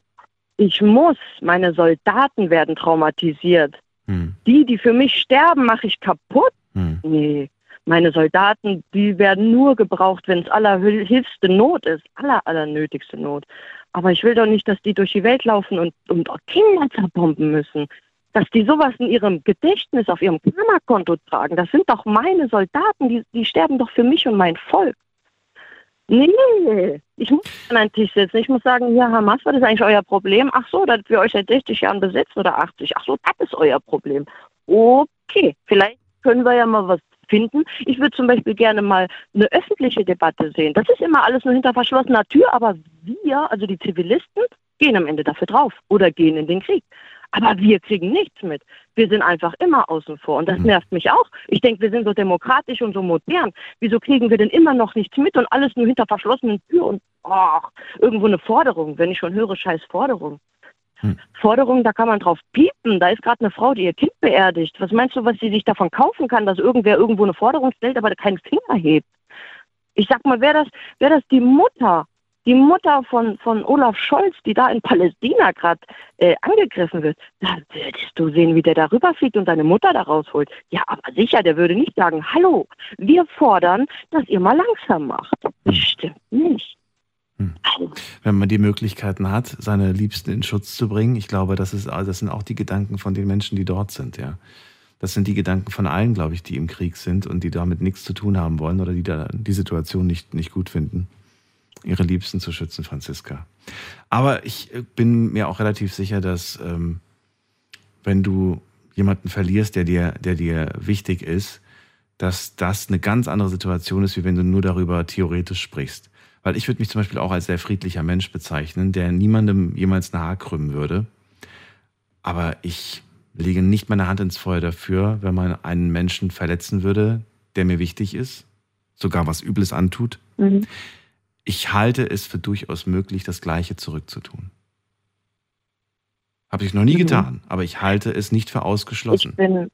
Speaker 10: Ich muss. Meine Soldaten werden traumatisiert. Hm. Die, die für mich sterben, mache ich kaputt. Hm. Nee. Meine Soldaten, die werden nur gebraucht, wenn es allerhilfste Not ist, aller, allernötigste Not. Aber ich will doch nicht, dass die durch die Welt laufen und, und Kinder zerbomben müssen dass die sowas in ihrem Gedächtnis auf ihrem Kammerkonto tragen. Das sind doch meine Soldaten, die, die sterben doch für mich und mein Volk. Nee, ich muss an einen Tisch sitzen. Ich muss sagen, ja, Hamas, was ist eigentlich euer Problem? Ach so, dass wir euch seit 60 Jahren besetzen oder 80. Ach so, das ist euer Problem. Okay, vielleicht können wir ja mal was finden. Ich würde zum Beispiel gerne mal eine öffentliche Debatte sehen. Das ist immer alles nur hinter verschlossener Tür, aber wir, also die Zivilisten, gehen am Ende dafür drauf oder gehen in den Krieg. Aber wir kriegen nichts mit. Wir sind einfach immer außen vor. Und das mhm. nervt mich auch. Ich denke, wir sind so demokratisch und so modern. Wieso kriegen wir denn immer noch nichts mit und alles nur hinter verschlossenen Türen und ach, irgendwo eine Forderung, wenn ich schon höre, scheiß Forderung. Hm. Forderung, da kann man drauf piepen. Da ist gerade eine Frau, die ihr Kind beerdigt. Was meinst du, was sie sich davon kaufen kann, dass irgendwer irgendwo eine Forderung stellt, aber keinen Finger hebt? Ich sag mal, wäre das, wär das die Mutter die Mutter von, von Olaf Scholz, die da in Palästina gerade äh, angegriffen wird, da würdest du sehen, wie der da rüberfliegt und seine Mutter da rausholt. Ja, aber sicher, der würde nicht sagen, hallo, wir fordern, dass ihr mal langsam macht. Das hm. stimmt nicht.
Speaker 1: Wenn man die Möglichkeiten hat, seine Liebsten in Schutz zu bringen, ich glaube, das, ist, das sind auch die Gedanken von den Menschen, die dort sind, ja. Das sind die Gedanken von allen, glaube ich, die im Krieg sind und die damit nichts zu tun haben wollen oder die da die Situation nicht, nicht gut finden ihre Liebsten zu schützen, Franziska. Aber ich äh, bin mir auch relativ sicher, dass ähm, wenn du jemanden verlierst, der dir, der dir wichtig ist, dass das eine ganz andere Situation ist, wie wenn du nur darüber theoretisch sprichst. Weil ich würde mich zum Beispiel auch als sehr friedlicher Mensch bezeichnen, der niemandem jemals eine Haar krümmen würde. Aber ich lege nicht meine Hand ins Feuer dafür, wenn man einen Menschen verletzen würde, der mir wichtig ist, sogar was Übles antut. Mhm ich halte es für durchaus möglich, das Gleiche zurückzutun. Habe ich noch nie mhm. getan, aber ich halte es nicht für ausgeschlossen.
Speaker 10: Ich bin,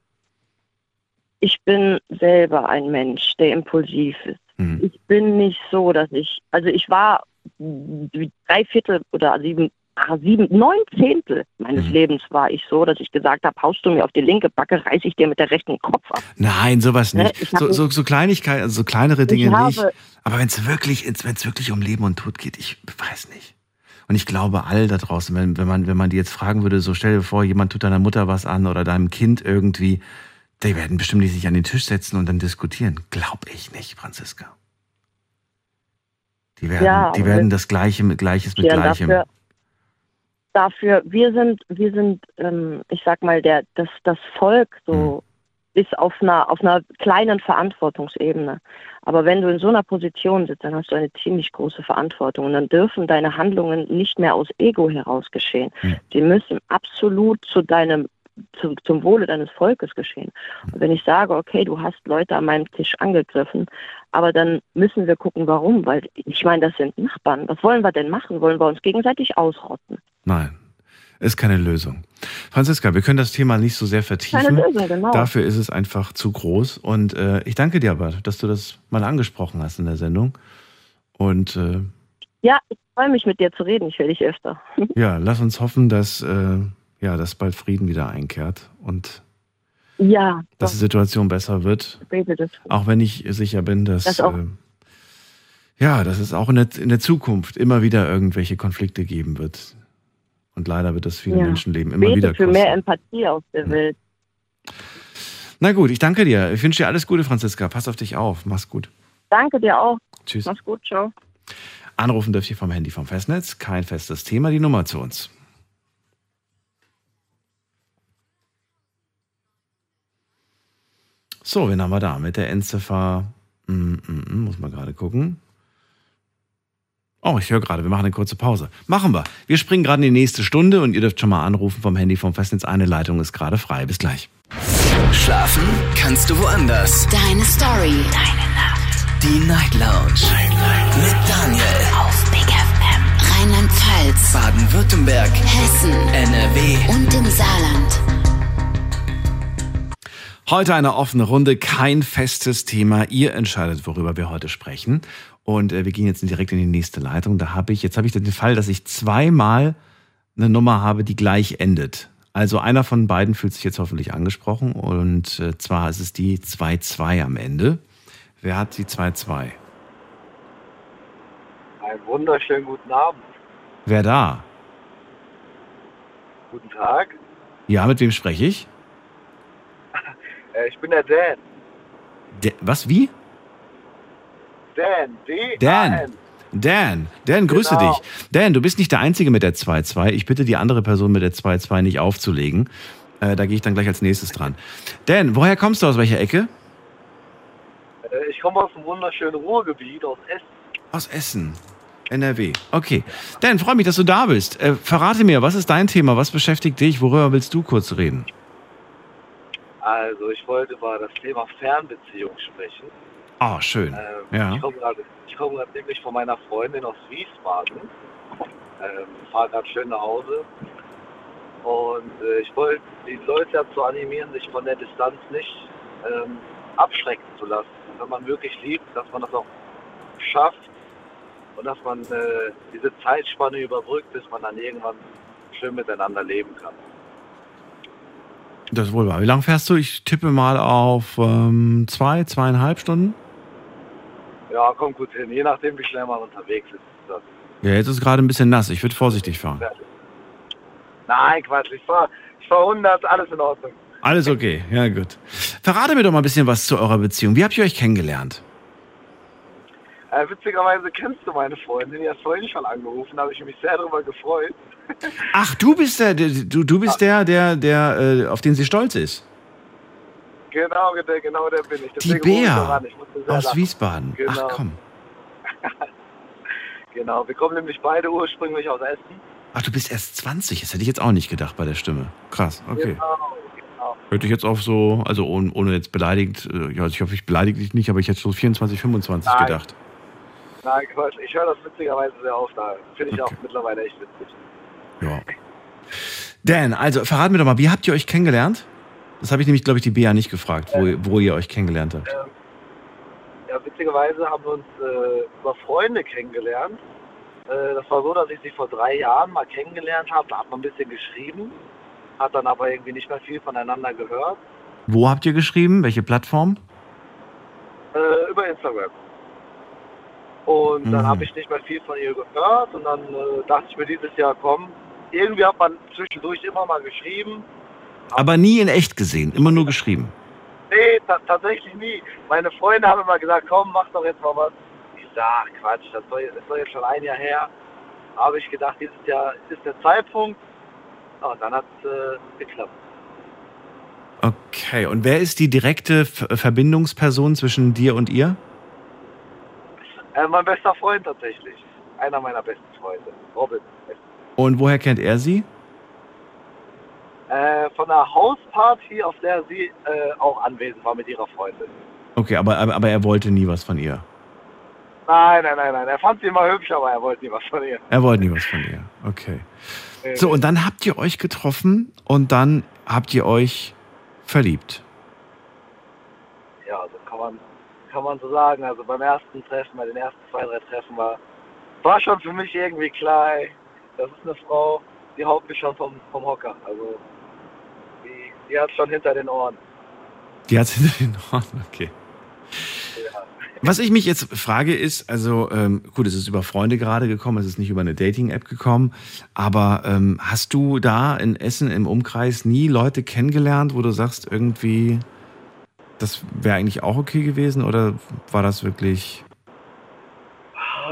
Speaker 10: ich bin selber ein Mensch, der impulsiv ist. Mhm. Ich bin nicht so, dass ich, also ich war drei Viertel oder sieben sieben, neun Zehntel meines mhm. Lebens war ich so, dass ich gesagt habe, haust du mir auf die linke Backe, reiße ich dir mit der rechten Kopf ab.
Speaker 1: Nein, sowas ne, nicht. So, so, so, Kleinigkeiten, also so kleinere Dinge nicht. Aber wenn es wirklich, wenn es wirklich um Leben und Tod geht, ich weiß nicht. Und ich glaube, all da draußen, wenn, wenn man, wenn man die jetzt fragen würde, so stell dir vor, jemand tut deiner Mutter was an oder deinem Kind irgendwie, die werden bestimmt nicht sich an den Tisch setzen und dann diskutieren. Glaub ich nicht, Franziska. Die werden, ja, die werden das Gleiche mit Gleiches mit Gleichem. Dafür,
Speaker 10: dafür, wir sind, wir sind, ähm, ich sag mal, der, das, das Volk so mhm. ist auf einer, auf einer kleinen Verantwortungsebene. Aber wenn du in so einer Position sitzt, dann hast du eine ziemlich große Verantwortung und dann dürfen deine Handlungen nicht mehr aus Ego heraus geschehen. Mhm. Die müssen absolut zu deinem zum, zum Wohle deines Volkes geschehen. Und wenn ich sage, okay, du hast Leute an meinem Tisch angegriffen, aber dann müssen wir gucken, warum, weil ich meine, das sind Nachbarn. Was wollen wir denn machen? Wollen wir uns gegenseitig ausrotten?
Speaker 1: Nein, ist keine Lösung. Franziska, wir können das Thema nicht so sehr vertiefen. Keine Lösung, genau. Dafür ist es einfach zu groß. Und äh, ich danke dir aber, dass du das mal angesprochen hast in der Sendung. Und äh,
Speaker 10: ja, ich freue mich mit dir zu reden. Ich will dich öfter.
Speaker 1: ja, lass uns hoffen, dass, äh, ja, dass bald Frieden wieder einkehrt und
Speaker 10: ja,
Speaker 1: dass die Situation besser wird. Auch wenn ich sicher bin, dass, das äh, ja, dass es auch in der, in der Zukunft immer wieder irgendwelche Konflikte geben wird. Und leider wird das viele
Speaker 10: Ja.
Speaker 1: Menschenleben immer
Speaker 10: Bete
Speaker 1: wieder
Speaker 10: für
Speaker 1: kosten.
Speaker 10: mehr Empathie auf der Welt.
Speaker 1: Na gut, ich danke dir. Ich wünsche dir alles Gute, Franziska. Pass auf dich auf. Mach's gut.
Speaker 10: Danke dir auch.
Speaker 1: Tschüss.
Speaker 10: Mach's gut, ciao.
Speaker 1: Anrufen dürft ihr vom Handy vom Festnetz. Kein festes Thema, die Nummer zu uns. So, wen haben wir da? Mit der Endziffer. Mm, mm, mm, muss man gerade gucken. Oh, ich höre gerade, wir machen eine kurze Pause. Machen wir. Wir springen gerade in die nächste Stunde und ihr dürft schon mal anrufen vom Handy vom Festnetz. Eine Leitung ist gerade frei. Bis gleich.
Speaker 11: Schlafen kannst du woanders.
Speaker 12: Deine Story. Deine Nacht.
Speaker 11: Die Night Lounge. Mit Daniel.
Speaker 12: Auf Big FM. Rheinland-Pfalz.
Speaker 11: Baden-Württemberg.
Speaker 12: Hessen.
Speaker 11: NRW.
Speaker 12: Und im Saarland.
Speaker 1: Heute eine offene Runde, kein festes Thema. Ihr entscheidet, worüber wir heute sprechen. Und äh, wir gehen jetzt direkt in die nächste Leitung. Da habe ich, jetzt habe ich den Fall, dass ich zweimal eine Nummer habe, die gleich endet. Also einer von beiden fühlt sich jetzt hoffentlich angesprochen. Und äh, zwar ist es die 2-2 am Ende. Wer hat die 2-2?
Speaker 6: Einen wunderschönen guten Abend.
Speaker 1: Wer da?
Speaker 6: Guten Tag.
Speaker 1: Ja, mit wem spreche ich?
Speaker 6: Äh, ich bin der Dan.
Speaker 1: Der, was, wie?
Speaker 6: Dan. D.
Speaker 1: Dan. Dan, Dan, grüße
Speaker 6: Genau.
Speaker 1: dich. Dan, du bist nicht der Einzige mit der 2-2. Ich bitte die andere Person mit der 2-2 nicht aufzulegen. Äh, da gehe ich dann gleich als nächstes dran. Dan, woher kommst du aus welcher Ecke?
Speaker 6: Äh, ich komme aus dem wunderschönen Ruhrgebiet, aus Essen.
Speaker 1: Aus Essen. NRW. Okay. Dan, freue mich, dass du da bist. Äh, verrate mir, was ist dein Thema? Was beschäftigt dich? Worüber willst du kurz reden?
Speaker 6: Also ich wollte über das Thema Fernbeziehung sprechen.
Speaker 1: Ah, schön.
Speaker 6: Ähm,
Speaker 1: Ja.
Speaker 6: Ich komme gerade gerade nämlich von meiner Freundin aus Wiesbaden. Ähm, fahre gerade schön nach Hause. Und äh, ich wollte die Leute dazu animieren, sich von der Distanz nicht ähm, abschrecken zu lassen. Wenn man wirklich liebt, dass man das auch schafft und dass man äh, diese Zeitspanne überbrückt, bis man dann irgendwann schön miteinander leben kann.
Speaker 1: Das ist wohl wahr. Wie lange fährst du? Ich tippe mal auf ähm, zwei, zweieinhalb Stunden.
Speaker 6: Ja, kommt gut hin. Je nachdem, wie schnell man unterwegs ist. ist Das.
Speaker 1: Ja, jetzt ist es gerade ein bisschen nass. Ich würde vorsichtig fahren.
Speaker 6: Nein, Quatsch. Ich fahre ich fahr 100, alles in Ordnung.
Speaker 1: Alles okay, ja gut. Verrate mir doch mal ein bisschen was zu eurer Beziehung. Wie habt ihr euch kennengelernt?
Speaker 6: Äh, witzigerweise kennst du meine Freundin, die hat vorhin schon angerufen, da habe ich mich sehr darüber gefreut.
Speaker 1: Ach, du bist der, der du, du bist der, der, der, äh, auf den sie stolz ist.
Speaker 6: Genau, der, genau der bin ich.
Speaker 1: Die
Speaker 6: Deswegen ich
Speaker 1: Bea aus
Speaker 6: lachen.
Speaker 1: Wiesbaden.
Speaker 6: Genau.
Speaker 1: Ach komm.
Speaker 6: Genau, wir kommen nämlich beide ursprünglich aus Essen.
Speaker 1: Ach, du bist erst 20. Das hätte ich jetzt auch nicht gedacht bei der Stimme. Krass, okay.
Speaker 6: Genau, genau.
Speaker 1: Hätte ich jetzt auf so, also ohne, ohne jetzt beleidigt, äh, ja, also ich hoffe, ich beleidige dich nicht, aber ich hätte so 24, 25
Speaker 6: Nein.
Speaker 1: gedacht.
Speaker 6: Nein, Quatsch. Ich höre das witzigerweise sehr oft. Da finde ich auch mittlerweile echt witzig.
Speaker 1: Ja. Dan, also verrat mir doch mal, wie habt ihr euch kennengelernt? Das habe ich nämlich, glaube ich, die Bea nicht gefragt, wo, wo ihr euch kennengelernt habt.
Speaker 6: Ähm, ja, witzigerweise haben wir uns äh, über Freunde kennengelernt. Äh, das war so, dass ich sie vor drei Jahren mal kennengelernt habe. Da hat man ein bisschen geschrieben, hat dann aber irgendwie nicht mehr viel voneinander gehört.
Speaker 1: Wo habt ihr geschrieben? Welche Plattform?
Speaker 6: Äh, über Instagram. Und dann
Speaker 1: Mhm.
Speaker 6: habe ich nicht mehr viel von ihr gehört und dann äh, dachte ich mir dieses Jahr, komm, irgendwie hat man zwischendurch immer mal geschrieben.
Speaker 1: Aber nie in echt gesehen, immer nur geschrieben.
Speaker 6: Nee, ta tatsächlich nie. Meine Freunde haben immer gesagt, komm, mach doch jetzt mal was. Ich sag, ach, Quatsch, das soll, das soll jetzt schon ein Jahr her. Habe ich gedacht, dieses Jahr ist der Zeitpunkt. Und dann hat es äh, geklappt.
Speaker 1: Okay, und wer ist die direkte Verbindungsperson zwischen dir und ihr?
Speaker 6: Äh, mein bester Freund tatsächlich. Einer meiner besten Freunde. Robin.
Speaker 1: Und woher kennt er sie?
Speaker 6: Äh, von einer Hausparty, auf der sie äh, auch anwesend war mit ihrer Freundin.
Speaker 1: Okay, aber, aber, aber er wollte nie was von ihr.
Speaker 6: Nein, nein, nein, nein. Er fand sie immer hübsch, aber er wollte nie was von ihr.
Speaker 1: Er wollte nie was von ihr. Okay. So, und dann habt ihr euch getroffen und dann habt ihr euch verliebt.
Speaker 6: Ja, so kann man, kann man so sagen. Also beim ersten Treffen, bei den ersten zwei, drei Treffen war, war schon für mich irgendwie klar, ey, das ist eine Frau, die haut mich schon vom, vom Hocker. Also die, die hat schon hinter den Ohren.
Speaker 1: Die hat hinter den Ohren, okay.
Speaker 6: Ja.
Speaker 1: Was ich mich jetzt frage ist, also ähm, gut, es ist über Freunde gerade gekommen, es ist nicht über eine Dating-App gekommen, aber ähm, hast du da in Essen im Umkreis nie Leute kennengelernt, wo du sagst, irgendwie, das wäre eigentlich auch okay gewesen oder war das wirklich...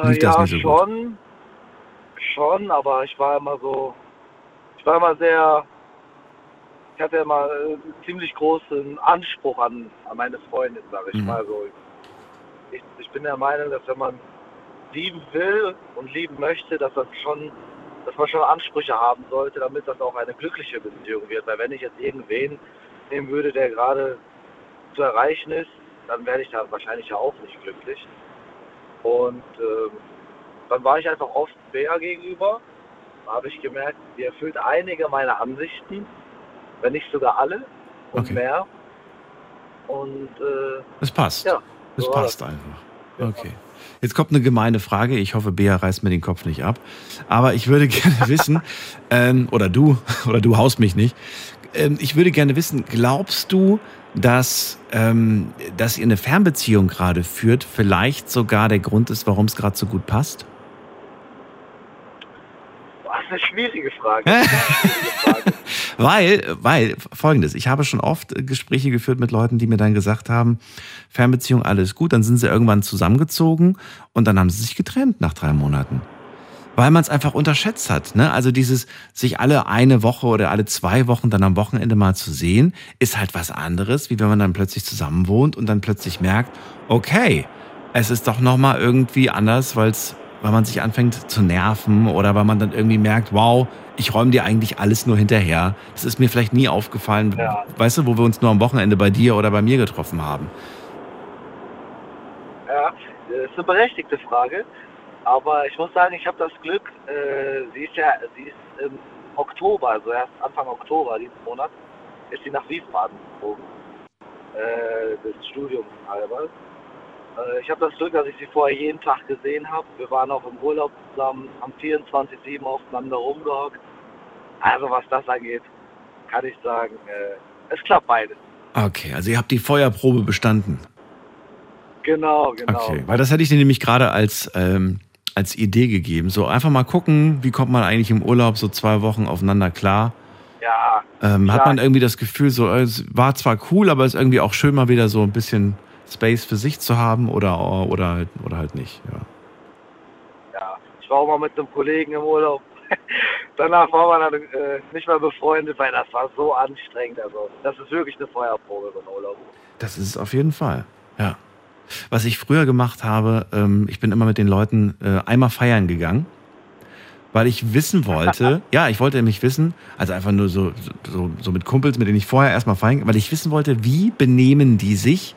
Speaker 1: Lief das
Speaker 6: ja,
Speaker 1: nicht so gut?
Speaker 6: schon. Schon, aber ich war immer so. Ich war immer sehr. Ich hatte immer äh, einen ziemlich großen Anspruch an, an meine Freundin, sage ich
Speaker 1: Mhm.
Speaker 6: mal so. Ich, ich bin der Meinung, dass wenn man lieben will und lieben möchte, dass das schon, dass man schon Ansprüche haben sollte, damit das auch eine glückliche Beziehung wird. Weil wenn ich jetzt irgendwen nehmen würde, der gerade zu erreichen ist, dann werde ich da wahrscheinlich ja auch nicht glücklich. Und ähm, dann war ich einfach oft Bea gegenüber. Da habe ich gemerkt, die erfüllt einige meiner Ansichten, wenn nicht sogar alle und
Speaker 1: Okay.
Speaker 6: mehr. Und äh,
Speaker 1: Es passt.
Speaker 6: Ja,
Speaker 1: es
Speaker 6: so
Speaker 1: passt einfach. Okay. Jetzt kommt eine gemeine Frage. Ich hoffe, Bea reißt mir den Kopf nicht ab. Aber ich würde gerne wissen, ähm, oder du, oder du haust mich nicht. Ähm, ich würde gerne wissen, glaubst du, dass, ähm, dass ihr eine Fernbeziehung gerade führt, vielleicht sogar der Grund ist, warum es gerade so gut passt?
Speaker 6: das ist eine schwierige Frage. Das ist eine schwierige Frage.
Speaker 1: Weil, weil, folgendes, ich habe schon oft äh, Gespräche geführt mit Leuten, die mir dann gesagt haben, Fernbeziehung, alles gut, dann sind sie irgendwann zusammengezogen und dann haben sie sich getrennt nach drei Monaten. Weil man es einfach unterschätzt hat. Ne? Also dieses, sich alle eine Woche oder alle zwei Wochen dann am Wochenende mal zu sehen, ist halt was anderes, wie wenn man dann plötzlich zusammen wohnt und dann plötzlich merkt, okay, es ist doch nochmal irgendwie anders, weil's, weil man sich anfängt zu nerven oder weil man dann irgendwie merkt, wow, ich räume dir eigentlich alles nur hinterher. Das ist mir vielleicht nie aufgefallen,
Speaker 6: Ja.
Speaker 1: weißt du, wo wir uns nur am Wochenende bei dir oder bei mir getroffen haben.
Speaker 6: Ja, das ist eine berechtigte Frage. Aber ich muss sagen, ich habe das Glück, äh, sie ist ja, sie ist im Oktober, also erst Anfang Oktober diesen Monat, ist sie nach Wiesbaden gezogen. Äh, des Studiums halber. Äh, ich habe das Glück, dass ich sie vorher jeden Tag gesehen habe. Wir waren auch im Urlaub zusammen, haben 24-7 aufeinander rumgehockt. Also was das angeht, kann ich sagen, äh, es klappt beides.
Speaker 1: Okay, also ihr habt die Feuerprobe bestanden.
Speaker 6: Genau, genau.
Speaker 1: Okay, weil das hätte ich dir nämlich gerade als, ähm, als Idee gegeben. So einfach mal gucken, wie kommt man eigentlich im Urlaub so zwei Wochen aufeinander klar.
Speaker 6: Ja,
Speaker 1: Ähm, hat man irgendwie das Gefühl, so es war zwar cool, aber es ist irgendwie auch schön, mal wieder so ein bisschen Space für sich zu haben oder, oder, halt, oder halt nicht. Ja.
Speaker 6: Ja, ich war auch mal mit einem Kollegen im Urlaub. Danach war man dann äh, nicht mehr befreundet, weil das war so anstrengend. Also, das ist wirklich eine Feuerprobe ein Urlaub.
Speaker 1: Das ist es auf jeden Fall. Ja. Was ich früher gemacht habe, ähm, ich bin immer mit den Leuten äh, einmal feiern gegangen, weil ich wissen wollte, ja, ich wollte nämlich wissen, also einfach nur so, so, so mit Kumpels, mit denen ich vorher erstmal feiern, weil ich wissen wollte, wie benehmen die sich,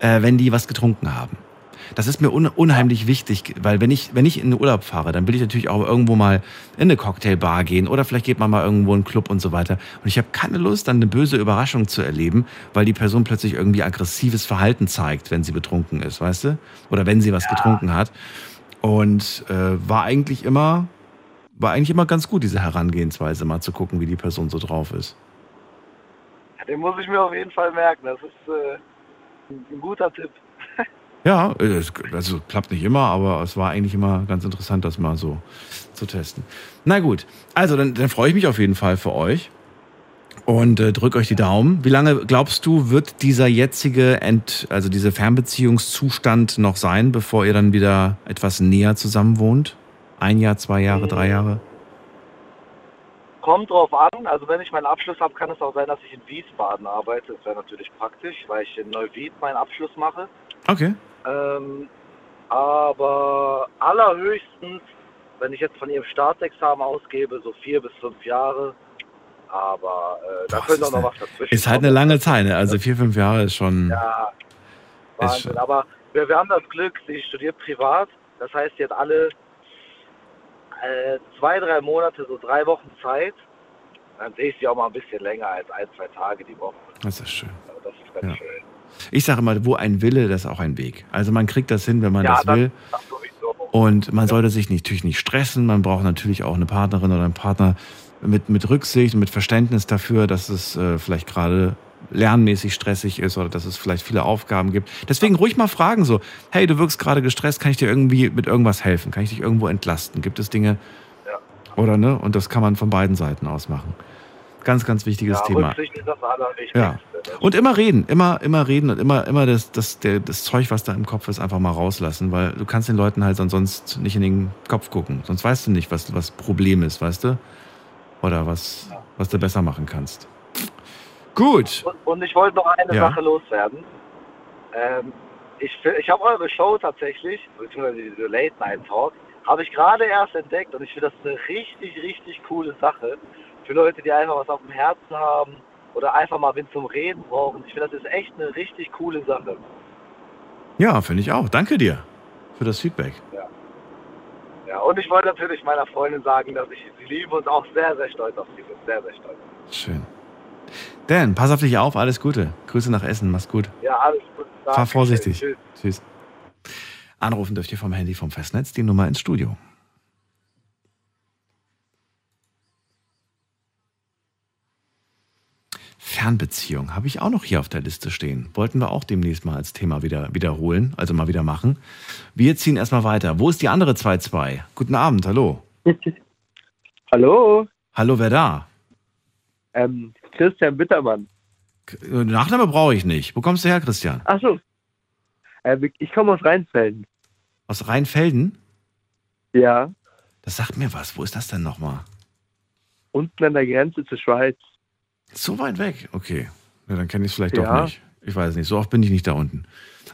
Speaker 1: äh, wenn die was getrunken haben. Das ist mir un unheimlich wichtig, weil wenn ich, wenn ich in den Urlaub fahre, dann will ich natürlich auch irgendwo mal in eine Cocktailbar gehen oder vielleicht geht man mal irgendwo in einen Club und so weiter. Und ich habe keine Lust, dann eine böse Überraschung zu erleben, weil die Person plötzlich irgendwie aggressives Verhalten zeigt, wenn sie betrunken ist, weißt du? Oder wenn sie was getrunken hat. Und äh, war eigentlich immer, war eigentlich immer ganz gut, diese Herangehensweise, mal zu gucken, wie die Person so drauf ist.
Speaker 6: Den muss ich mir auf jeden Fall merken. Das ist äh, ein guter Tipp.
Speaker 1: Ja, es also klappt nicht immer, aber es war eigentlich immer ganz interessant, das mal so zu testen. Na gut, also dann, dann freue ich mich auf jeden Fall für euch und äh, drück euch die Daumen. Wie lange glaubst du, wird dieser jetzige, Ent, also dieser Fernbeziehungszustand noch sein, bevor ihr dann wieder etwas näher zusammen wohnt? Ein Jahr, zwei Jahre, drei Jahre?
Speaker 6: Kommt drauf an. Also, wenn ich meinen Abschluss habe, kann es auch sein, dass ich in Wiesbaden arbeite. Das wäre natürlich praktisch, weil ich in Neuwied meinen Abschluss mache.
Speaker 1: Okay.
Speaker 6: Ähm, aber allerhöchstens, wenn ich jetzt von ihrem Staatsexamen ausgebe, so vier bis fünf Jahre. Aber äh, da könnte auch noch was dazwischen
Speaker 1: Ist halt eine lange Zeit, ne? Also vier, fünf Jahre ist schon.
Speaker 6: Ja,
Speaker 1: ist
Speaker 6: Wahnsinn.
Speaker 1: schon
Speaker 6: Aber wir, wir haben das Glück, sie studiert privat. Das heißt, sie hat alle äh, zwei, drei Monate, so drei Wochen Zeit. Dann sehe ich sie auch mal ein bisschen länger als ein, zwei Tage die Woche.
Speaker 1: Das ist schön.
Speaker 6: Also das ist ganz
Speaker 1: Ja.
Speaker 6: schön.
Speaker 1: Ich sage immer, wo ein Wille, das ist auch ein Weg. Also man kriegt das hin, wenn man
Speaker 6: ja,
Speaker 1: das will.
Speaker 6: Das.
Speaker 1: Und man sollte sich nicht- natürlich nicht stressen. Man braucht natürlich auch eine Partnerin oder einen Partner mit, mit Rücksicht und mit Verständnis dafür, dass es äh, vielleicht gerade lernmäßig stressig ist oder dass es vielleicht viele Aufgaben gibt. Deswegen ruhig mal fragen so, hey, du wirkst gerade gestresst, kann ich dir irgendwie mit irgendwas helfen? Kann ich dich irgendwo entlasten? Gibt es Dinge,
Speaker 13: Ja.
Speaker 1: oder ne? Und das kann man von beiden Seiten aus machen. Ganz, ganz wichtiges
Speaker 13: ja,
Speaker 1: Thema. Ja. Und immer reden, immer, immer reden und immer, immer das, das, der, das Zeug, was da im Kopf ist, einfach mal rauslassen, weil du kannst den Leuten halt sonst nicht in den Kopf gucken. Sonst weißt du nicht, was, was Problem ist, weißt du? Oder was, was du besser machen kannst. Gut.
Speaker 13: Und, und ich wollte noch eine
Speaker 1: Ja.
Speaker 13: Sache loswerden. Ähm, ich ich habe eure Show tatsächlich, beziehungsweise diese Late Night Talk, habe ich gerade erst entdeckt und ich finde das eine richtig, richtig coole Sache für Leute, die einfach was auf dem Herzen haben oder einfach mal wen zum Reden brauchen. Ich finde, das ist echt eine richtig coole Sache.
Speaker 1: Ja, finde ich auch. Danke dir für das Feedback.
Speaker 13: Ja, und ich wollte natürlich meiner Freundin sagen, dass ich sie liebe und auch sehr, sehr stolz auf sie bin. Sehr, sehr stolz.
Speaker 1: Schön. Dan, pass auf dich auf, alles Gute. Grüße nach Essen, mach's gut.
Speaker 13: Ja, alles gut.
Speaker 1: Fahr vorsichtig.
Speaker 13: Tschüss.
Speaker 1: Tschüss. Anrufen dürft ihr vom Handy vom Festnetz die Nummer ins Studio. Fernbeziehung habe ich auch noch hier auf der Liste stehen. Wollten wir auch demnächst mal als Thema wieder wiederholen, also mal wieder machen. Wir ziehen erstmal weiter. Wo ist die andere 2-2? Guten Abend, hallo.
Speaker 14: Hallo,
Speaker 1: Hallo, wer da?
Speaker 14: ähm, Christian Bittermann.
Speaker 1: Nachname brauche ich nicht. Wo kommst du her, Christian?
Speaker 14: Achso, äh, ich komme aus Rheinfelden.
Speaker 1: Aus Rheinfelden?
Speaker 14: Ja,
Speaker 1: Das sagt mir was. Wo ist das denn nochmal?
Speaker 14: unten an der Grenze zur Schweiz.
Speaker 1: So weit weg? Okay. Ja, dann kenne ich es vielleicht
Speaker 14: Ja.
Speaker 1: doch nicht. Ich weiß nicht. So oft bin ich nicht da unten.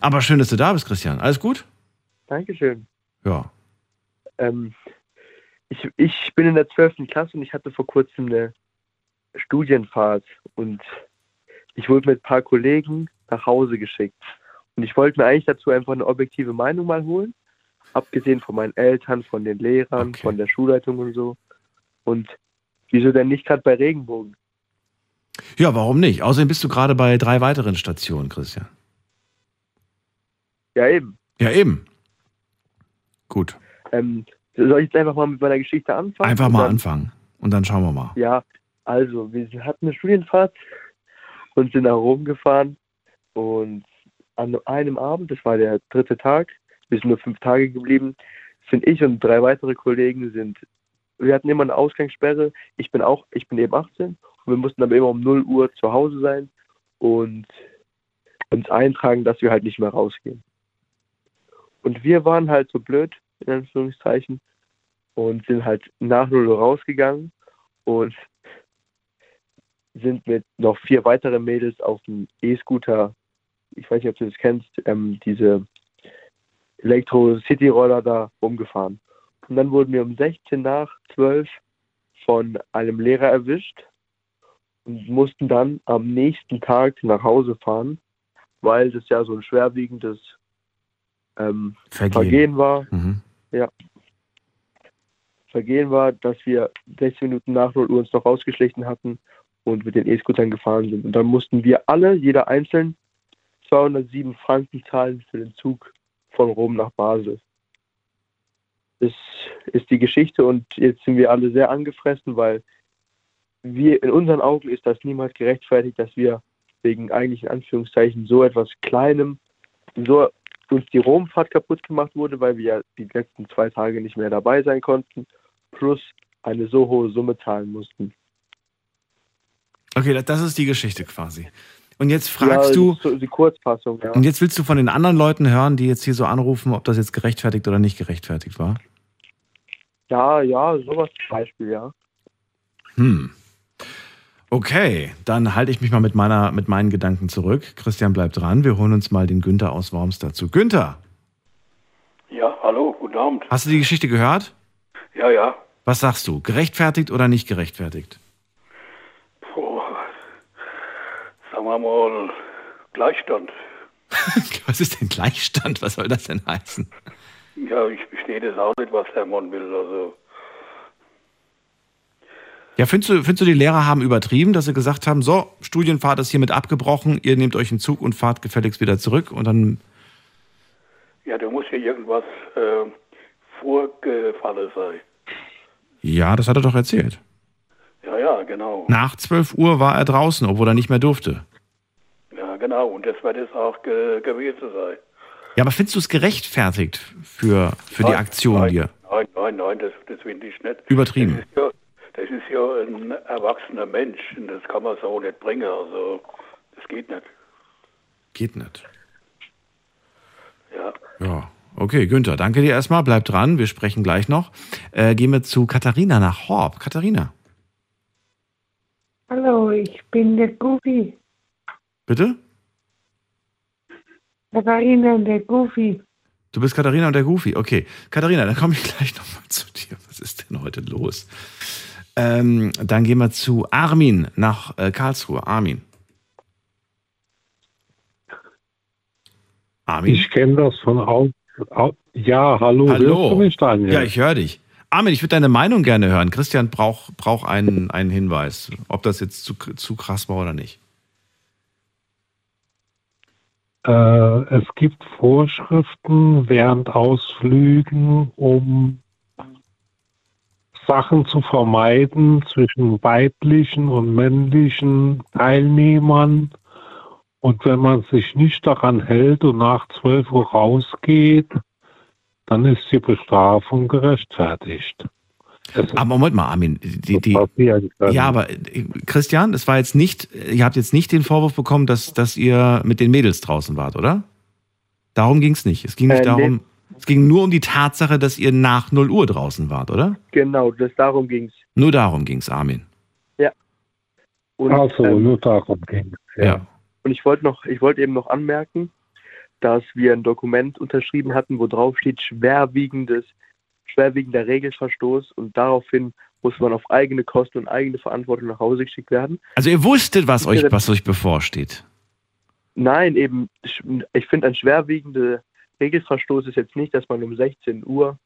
Speaker 1: Aber schön, dass du da bist, Christian. Alles gut?
Speaker 14: Dankeschön.
Speaker 1: Ja.
Speaker 14: Ähm, ich, ich bin in der 12. Klasse und ich hatte vor kurzem eine Studienfahrt und ich wurde mit ein paar Kollegen nach Hause geschickt. Und ich wollte mir eigentlich dazu einfach eine objektive Meinung mal holen, abgesehen von meinen Eltern, von den Lehrern, von der Schulleitung und so. Und wieso denn nicht gerade bei Regenbogen?
Speaker 1: Ja, warum nicht? Außerdem bist du gerade bei drei weiteren Stationen, Christian.
Speaker 14: Ja, eben.
Speaker 1: Ja, eben. Gut.
Speaker 14: Ähm, soll ich jetzt einfach mal mit meiner Geschichte anfangen?
Speaker 1: Einfach mal
Speaker 14: dann-
Speaker 1: anfangen. Und dann schauen wir mal.
Speaker 14: Ja, also wir hatten eine Studienfahrt und sind nach Rom gefahren und an einem Abend, das war der dritte Tag, wir sind nur fünf Tage geblieben, sind ich und drei weitere Kollegen sind, wir hatten immer eine Ausgangssperre, ich bin auch, ich bin eben 18 und wir mussten aber immer um 0 Uhr zu Hause sein und uns eintragen, dass wir halt nicht mehr rausgehen. Und wir waren halt so blöd, in Anführungszeichen, und sind halt nach 0 Uhr rausgegangen und sind mit noch vier weiteren Mädels auf dem E-Scooter, ich weiß nicht, ob du das kennst, ähm, diese Elektro-City-Roller da rumgefahren. Und dann wurden wir um 16 nach 12 von einem Lehrer erwischt und mussten dann am nächsten Tag nach Hause fahren, weil das ja so ein schwerwiegendes ähm,
Speaker 1: Vergehen.
Speaker 14: Vergehen war.
Speaker 1: Mhm.
Speaker 14: Ja. Vergehen war, dass wir 16 Minuten nach 0 Uhr uns noch rausgeschlichen hatten und mit den E-Scootern gefahren sind. Und dann mussten wir alle, jeder einzeln, 207 Franken zahlen für den Zug von Rom nach Basel. Das ist die Geschichte und jetzt sind wir alle sehr angefressen, weil wir in unseren Augen ist das niemals gerechtfertigt, dass wir wegen eigentlich in Anführungszeichen so etwas Kleinem so uns die Romfahrt kaputt gemacht wurde, weil wir ja die letzten zwei Tage nicht mehr dabei sein konnten, plus eine so hohe Summe zahlen mussten.
Speaker 1: Okay, das- ist die Geschichte quasi. Und jetzt fragst
Speaker 14: ja,
Speaker 1: du,
Speaker 14: so die Kurzfassung, ja.
Speaker 1: und jetzt willst du von den anderen Leuten hören, die jetzt hier so anrufen, ob das jetzt gerechtfertigt oder nicht gerechtfertigt war?
Speaker 14: Ja, ja, sowas zum Beispiel, ja.
Speaker 1: Hm. Okay, dann halte ich mich mal mit, meiner, mit meinen Gedanken zurück. Christian bleibt dran. Wir holen uns mal den Günther aus Worms dazu. Günther,
Speaker 15: Ja, hallo, guten Abend.
Speaker 1: hast du die Geschichte gehört?
Speaker 15: Ja, ja.
Speaker 1: Was sagst du? Gerechtfertigt oder nicht gerechtfertigt?
Speaker 15: Puh. Sagen wir mal Gleichstand.
Speaker 1: Was ist denn Gleichstand? Was soll das denn heißen?
Speaker 15: Ja, ich verstehe das auch nicht, was der Mann will. Also,
Speaker 1: Ja, findest du, findest du, die Lehrer haben übertrieben, dass sie gesagt haben, so, Studienfahrt ist hiermit abgebrochen, ihr nehmt euch einen Zug und fahrt gefälligst wieder zurück und dann,
Speaker 15: ja, da muss ja irgendwas äh, vorgefallen sein.
Speaker 1: ja, das hat er doch erzählt.
Speaker 15: Ja, ja, genau.
Speaker 1: Nach 12 Uhr war er draußen, obwohl er nicht mehr durfte.
Speaker 15: genau. Und das wird es auch ge gewesen sein.
Speaker 1: Ja, aber findest du es gerechtfertigt für, für die
Speaker 15: Nein,
Speaker 1: Aktion
Speaker 15: nein,
Speaker 1: hier?
Speaker 15: Nein, nein, nein, das, das finde ich nicht.
Speaker 1: Übertrieben.
Speaker 15: Das ist, ja, das ist ja ein erwachsener Mensch und das kann man so nicht bringen. Also, das geht nicht.
Speaker 1: Geht nicht.
Speaker 15: Ja.
Speaker 1: Ja. Okay, Günther, danke dir erstmal. Bleib dran, wir sprechen gleich noch. Äh, gehen wir zu Katharina nach Horb. Katharina,
Speaker 16: Hallo, ich bin der Goofy.
Speaker 1: bitte?
Speaker 16: Katharina, der Goofy.
Speaker 1: Du bist Katharina und der Goofy. Okay, Katharina, dann komme ich gleich nochmal zu dir. Was ist denn heute los? Ähm, dann gehen wir zu Armin nach äh, Karlsruhe. Armin. Armin?
Speaker 17: Ich kenne das von au, au, Ja, hallo.
Speaker 1: Hallo. Ja, ich höre dich. Armin, ich würde deine Meinung gerne hören. Christian braucht brauch einen, einen Hinweis, ob das jetzt zu, zu krass war oder nicht.
Speaker 17: Äh, es gibt Vorschriften während Ausflügen, um Sachen zu vermeiden zwischen weiblichen und männlichen Teilnehmern. Und wenn man sich nicht daran hält und nach 12 Uhr rausgeht, dann ist die Bestrafung gerechtfertigt.
Speaker 1: Aber Moment mal, Armin. Die, die, ja, aber Christian, es war jetzt nicht, ihr habt jetzt nicht den Vorwurf bekommen, dass, dass ihr mit den Mädels draußen wart, oder? Darum ging es nicht. Es ging nicht
Speaker 14: Äh,
Speaker 1: darum, es ging nur um die Tatsache, dass ihr nach 0 Uhr draußen wart, oder?
Speaker 14: Genau, das, darum ging es.
Speaker 1: Nur darum ging es, Armin.
Speaker 14: Ja. Und,
Speaker 17: Also,
Speaker 14: ähm,
Speaker 17: nur darum ging es.
Speaker 1: Ja.
Speaker 14: Und ich wollte noch, ich wollte eben noch anmerken, dass wir ein Dokument unterschrieben hatten, wo drauf steht schwerwiegendes, schwerwiegender Regelverstoß und daraufhin muss man auf eigene Kosten und eigene Verantwortung nach Hause geschickt werden.
Speaker 1: Also ihr wusstet, was euch, was euch bevorsteht.
Speaker 14: Nein, eben, ich finde, ein schwerwiegender Regelverstoß ist jetzt nicht, dass man um 16 Uhr,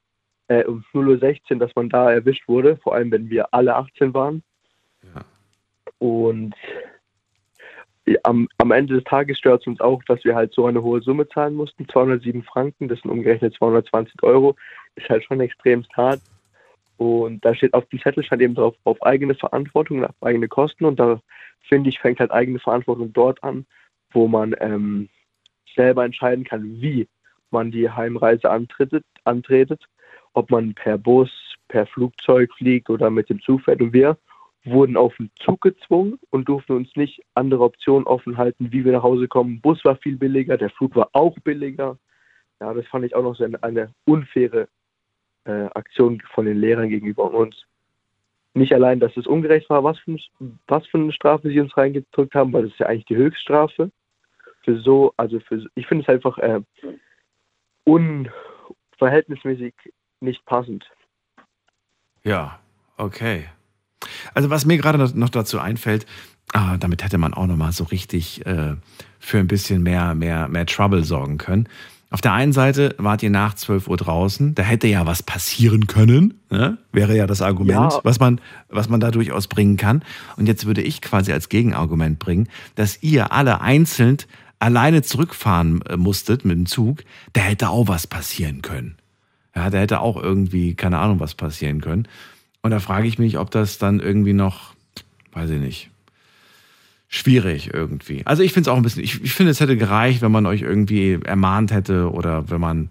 Speaker 14: äh, um 0 Uhr 16, dass man da erwischt wurde, vor allem wenn wir alle 18 waren. Und ja, am, am Ende des Tages stört es uns auch, dass wir halt so eine hohe Summe zahlen mussten. 207 Franken, das sind umgerechnet 220 Euro, ist halt schon extrem hart. Und da steht auf dem Zettel stand eben drauf, auf eigene Verantwortung, und auf eigene Kosten. Und da finde ich, fängt halt eigene Verantwortung dort an, wo man ähm, selber entscheiden kann, wie man die Heimreise antretet, antretet, ob man per Bus, per Flugzeug fliegt oder mit dem Zug fährt. Und wir wurden auf den Zug gezwungen und durften uns nicht andere Optionen offen halten, wie wir nach Hause kommen. Bus war viel billiger, der Flug war auch billiger. Ja, das fand ich auch noch so eine, eine unfaire äh, Aktion von den Lehrern gegenüber uns. Nicht allein, dass es ungerecht war, was für, was für eine Strafe sie uns reingedrückt haben, weil das ist ja eigentlich die Höchststrafe. Für so, also für, ich finde es einfach äh, unverhältnismäßig nicht passend.
Speaker 1: Ja, okay. Also was mir gerade noch- dazu einfällt, ah, damit hätte man auch noch mal so richtig äh, für ein bisschen mehr, mehr, mehr Trouble sorgen können. Auf der einen Seite wart ihr nach 12 Uhr draußen, da hätte ja was passieren können, ne? wäre ja das Argument,
Speaker 14: Ja.
Speaker 1: was, man, was man da durchaus bringen kann. Und jetzt würde ich quasi als Gegenargument bringen, dass ihr alle einzeln alleine zurückfahren äh, musstet mit dem Zug, da hätte auch was passieren können. Ja, da hätte auch irgendwie, keine Ahnung, was passieren können. Und da frage ich mich, ob das dann irgendwie noch, weiß ich nicht, schwierig irgendwie. Also ich finde es auch ein bisschen, ich, ich finde, es hätte gereicht, wenn man euch irgendwie ermahnt hätte oder wenn man,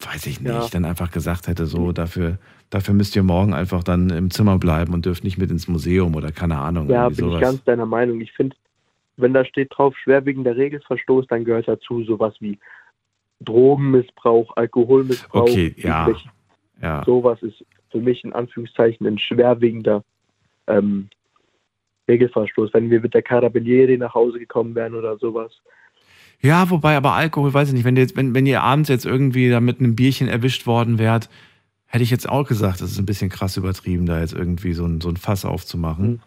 Speaker 1: weiß ich nicht,
Speaker 14: Ja.
Speaker 1: dann einfach gesagt hätte, so, dafür, dafür müsst ihr morgen einfach dann im Zimmer bleiben und dürft nicht mit ins Museum oder keine Ahnung.
Speaker 14: Ja, bin ich
Speaker 1: sowas.
Speaker 14: ganz deiner Meinung. Ich finde, wenn da steht drauf schwerwiegender Regelverstoß, dann gehört dazu sowas wie Drogenmissbrauch, Alkoholmissbrauch.
Speaker 1: Okay, ja. ja.
Speaker 14: Sowas ist für mich in Anführungszeichen ein schwerwiegender ähm, Regelverstoß. Wenn wir mit der Carabinieri nach Hause gekommen wären oder sowas.
Speaker 1: Ja, wobei aber Alkohol, weiß ich nicht, wenn ihr, jetzt, wenn, wenn ihr abends jetzt irgendwie da mit einem Bierchen erwischt worden wärt, hätte ich jetzt auch gesagt, das ist ein bisschen krass übertrieben, da jetzt irgendwie so ein, so ein Fass aufzumachen.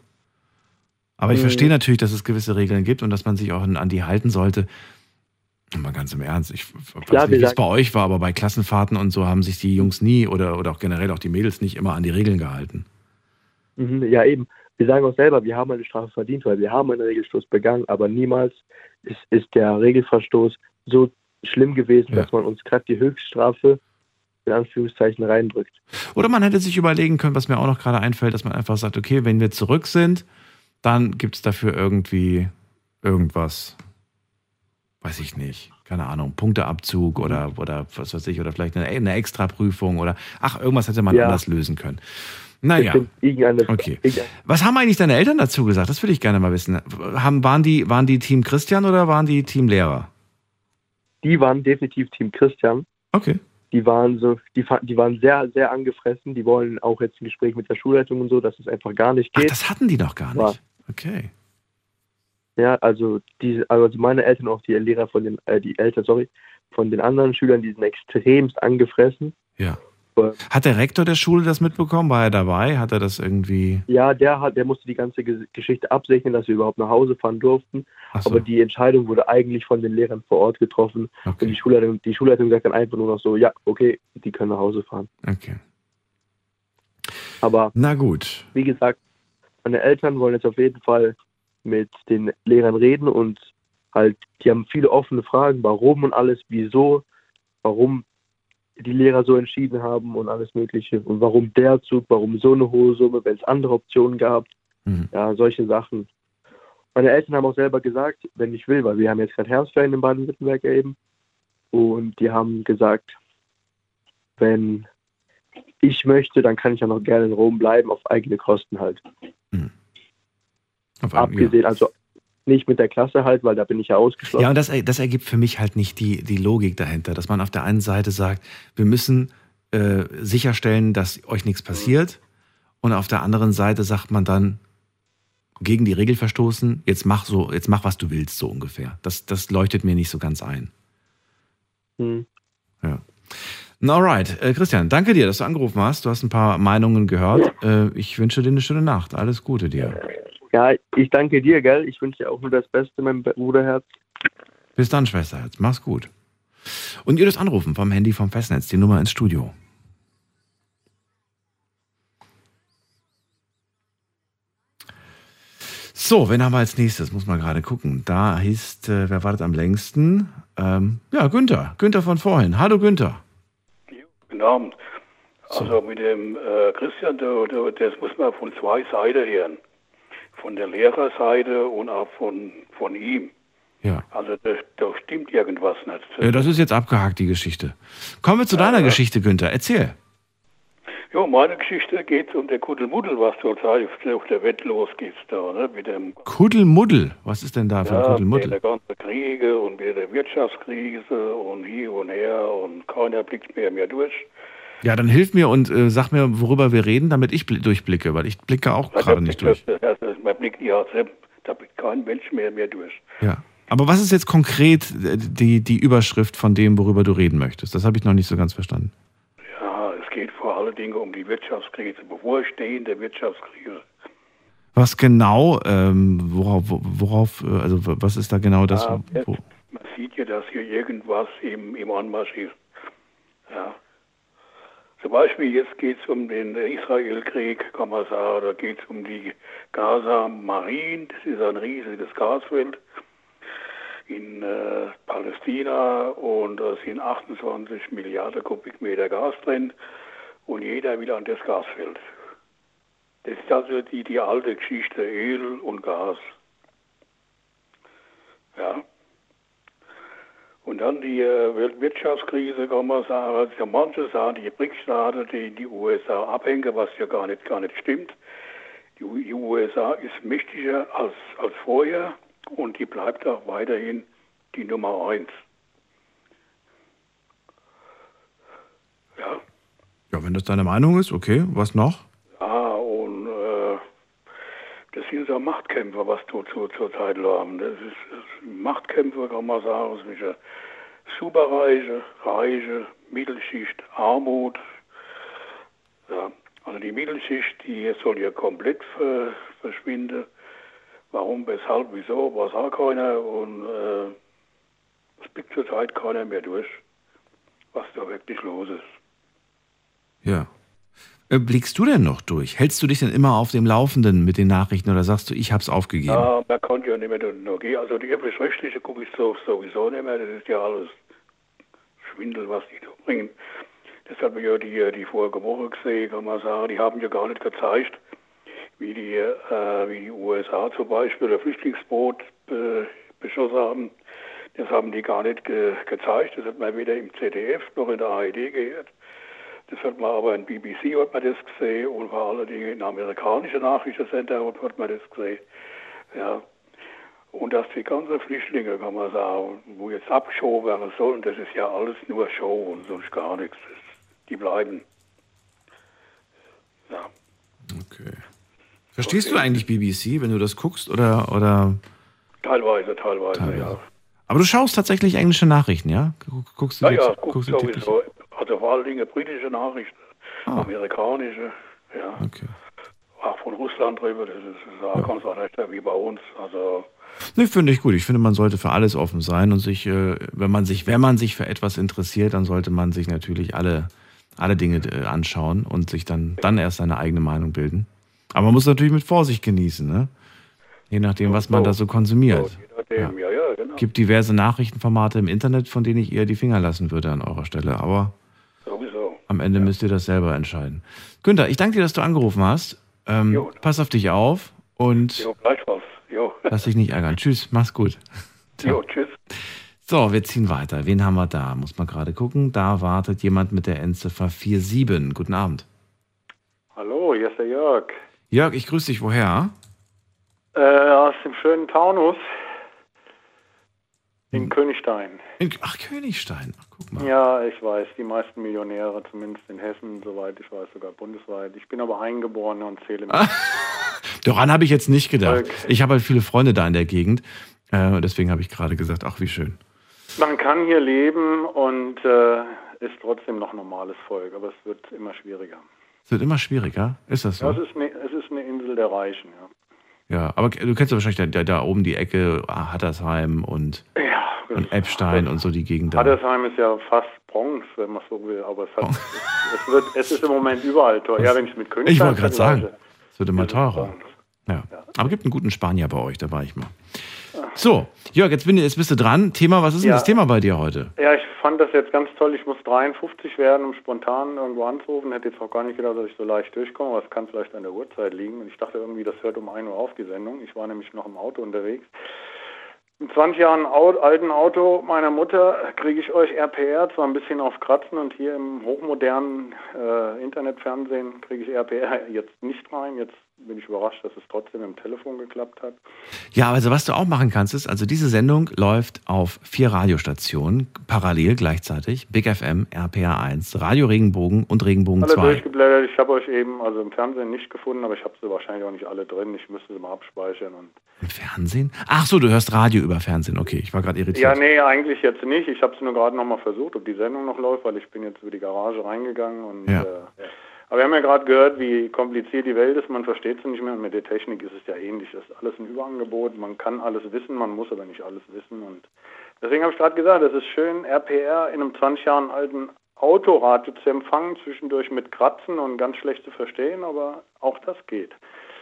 Speaker 1: Aber ich
Speaker 14: Mhm.
Speaker 1: verstehe natürlich, dass es gewisse Regeln gibt und dass man sich auch an die halten sollte. Mal ganz im Ernst, ich weiß
Speaker 14: Ja,
Speaker 1: nicht, wie es bei euch war, aber bei Klassenfahrten und so haben sich die Jungs nie oder, oder auch generell auch die Mädels nicht immer an die Regeln gehalten.
Speaker 14: Mhm, ja, eben. Wir sagen auch selber, wir haben eine Strafe verdient, weil wir haben einen Regelstoß begangen, aber niemals ist, ist der Regelverstoß so schlimm gewesen, dass man uns gerade die Höchststrafe in Anführungszeichen reindrückt.
Speaker 1: Oder man hätte sich überlegen können, was mir auch noch gerade einfällt, dass man einfach sagt, okay, wenn wir zurück sind, dann gibt es dafür irgendwie irgendwas. weiß ich nicht, keine Ahnung, Punkteabzug oder, oder was weiß ich, oder vielleicht eine, eine Extraprüfung oder ach, irgendwas hätte man
Speaker 14: Ja.
Speaker 1: anders lösen können. Naja. Okay. Was haben eigentlich deine Eltern dazu gesagt? Das würde ich gerne mal wissen. Haben, waren, die, waren die Team Christian oder waren die Team Lehrer?
Speaker 14: Die waren definitiv Team Christian.
Speaker 1: Okay.
Speaker 14: Die waren so, die, die waren sehr, sehr angefressen. Die wollen auch jetzt ein Gespräch mit der Schulleitung und so, dass es einfach gar nicht geht.
Speaker 1: Ach, das hatten die noch gar nicht. Okay.
Speaker 14: Ja, also die, also meine Eltern und auch die Lehrer von den, äh, die Eltern, sorry, von den anderen Schülern, die sind extremst angefressen.
Speaker 1: Ja. Hat der Rektor der Schule das mitbekommen? War er dabei? Hat er das irgendwie.
Speaker 14: Ja, der hat, der musste die ganze Ge- Geschichte absegnen, dass wir überhaupt nach Hause fahren durften.
Speaker 1: So.
Speaker 14: Aber die Entscheidung wurde eigentlich von den Lehrern vor Ort getroffen. Und die Schulleitung, die Schulleitung sagt dann einfach nur noch so, ja, okay, die können nach Hause fahren.
Speaker 1: Okay.
Speaker 14: Aber
Speaker 1: Na gut.
Speaker 14: wie gesagt, meine Eltern wollen jetzt auf jeden Fall mit den Lehrern reden und halt, die haben viele offene Fragen, warum und alles, wieso, warum die Lehrer so entschieden haben und alles Mögliche und warum der Zug, warum so eine hohe Summe, wenn es andere Optionen gab, ja, solche Sachen. Meine Eltern haben auch selber gesagt, wenn ich will, weil wir haben jetzt gerade Herbstferien in Baden-Württemberg eben und die haben gesagt, wenn ich möchte, dann kann ich ja noch gerne in Rom bleiben, auf eigene Kosten halt.
Speaker 1: Auf
Speaker 14: Abgesehen, also nicht mit der Klasse halt, weil da bin ich ja ausgeschlossen.
Speaker 1: Ja, und das, das ergibt für mich halt nicht die, die Logik dahinter, dass man auf der einen Seite sagt, wir müssen äh, sicherstellen, dass euch nichts passiert. Und auf der anderen Seite sagt man dann, gegen die Regel verstoßen, jetzt mach so, jetzt mach, was du willst, so ungefähr. Das, das leuchtet mir nicht so ganz ein.
Speaker 14: Hm.
Speaker 1: Ja. Na, Alright, äh, Christian, danke dir, dass du angerufen hast. Du hast ein paar Meinungen gehört. Äh, ich wünsche dir eine schöne Nacht. Alles Gute dir.
Speaker 14: Ja, ich danke dir, gell? Ich wünsche dir auch nur das Beste, mein Bruderherz.
Speaker 1: Bis dann, Schwesterherz. Mach's gut. Und ihr dürft anrufen vom Handy vom Festnetz, die Nummer ins Studio. So, wen haben wir als nächstes? Muss man gerade gucken. Da hieß, äh, wer wartet am längsten? Ähm, ja, Günther. Günther von vorhin. Hallo, Günther.
Speaker 15: Guten Abend. Also mit dem äh, Christian, da, da, das muss man von zwei Seiten hören. Von der Lehrerseite und auch von, von ihm.
Speaker 1: Ja.
Speaker 15: Also da, da stimmt irgendwas nicht.
Speaker 1: Äh, das ist jetzt abgehakt, die Geschichte. Kommen wir zu deiner Geschichte, Günther. Erzähl.
Speaker 15: Ja, meine Geschichte geht um der Kuddelmuddel, was zurzeit auf der Welt da, ne? Mit dem
Speaker 1: Kuddelmuddel. Was ist denn da für ein
Speaker 15: ja, mit
Speaker 1: Kuddelmuddel?
Speaker 15: der ganzen Kriege und mit der Wirtschaftskrise und hier und her und keiner blickt mehr mehr durch.
Speaker 1: Ja, dann hilf mir und äh, sag mir, worüber wir reden, damit ich bl- durchblicke, weil ich blicke auch gerade nicht durch.
Speaker 15: Also, man blickt ja da blickt kein Mensch mehr mehr durch.
Speaker 1: Ja. Aber was ist jetzt konkret äh, die, die Überschrift von dem, worüber du reden möchtest? Das habe ich noch nicht so ganz verstanden.
Speaker 15: Ja, es geht vor allen Dingen um die Wirtschaftskrise, bevorstehende Wirtschaftskrise.
Speaker 1: Was genau, ähm, worauf, worauf, äh, also was ist da genau das?
Speaker 15: Ja, man sieht ja, dass hier irgendwas im, im Anmarsch ist. Zum Beispiel jetzt geht es um den Israel-Krieg, kann man sagen, da geht es um die Gaza Marin, das ist ein riesiges Gasfeld in äh, Palästina und da sind 28 Milliarden Kubikmeter Gas drin und jeder will an das Gasfeld. Das ist also die, die alte Geschichte Öl und Gas. Ja. Und dann die äh, Weltwirtschaftskrise, kann man sagen, also manche sagen, die BRICS-Staaten, die die USA abhängen, was ja gar nicht, gar nicht stimmt. Die, die USA ist mächtiger als, als vorher und die bleibt auch weiterhin die Nummer eins. Ja.
Speaker 1: ja, wenn das deine Meinung ist, okay, was noch?
Speaker 15: Äh, das sind so Machtkämpfe, was du zu, zur Zeit haben. Das ist, das sind Machtkämpfe, kann man sagen, zwischen Superreiche, Reiche, Mittelschicht, Armut. Ja, also die Mittelschicht, die soll ja komplett ver, verschwinden. Warum, weshalb, wieso, weiß auch keiner. Und äh, es blickt zurzeit keiner mehr durch, was da wirklich los ist.
Speaker 1: Ja. Äh, Blickst du denn noch durch? Hältst du dich denn immer auf dem Laufenden mit den Nachrichten oder sagst du, ich hab's aufgegeben?
Speaker 15: Ja, man kann ja nicht mehr nur gehen. Also die öffentlich-rechtliche gucke ich so, sowieso nicht mehr. Das ist ja alles Schwindel, was die da bringen. Das hat man ja die, die vorige Woche gesehen, kann man sagen. Die haben ja gar nicht gezeigt, wie die, äh, wie die USA zum Beispiel ein Flüchtlingsboot äh, beschossen haben. Das haben die gar nicht ge gezeigt. Das hat man weder im ZDF noch in der ARD gehört. Das hat man aber in BBC hat man das gesehen und vor allen Dingen in amerikanischen Nachrichtensender hat man das gesehen. Ja. Und dass die ganzen Flüchtlinge, kann man sagen, wo jetzt abgeschoben werden sollen, das ist ja alles nur Show und sonst gar nichts. Die bleiben. Ja.
Speaker 1: Okay. Verstehst du eigentlich BBC, wenn du das guckst oder oder?
Speaker 15: Teilweise, teilweise,
Speaker 1: Teilweise.
Speaker 15: ja.
Speaker 1: Aber du schaust tatsächlich englische Nachrichten, ja? Guck- Guckst du
Speaker 15: Ja,
Speaker 1: die-
Speaker 15: ja, guck
Speaker 1: guckst du
Speaker 15: sowieso. Also vor allen Dingen britische Nachrichten,
Speaker 1: Ah.
Speaker 15: amerikanische, ja. Auch von Russland drüber, das ist auch ganz anders wie bei uns. Also
Speaker 1: Nee, finde ich gut. Ich finde, man sollte für alles offen sein und sich, äh, wenn man sich, wenn man sich für etwas interessiert, dann sollte man sich natürlich alle, alle Dinge äh, anschauen und sich dann, dann erst seine eigene Meinung bilden. Aber man muss natürlich mit Vorsicht genießen, ne? Je nachdem, was man da so konsumiert.
Speaker 15: ja, ja, genau.
Speaker 1: gibt diverse Nachrichtenformate im Internet, von denen ich eher die Finger lassen würde an eurer Stelle. Aber. Am Ende müsst ihr das selber entscheiden. Günther, ich danke dir, dass du angerufen hast. Ähm, pass auf dich auf und
Speaker 15: Jo. Jo.
Speaker 1: lass dich nicht ärgern. Tschüss, mach's gut.
Speaker 15: Jo, tschüss.
Speaker 1: So, wir ziehen weiter. Wen haben wir da? Muss man gerade gucken. Da wartet jemand mit der Endziffer 47. Guten Abend.
Speaker 18: Hallo, hier ist der Jörg.
Speaker 1: Jörg, ich grüße dich. Woher?
Speaker 18: Äh, aus dem schönen Taunus
Speaker 1: Hm.
Speaker 18: in Königstein.
Speaker 1: In, ach, Königstein. Ach, guck mal.
Speaker 18: Ja, ich weiß, die meisten Millionäre, zumindest in Hessen, soweit ich weiß, sogar bundesweit. Ich bin aber Eingeborener und zähle mit.
Speaker 1: Daran habe ich jetzt nicht gedacht.
Speaker 18: Okay.
Speaker 1: Ich habe halt viele Freunde da in der Gegend. Äh, deswegen habe ich gerade gesagt, ach, wie schön.
Speaker 18: Man kann hier leben und äh, ist trotzdem noch normales Volk, aber es wird immer schwieriger.
Speaker 1: Es wird immer schwieriger. Ist das so?
Speaker 18: Ja, es, ist eine, es ist eine Insel der Reichen, ja.
Speaker 1: Ja, aber du kennst ja wahrscheinlich da, da, oben die Ecke, ah, Hattersheim und,
Speaker 18: Ja,
Speaker 1: und Epstein und so die Gegend da.
Speaker 18: Hattersheim ist ja fast Bronx, wenn man so will, aber es, hat, es, es, wird, es ist im Moment überall teuer. Ja, wenn ich mit Königstein
Speaker 1: Ich wollte gerade sagen, es wird immer teurer. Ja. Aber gibt einen guten Spanier bei euch, da war ich mal. So, Jörg, jetzt, bin, jetzt bist du dran. Thema, was ist denn
Speaker 18: Ja.
Speaker 1: das Thema bei dir heute?
Speaker 18: Ja, ich fand das jetzt ganz toll. Ich muss 53 werden, um spontan irgendwo anzurufen. Hätte jetzt auch gar nicht gedacht, dass ich so leicht durchkomme, aber es kann vielleicht an der Uhrzeit liegen. Und ich dachte irgendwie, das hört um 1 Uhr auf, die Sendung. Ich war nämlich noch im Auto unterwegs. Im 20 Jahren alten Auto meiner Mutter kriege ich euch RPR, zwar ein bisschen auf Kratzen und hier im hochmodernen äh, Internetfernsehen kriege ich RPR jetzt nicht rein. Jetzt bin ich überrascht, dass es trotzdem im Telefon geklappt hat.
Speaker 1: Ja, also was du auch machen kannst, ist, also diese Sendung läuft auf vier Radiostationen, parallel gleichzeitig. Big FM, RPA 1, Radio Regenbogen und Regenbogen
Speaker 18: Alle
Speaker 1: 2.
Speaker 18: durchgeblättert. Ich habe euch eben also im Fernsehen nicht gefunden, aber ich habe sie wahrscheinlich auch nicht alle drin. Ich müsste sie mal abspeichern. Und
Speaker 1: Im Fernsehen? Ach so, du hörst Radio über Fernsehen. Okay, ich war gerade irritiert.
Speaker 18: ja, nee, eigentlich jetzt nicht. Ich habe es nur gerade nochmal versucht, ob die Sendung noch läuft, weil ich bin jetzt über die Garage reingegangen. Und,
Speaker 1: Ja.
Speaker 18: äh, aber wir haben ja gerade gehört, wie kompliziert die Welt ist. Man versteht sie nicht mehr. Und mit der Technik ist es ja ähnlich. Das ist alles ein Überangebot. Man kann alles wissen, man muss aber nicht alles wissen. Und deswegen habe ich gerade gesagt, es ist schön, RPR in einem 20 Jahren alten Autoradio zu empfangen, zwischendurch mit Kratzen und ganz schlecht zu verstehen, aber auch das geht.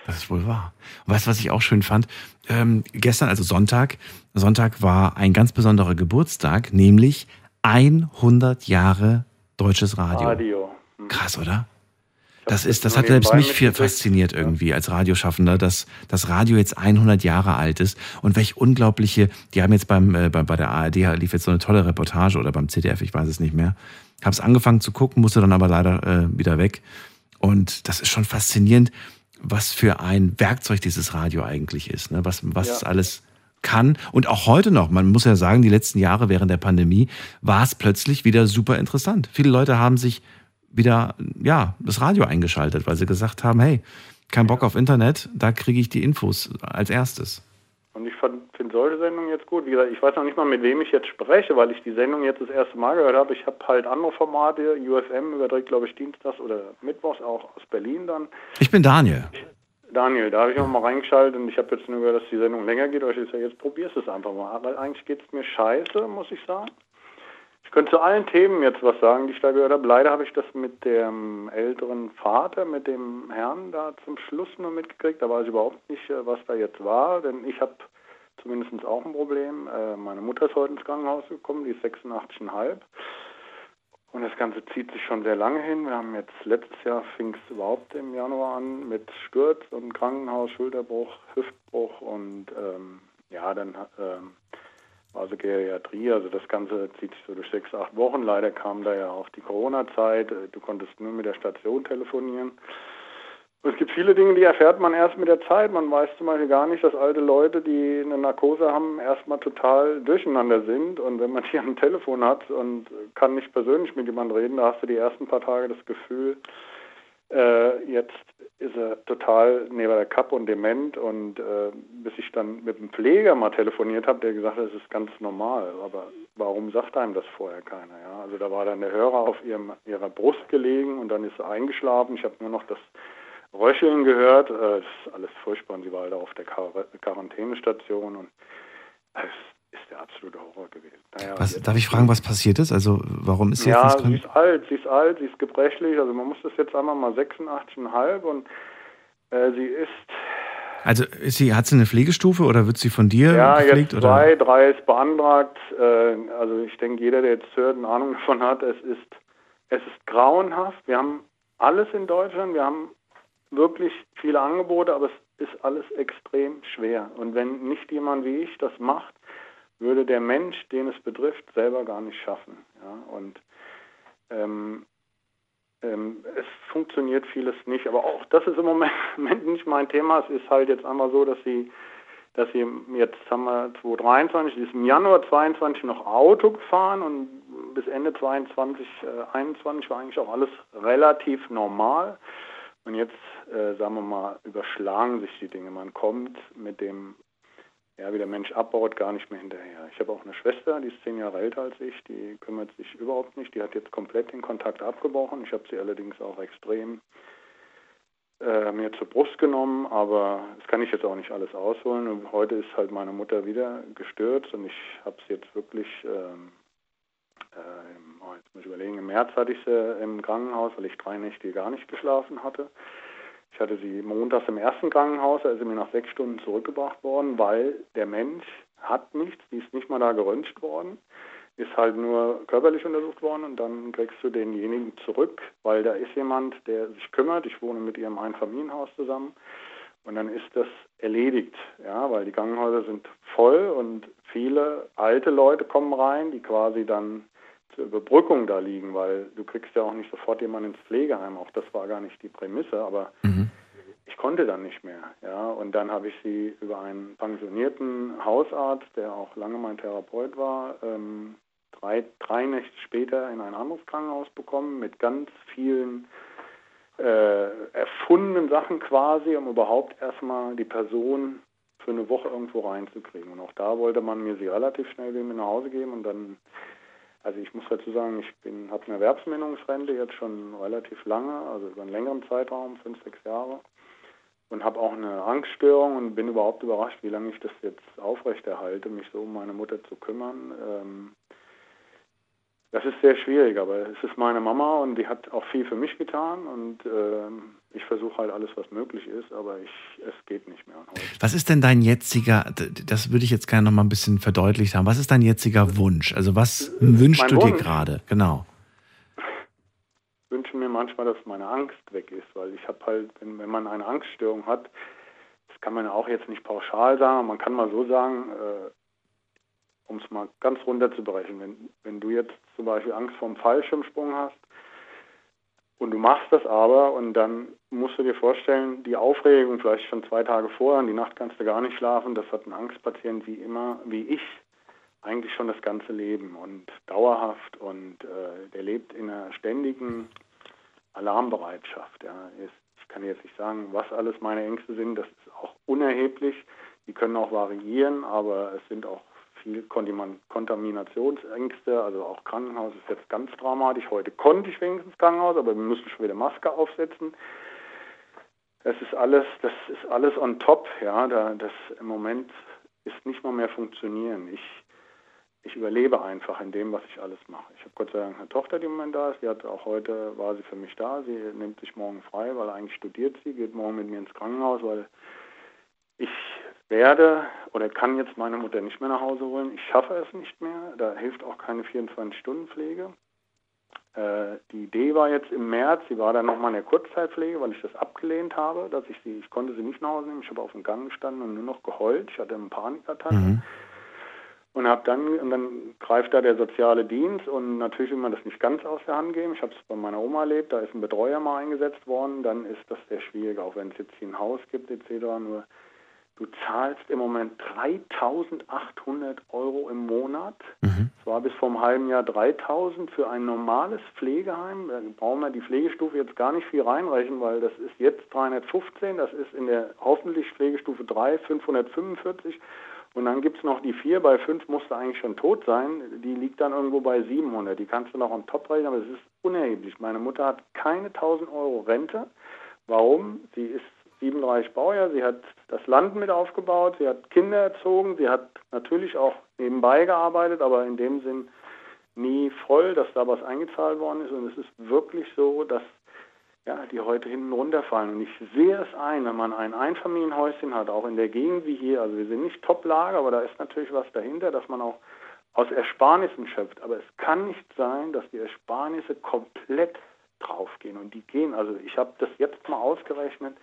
Speaker 1: Das ist wohl wahr. Und weißt du, was ich auch schön fand? Ähm, gestern, also Sonntag, Sonntag war ein ganz besonderer Geburtstag, nämlich 100 Jahre deutsches Radio.
Speaker 18: Radio.
Speaker 1: Krass, oder? Das ist, das hat selbst mich viel fasziniert irgendwie als Radioschaffender, dass das Radio jetzt 100 Jahre alt ist und welch unglaubliche, die haben jetzt beim, äh, bei, bei der ARD lief jetzt so eine tolle Reportage oder beim ZDF, ich weiß es nicht mehr. Habe es angefangen zu gucken, musste dann aber leider äh, wieder weg. Und das ist schon faszinierend, was für ein Werkzeug dieses Radio eigentlich ist, ne? was, was
Speaker 18: Ja.
Speaker 1: es alles kann. Und auch heute noch, man muss ja sagen, die letzten Jahre während der Pandemie war es plötzlich wieder super interessant. Viele Leute haben sich wieder, ja, das Radio eingeschaltet, weil sie gesagt haben, hey, kein Bock auf Internet, da kriege ich die Infos als erstes.
Speaker 18: Und ich finde solche Sendungen jetzt gut. Wie gesagt, ich weiß noch nicht mal, mit wem ich jetzt spreche, weil ich die Sendung jetzt das erste Mal gehört habe. Ich habe halt andere Formate. UFM überträgt, glaube ich, dienstags oder mittwochs auch aus Berlin dann.
Speaker 1: Ich bin Daniel.
Speaker 18: Daniel, da habe ich auch mal reingeschaltet und ich habe jetzt nur gehört, dass die Sendung länger geht. Aber ich sage, jetzt probierst du es einfach mal. Weil eigentlich geht es mir scheiße, muss ich sagen. Ich könnte zu allen Themen jetzt was sagen, die ich da gehört habe. Leider habe ich das mit dem älteren Vater, mit dem Herrn da zum Schluss nur mitgekriegt. Da weiß ich überhaupt nicht, äh, was da jetzt war, denn ich habe zumindest auch ein Problem. Äh, Meine Mutter ist heute ins Krankenhaus gekommen, die ist 86,5. Und das Ganze zieht sich schon sehr lange hin. Wir haben jetzt letztes Jahr fing es überhaupt im Januar an mit Sturz und Krankenhaus, Schulterbruch, Hüftbruch und ähm, ja, dann ähm, also Geriatrie, also das Ganze zieht sich so durch sechs, acht Wochen. Leider kam da ja auch die Corona-Zeit. Du konntest nur mit der Station telefonieren. Es gibt viele Dinge, die erfährt man erst mit der Zeit. Man weiß zum Beispiel gar nicht, dass alte Leute, die eine Narkose haben, erstmal total durcheinander sind. Und wenn man die am Telefon hat und kann nicht persönlich mit jemandem reden, da hast du die ersten paar Tage das Gefühl, äh, jetzt ist er total neben der Kappe und dement und äh, bis ich dann mit dem Pfleger mal telefoniert habe, der gesagt hat, das ist ganz normal. Aber warum sagt einem das vorher keiner? Ja? Also da war dann der Hörer auf ihrem, ihrer Brust gelegen und dann ist er eingeschlafen. Ich habe nur noch das Röcheln gehört. Äh, das ist alles furchtbar und sie war halt auf der Quar Quarantänestation und es ist der absolute Horror gewesen. Naja,
Speaker 1: Was, darf ich fragen, was passiert ist? Also warum ist sie
Speaker 18: ja,
Speaker 1: jetzt nicht
Speaker 18: sie
Speaker 1: drin?
Speaker 18: ist alt, sie ist alt, sie ist gebrechlich. Also man muss das jetzt einmal mal 86,5 und äh, sie ist
Speaker 1: Also ist sie, hat sie eine Pflegestufe oder wird sie von dir
Speaker 18: ja
Speaker 1: gepflegt? oder?
Speaker 18: zwei, drei ist beantragt. Äh, also ich denke, jeder, der jetzt hört, eine Ahnung davon hat, es ist es ist grauenhaft. Wir haben alles in Deutschland, wir haben wirklich viele Angebote, aber es ist alles extrem schwer. Und wenn nicht jemand wie ich das macht, würde der Mensch, den es betrifft, selber gar nicht schaffen. Ja? Und ähm, ähm, es funktioniert vieles nicht, aber auch das ist im Moment nicht mein Thema. Es ist halt jetzt einmal so, dass sie, dass sie jetzt haben wir 2023, sie ist im Januar 22 noch Auto gefahren und bis Ende 22, äh, 21 war eigentlich auch alles relativ normal. Und jetzt, äh, sagen wir mal, überschlagen sich die Dinge. Man kommt mit dem, ja, wie der Mensch abbaut, gar nicht mehr hinterher. Ich habe auch eine Schwester, die ist zehn Jahre älter als ich, die kümmert sich überhaupt nicht. Die hat jetzt komplett den Kontakt abgebrochen. Ich habe sie allerdings auch extrem äh, mir zur Brust genommen, aber das kann ich jetzt auch nicht alles ausholen. Und heute ist halt meine Mutter wieder gestürzt und ich habe sie jetzt wirklich, ähm, äh, oh, jetzt muss ich überlegen, im März hatte ich sie im Krankenhaus, weil ich drei Nächte gar nicht geschlafen hatte. Ich hatte sie montags im ersten Krankenhaus, da ist sie mir nach sechs Stunden zurückgebracht worden, weil der Mensch hat nichts, die ist nicht mal da geröntgt worden, ist halt nur körperlich untersucht worden und dann kriegst du denjenigen zurück, weil da ist jemand, der sich kümmert. Ich wohne mit ihrem Einfamilienhaus zusammen und dann ist das erledigt, ja, weil die Krankenhäuser sind voll und viele alte Leute kommen rein, die quasi dann zur Überbrückung da liegen, weil du kriegst ja auch nicht sofort jemanden ins Pflegeheim. Auch das war gar nicht die Prämisse, aber ich konnte dann nicht mehr. Ja, und dann habe ich sie über einen pensionierten Hausarzt, der auch lange mein Therapeut war, ähm, drei, drei Nächte später in ein anderes Krankenhaus bekommen mit ganz vielen äh, erfundenen Sachen quasi, um überhaupt erstmal die Person für eine Woche irgendwo reinzukriegen. Und auch da wollte man mir sie relativ schnell wieder nach Hause geben und dann also ich muss dazu sagen, ich bin habe eine Erwerbsminderungsrente jetzt schon relativ lange, also über einen längeren Zeitraum, fünf, sechs Jahre. Und habe auch eine Angststörung und bin überhaupt überrascht, wie lange ich das jetzt aufrechterhalte, mich so um meine Mutter zu kümmern. Ähm, das ist sehr schwierig, aber es ist meine Mama und die hat auch viel für mich getan und ähm, ich versuche halt alles, was möglich ist, aber ich, es geht nicht mehr.
Speaker 1: Was ist denn dein jetziger, das würde ich jetzt gerne noch mal ein bisschen verdeutlicht haben, was ist dein jetziger Wunsch? Also was wünschst
Speaker 18: Mein
Speaker 1: du dir gerade? Genau.
Speaker 18: Ich wünsche mir manchmal, dass meine Angst weg ist, weil ich habe halt, wenn, wenn man eine Angststörung hat, das kann man auch jetzt nicht pauschal sagen, man kann mal so sagen, äh, um es mal ganz runterzubrechen, wenn, wenn du jetzt zum Beispiel Angst vor dem Fallschirmsprung hast und du machst das aber und dann musst du dir vorstellen, die Aufregung vielleicht schon zwei Tage vorher, und die Nacht kannst du gar nicht schlafen, das hat ein Angstpatient wie immer, wie ich, eigentlich schon das ganze Leben und dauerhaft und äh, der lebt in einer ständigen Alarmbereitschaft. Ja. Ich kann jetzt nicht sagen, was alles meine Ängste sind, das ist auch unerheblich. Die können auch variieren, aber es sind auch viel Kontamin- Kontaminationsängste, also auch Krankenhaus ist jetzt ganz dramatisch. Heute konnte ich wenigstens Krankenhaus, aber wir müssen schon wieder Maske aufsetzen. Das ist alles, das ist alles on top, ja. Da, das im Moment ist nicht mal mehr funktionieren. Ich, ich überlebe einfach in dem, was ich alles mache. Ich habe Gott sei Dank eine Tochter, die im Moment da ist. Die hat auch heute war sie für mich da. Sie nimmt sich morgen frei, weil eigentlich studiert sie, geht morgen mit mir ins Krankenhaus, weil ich werde oder kann jetzt meine Mutter nicht mehr nach Hause holen. Ich schaffe es nicht mehr. Da hilft auch keine 24-Stunden-Pflege. Äh, die Idee war jetzt im März, sie war dann nochmal in der Kurzzeitpflege, weil ich das abgelehnt habe, dass ich sie, ich konnte sie nicht nach Hause nehmen. Ich habe auf dem Gang gestanden und nur noch geheult. Ich hatte einen Panikattack. und habe dann und dann greift da der soziale Dienst und natürlich will man das nicht ganz aus der Hand geben. Ich habe es bei meiner Oma erlebt, da ist ein Betreuer mal eingesetzt worden, dann ist das sehr schwierig, auch wenn es jetzt hier ein Haus gibt etc. Nur du zahlst im Moment 3.800 Euro im Monat. Es war bis vor einem halben Jahr 3.000 für ein normales Pflegeheim. Da brauchen wir die Pflegestufe jetzt gar nicht viel reinrechnen, weil das ist jetzt 315, das ist in der hoffentlich Pflegestufe 3 545 und dann gibt es noch die 4, bei 5 musste eigentlich schon tot sein. Die liegt dann irgendwo bei 700. Die kannst du noch on top rechnen, aber es ist unerheblich. Meine Mutter hat keine 1000 Euro Rente. Warum? Sie ist 37 Baujahr, sie hat das Land mit aufgebaut, sie hat Kinder erzogen, sie hat natürlich auch nebenbei gearbeitet, aber in dem Sinn nie voll, dass da was eingezahlt worden ist. Und es ist wirklich so, dass ja, die heute hinten runterfallen. Und ich sehe es ein, wenn man ein Einfamilienhäuschen hat, auch in der Gegend wie hier, also wir sind nicht Top-Lage, aber da ist natürlich was dahinter, dass man auch aus Ersparnissen schöpft. Aber es kann nicht sein, dass die Ersparnisse komplett draufgehen. Und die gehen, also ich habe das jetzt mal ausgerechnet,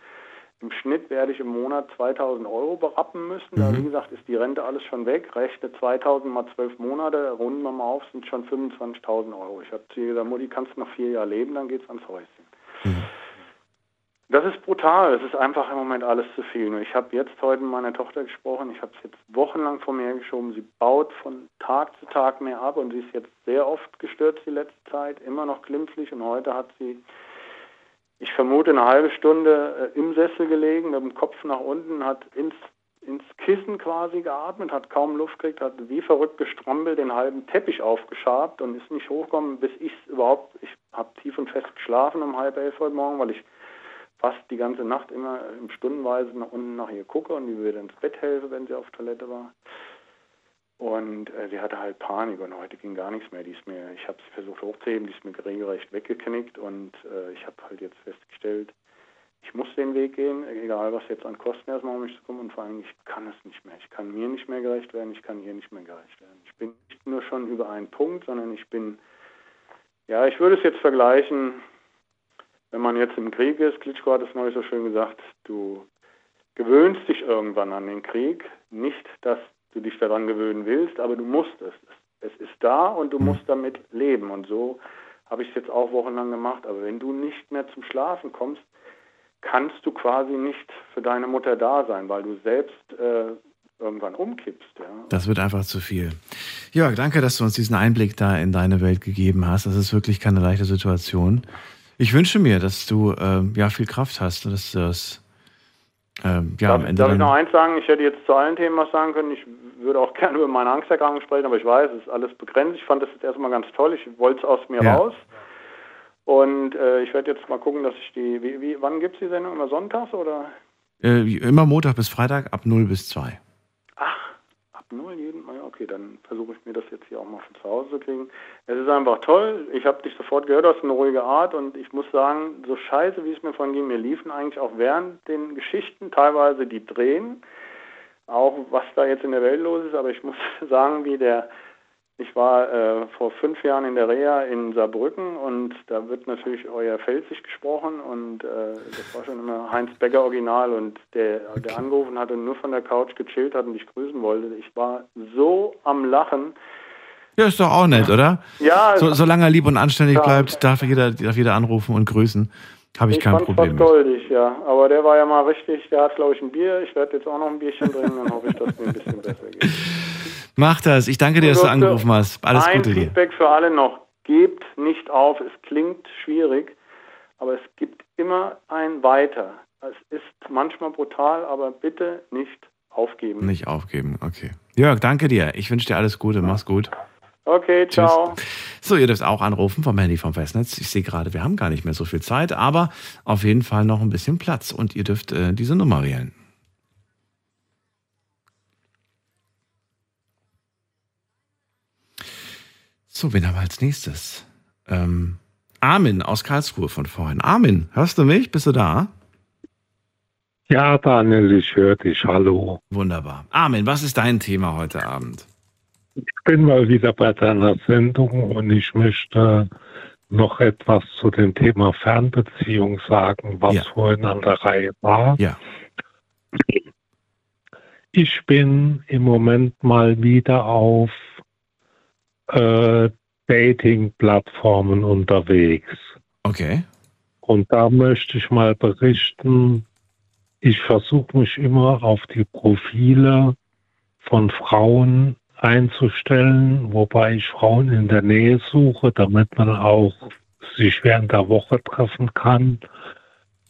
Speaker 18: im Schnitt werde ich im Monat 2000 Euro berappen müssen. Da, wie gesagt, ist die Rente alles schon weg. Rechne 2000 mal 12 Monate, runden wir mal auf, sind schon 25.000 Euro. Ich habe zu ihr gesagt, Mutti, kannst du noch vier Jahre leben, dann geht's ans Häuschen. Das ist brutal. Es ist einfach im Moment alles zu viel. Ich habe jetzt heute mit meiner Tochter gesprochen. Ich habe es jetzt wochenlang vor mir geschoben. Sie baut von Tag zu Tag mehr ab und sie ist jetzt sehr oft gestürzt die letzte Zeit, immer noch glimpflich. Und heute hat sie, ich vermute, eine halbe Stunde äh, im Sessel gelegen, mit dem Kopf nach unten, hat ins, ins Kissen quasi geatmet, hat kaum Luft gekriegt, hat wie verrückt gestrampelt, den halben Teppich aufgeschabt und ist nicht hochgekommen, bis ich überhaupt, ich habe tief und fest geschlafen um halb elf heute Morgen, weil ich fast die ganze Nacht immer im Stundenweise nach unten nach ihr gucke und die wieder ins Bett helfe, wenn sie auf Toilette war. Und äh, sie hatte halt Panik und heute ging gar nichts mehr. Die ist mir, ich habe sie versucht hochzuheben, die ist mir regelrecht weggeknickt und äh, ich habe halt jetzt festgestellt, ich muss den Weg gehen, egal was jetzt an Kosten erstmal um mich zu kommen und vor allem, ich kann es nicht mehr. Ich kann mir nicht mehr gerecht werden, ich kann ihr nicht mehr gerecht werden. Ich bin nicht nur schon über einen Punkt, sondern ich bin, ja, ich würde es jetzt vergleichen, wenn man jetzt im Krieg ist, Klitschko hat es neulich so schön gesagt, du gewöhnst dich irgendwann an den Krieg. Nicht, dass du dich daran gewöhnen willst, aber du musst es. Es ist da und du musst damit leben. Und so habe ich es jetzt auch wochenlang gemacht. Aber wenn du nicht mehr zum Schlafen kommst, kannst du quasi nicht für deine Mutter da sein, weil du selbst äh, irgendwann umkippst. Ja.
Speaker 1: Das wird einfach zu viel. Jörg, danke, dass du uns diesen Einblick da in deine Welt gegeben hast. Das ist wirklich keine leichte Situation. Ich wünsche mir, dass du äh, ja viel Kraft hast und dass du das ähm, ja, am
Speaker 18: darf,
Speaker 1: Ende
Speaker 18: darf ich noch eins sagen? Ich hätte jetzt zu allen Themen was sagen können. Ich würde auch gerne über meine Angsterkrankung sprechen, aber ich weiß, es ist alles begrenzt. Ich fand das jetzt erstmal ganz toll. Ich wollte es aus mir
Speaker 1: Ja.
Speaker 18: raus. Und äh, ich werde jetzt mal gucken, dass ich die. Wie, wie, wann gibt es die Sendung? Immer sonntags oder
Speaker 1: äh, immer Montag bis Freitag ab 0 bis 2.
Speaker 18: ab null jeden Mal? Okay, dann versuche ich mir das jetzt hier auch mal von zu Hause zu kriegen. Es ist einfach toll. Ich habe dich sofort gehört, du hast eine ruhige Art und ich muss sagen, so scheiße, wie es mir vorhin ging, mir liefen eigentlich auch während den Geschichten teilweise die Tränen. auch was da jetzt in der Welt los ist, aber ich muss sagen, wie der, ich war äh, vor fünf Jahren in der Reha in Saarbrücken und da wird natürlich euer Pfälzisch gesprochen und äh, das war schon immer Heinz Becker Original und der, der angerufen hat und nur von der Couch gechillt hat und dich grüßen wollte. Ich war so am Lachen.
Speaker 1: Ja, ist doch auch nett, oder?
Speaker 18: Ja,
Speaker 1: So, solange er lieb und anständig
Speaker 18: Ja.
Speaker 1: bleibt, darf jeder, darf jeder anrufen und grüßen. Habe ich,
Speaker 18: ich
Speaker 1: kein
Speaker 18: fand's
Speaker 1: Problem
Speaker 18: fast goldig, ja. Aber der war ja mal richtig, der hat glaube ich ein Bier. Ich werde jetzt auch noch ein Bierchen trinken, dann hoffe ich, dass es mir ein bisschen besser geht.
Speaker 1: Mach das. Ich danke dir, dass du angerufen hast. Alles
Speaker 18: ein
Speaker 1: Gute dir.
Speaker 18: Feedback für alle noch. Gebt nicht auf. Es klingt schwierig, aber es gibt immer ein Weiter. Es ist manchmal brutal, aber bitte nicht aufgeben.
Speaker 1: Nicht aufgeben, okay. Jörg, danke dir. Ich wünsche dir alles Gute. Mach's gut.
Speaker 18: Okay, ciao.
Speaker 1: So, ihr dürft auch anrufen vom Handy vom Festnetz. Ich sehe gerade, wir haben gar nicht mehr so viel Zeit, aber auf jeden Fall noch ein bisschen Platz und ihr dürft äh, diese Nummer wählen. So, wen haben wir als nächstes? Ähm, Armin aus Karlsruhe von vorhin. Armin, hörst du mich? Bist du da?
Speaker 17: Ja, Daniel, ich höre dich. Hallo.
Speaker 1: Wunderbar. Armin, was ist dein Thema heute Abend?
Speaker 17: Ich bin mal wieder bei deiner Sendung und ich möchte noch etwas zu dem Thema Fernbeziehung sagen, was
Speaker 1: Ja.
Speaker 17: vorhin an der Reihe war.
Speaker 1: Ja.
Speaker 17: Ich bin im Moment mal wieder auf äh, Dating-Plattformen unterwegs.
Speaker 1: Okay.
Speaker 17: Und da möchte ich mal berichten, ich versuche mich immer auf die Profile von Frauen einzustellen, wobei ich Frauen in der Nähe suche, damit man auch sich während der Woche treffen kann.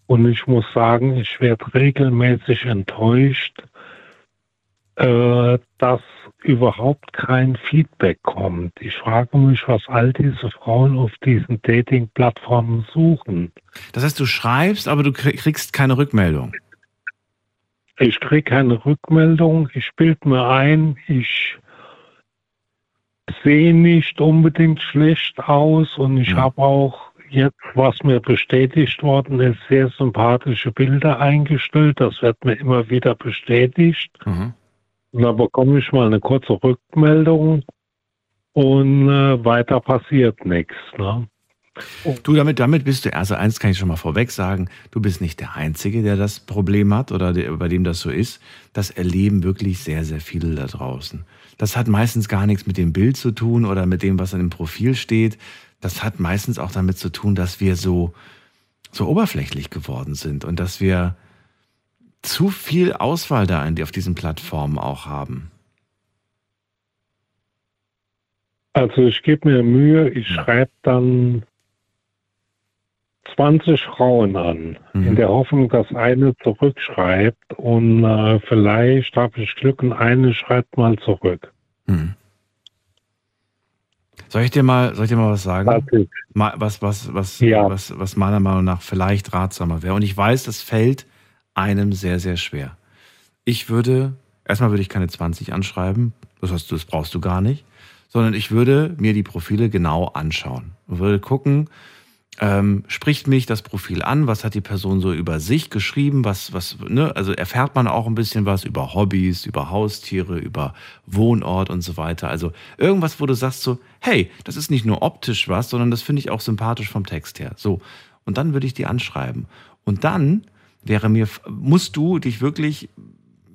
Speaker 17: Und ich muss sagen, ich werde regelmäßig enttäuscht, äh, dass überhaupt kein Feedback kommt. Ich frage mich, was all diese Frauen auf diesen Dating-Plattformen suchen.
Speaker 1: Das heißt, du schreibst, aber du kriegst keine Rückmeldung.
Speaker 17: Ich kriege keine Rückmeldung. Ich bilde mir ein, ich sehe nicht unbedingt schlecht aus und ich mhm. habe auch jetzt, was mir bestätigt worden ist, sehr sympathische Bilder eingestellt. Das wird mir immer wieder bestätigt. Mhm. Da bekomme ich mal eine kurze Rückmeldung und äh, weiter passiert nichts. Ne?
Speaker 1: Du, damit, damit bist du, also eins kann ich schon mal vorweg sagen, du bist nicht der Einzige, der das Problem hat oder der, bei dem das so ist. Das erleben wirklich sehr, sehr viele da draußen. Das hat meistens gar nichts mit dem Bild zu tun oder mit dem, was an dem Profil steht. Das hat meistens auch damit zu tun, dass wir so, so oberflächlich geworden sind und dass wir zu viel Auswahl da auf diesen Plattformen auch haben.
Speaker 17: Also ich gebe mir Mühe, ich schreibe dann 20 Frauen an, mhm. in der Hoffnung, dass eine zurückschreibt und äh, vielleicht habe ich Glück und eine schreibt mal zurück. Mhm.
Speaker 1: Soll ich dir mal, soll ich dir mal was sagen? Was, was, was, ja. was, was meiner Meinung nach vielleicht ratsamer wäre. Und ich weiß, das fällt einem sehr, sehr schwer. Ich würde, erstmal würde ich keine 20 anschreiben, das, heißt, das brauchst du gar nicht, sondern ich würde mir die Profile genau anschauen und würde gucken, ähm, spricht mich das Profil an, was hat die Person so über sich geschrieben, was, was, ne, also erfährt man auch ein bisschen was über Hobbys, über Haustiere, über Wohnort und so weiter. Also irgendwas, wo du sagst so, hey, das ist nicht nur optisch was, sondern das finde ich auch sympathisch vom Text her. So. Und dann würde ich die anschreiben. Und dann wäre mir, musst du dich wirklich,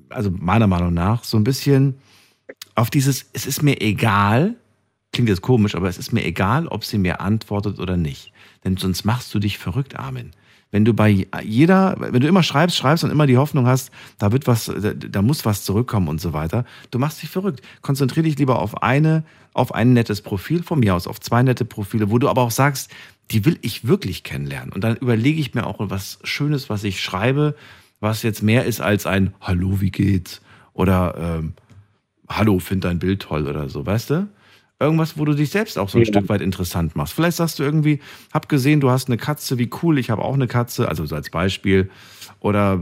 Speaker 1: also meiner Meinung nach, so ein bisschen auf dieses, es ist mir egal, klingt jetzt komisch, aber es ist mir egal, ob sie mir antwortet oder nicht. Denn sonst machst du dich verrückt, Armin. Wenn du bei jeder, wenn du immer schreibst, schreibst und immer die Hoffnung hast, da wird was, da, muss was zurückkommen und so weiter, du machst dich verrückt. Konzentriere dich lieber auf eine, auf ein nettes Profil von mir aus, auf zwei nette Profile, wo du aber auch sagst, die will ich wirklich kennenlernen. Und dann überlege ich mir auch was Schönes, was ich schreibe, was jetzt mehr ist als ein Hallo, wie geht's? Oder ähm, Hallo, find dein Bild toll oder so, weißt du? Irgendwas, wo du dich selbst auch so ein ja. Stück weit interessant machst. Vielleicht sagst du irgendwie, hab gesehen, du hast eine Katze, wie cool, ich habe auch eine Katze, also so als Beispiel. Oder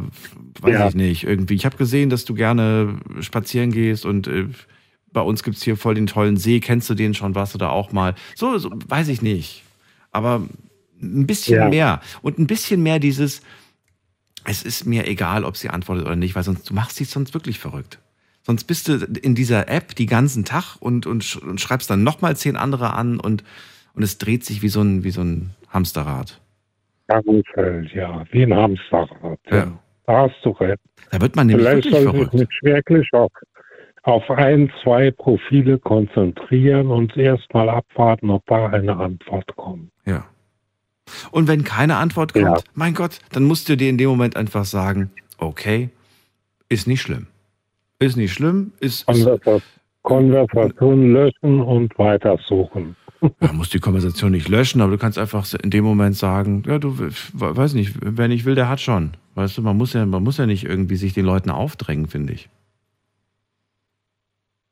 Speaker 1: weiß ja. ich nicht, irgendwie. Ich habe gesehen, dass du gerne spazieren gehst und äh, bei uns gibt es hier voll den tollen See. Kennst du den schon was oder auch mal? So, so weiß ich nicht. Aber ein bisschen ja. mehr. Und ein bisschen mehr dieses, es ist mir egal, ob sie antwortet oder nicht, weil sonst du machst sie sonst wirklich verrückt. Sonst bist du in dieser App die ganzen Tag und, und, und schreibst dann nochmal zehn andere an und, und es dreht sich wie so ein, wie so ein Hamsterrad.
Speaker 17: Karussell, ja, wie ein Hamsterrad. Ja. ja. Da hast du recht.
Speaker 1: Da wird man nämlich Vielleicht wirklich verrückt.
Speaker 17: mich wirklich auf, auf ein, zwei Profile konzentrieren und erstmal abwarten, ob da eine Antwort kommt.
Speaker 1: Ja. Und wenn keine Antwort kommt, ja. mein Gott, dann musst du dir in dem Moment einfach sagen, okay, ist nicht schlimm. Ist nicht schlimm. Ist,
Speaker 17: Konversation, Konversation löschen und weitersuchen.
Speaker 1: Man muss die Konversation nicht löschen, aber du kannst einfach in dem Moment sagen, ja, du, weiß nicht, wer nicht will, der hat schon. Weißt du, man muss ja, man muss ja nicht irgendwie sich den Leuten aufdrängen, finde ich.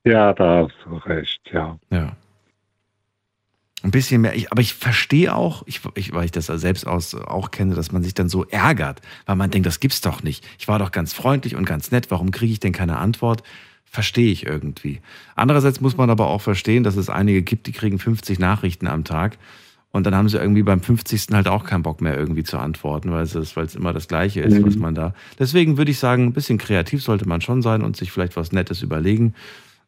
Speaker 17: Ja, da hast du recht, ja.
Speaker 1: Ja. Ein bisschen mehr, ich, aber ich verstehe auch, ich, ich, weil ich das selbst aus, auch kenne, dass man sich dann so ärgert, weil man denkt, das gibt's doch nicht. Ich war doch ganz freundlich und ganz nett, warum kriege ich denn keine Antwort? Verstehe ich irgendwie. Andererseits muss man aber auch verstehen, dass es einige gibt, die kriegen 50 Nachrichten am Tag und dann haben sie irgendwie beim 50. halt auch keinen Bock mehr irgendwie zu antworten, weil es, weil es immer das Gleiche ist, mhm. was man da. Deswegen würde ich sagen, ein bisschen kreativ sollte man schon sein und sich vielleicht was Nettes überlegen,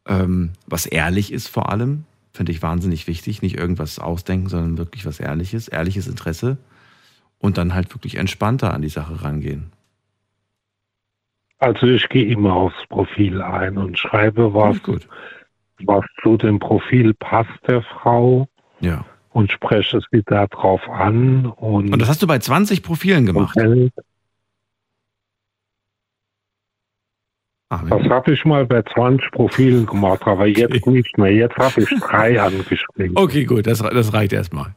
Speaker 1: ähm, was ehrlich ist vor allem Finde ich wahnsinnig wichtig. Nicht irgendwas ausdenken, sondern wirklich was Ehrliches, ehrliches Interesse. Und dann halt wirklich entspannter an die Sache rangehen.
Speaker 17: Also ich gehe immer aufs Profil ein und schreibe was, was zu dem Profil passt der Frau.
Speaker 1: Ja.
Speaker 17: Und spreche sie darauf an. Und,
Speaker 1: Und das hast du bei 20 Profilen gemacht?
Speaker 17: Das habe ich mal bei 20 Profilen gemacht, aber jetzt nicht mehr. Jetzt habe ich drei angeschrieben.
Speaker 1: Okay, gut, das, das reicht erstmal.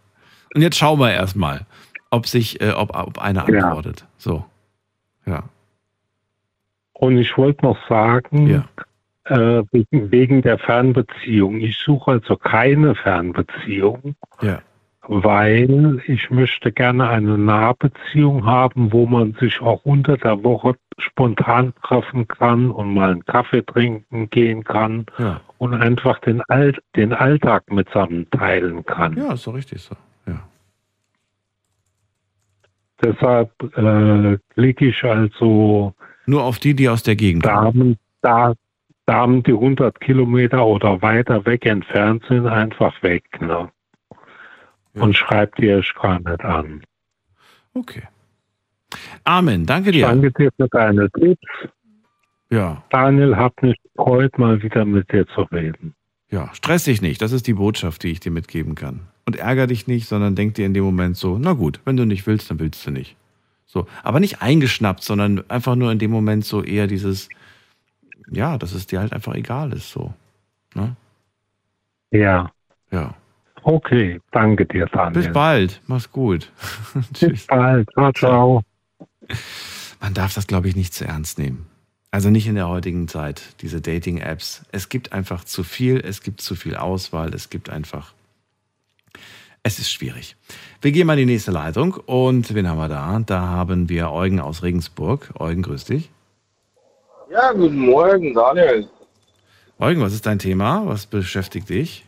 Speaker 1: Und jetzt schauen wir erstmal, ob sich, äh, ob, ob einer
Speaker 17: Ja.
Speaker 1: antwortet. So. Ja.
Speaker 17: Und ich wollte noch sagen, äh, wegen, wegen der Fernbeziehung. Ich suche also keine Fernbeziehung,
Speaker 1: Ja.
Speaker 17: Weil ich möchte gerne eine Nahbeziehung haben, wo man sich auch unter der Woche spontan treffen kann und mal einen Kaffee trinken gehen kann
Speaker 1: Ja.
Speaker 17: und einfach den, All den Alltag mitsammen teilen kann.
Speaker 1: Ja, ist doch richtig so.
Speaker 17: Deshalb äh, klicke ich also
Speaker 1: Nur auf die, die aus der Gegend
Speaker 17: Damen, da, Damen, die 100 Kilometer oder weiter weg entfernt sind, einfach weg. Ne? Und erst gar nicht an.
Speaker 1: Okay. Amen, danke dir.
Speaker 17: Danke dir für deine Tipps.
Speaker 1: Ja.
Speaker 17: Daniel, hat mich gefreut, mal wieder mit dir zu reden.
Speaker 1: Ja, stress dich nicht. Das ist die Botschaft, die ich dir mitgeben kann. Und ärger dich nicht, sondern denk dir in dem Moment so, na gut, wenn du nicht willst, dann willst du nicht. So, aber nicht eingeschnappt, sondern einfach nur in dem Moment so eher dieses, ja, dass es dir halt einfach egal ist, so. Ne?
Speaker 17: Ja.
Speaker 1: Ja.
Speaker 17: Okay, danke dir, Daniel.
Speaker 1: Bis bald. Mach's gut.
Speaker 17: Bis bald. Ciao, ciao.
Speaker 1: Man darf das, glaube ich, nicht zu ernst nehmen. Also nicht in der heutigen Zeit, diese Dating-Apps. Es gibt einfach zu viel, es gibt zu viel Auswahl, es gibt einfach. Es ist schwierig. Wir gehen mal in die nächste Leitung und wen haben wir da? Da haben wir Eugen aus Regensburg. Eugen, grüß dich.
Speaker 6: Ja, guten Morgen, Daniel.
Speaker 1: Eugen, was ist dein Thema? Was beschäftigt dich?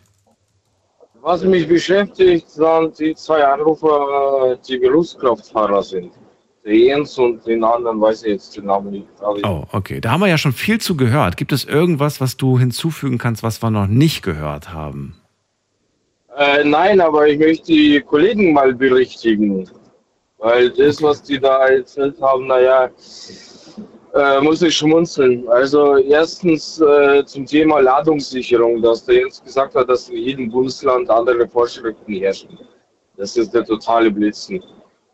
Speaker 6: Was mich beschäftigt, sind die zwei Anrufer, die Berufskraftfahrer sind. Der Jens und den anderen weiß ich jetzt den Namen nicht.
Speaker 1: Oh, okay. Da haben wir ja schon viel zu gehört. Gibt es irgendwas, was du hinzufügen kannst, was wir noch nicht gehört haben?
Speaker 6: Äh, nein, aber ich möchte die Kollegen mal berichtigen. Weil das, was die da erzählt haben, naja, äh, muss ich schmunzeln. Also erstens äh, zum Thema Ladungssicherung, dass der Jens gesagt hat, dass in jedem Bundesland andere Vorschriften herrschen. Das ist der totale Blitzen.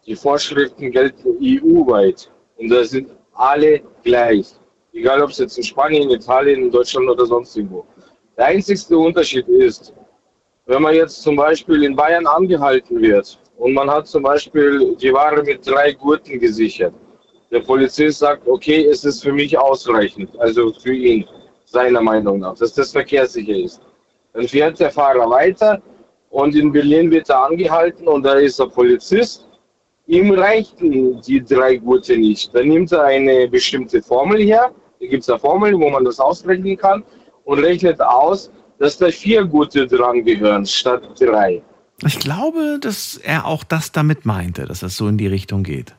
Speaker 6: Die Vorschriften gelten EU-weit und da sind alle gleich. Egal ob es jetzt in Spanien, Italien, Deutschland oder sonst irgendwo. Der einzigste Unterschied ist, wenn man jetzt zum Beispiel in Bayern angehalten wird und man hat zum Beispiel die Ware mit drei Gurten gesichert. Der Polizist sagt, okay, es ist für mich ausreichend, also für ihn, seiner Meinung nach, dass das verkehrssicher ist. Dann fährt der Fahrer weiter und in Berlin wird er angehalten und da ist der Polizist. Ihm reichten die drei Gurte nicht. Dann nimmt er eine bestimmte Formel her, da gibt es eine Formel, wo man das ausrechnen kann und rechnet aus, dass da vier Gurte dran gehören statt drei.
Speaker 1: Ich glaube, dass er auch das damit meinte, dass das so in die Richtung geht.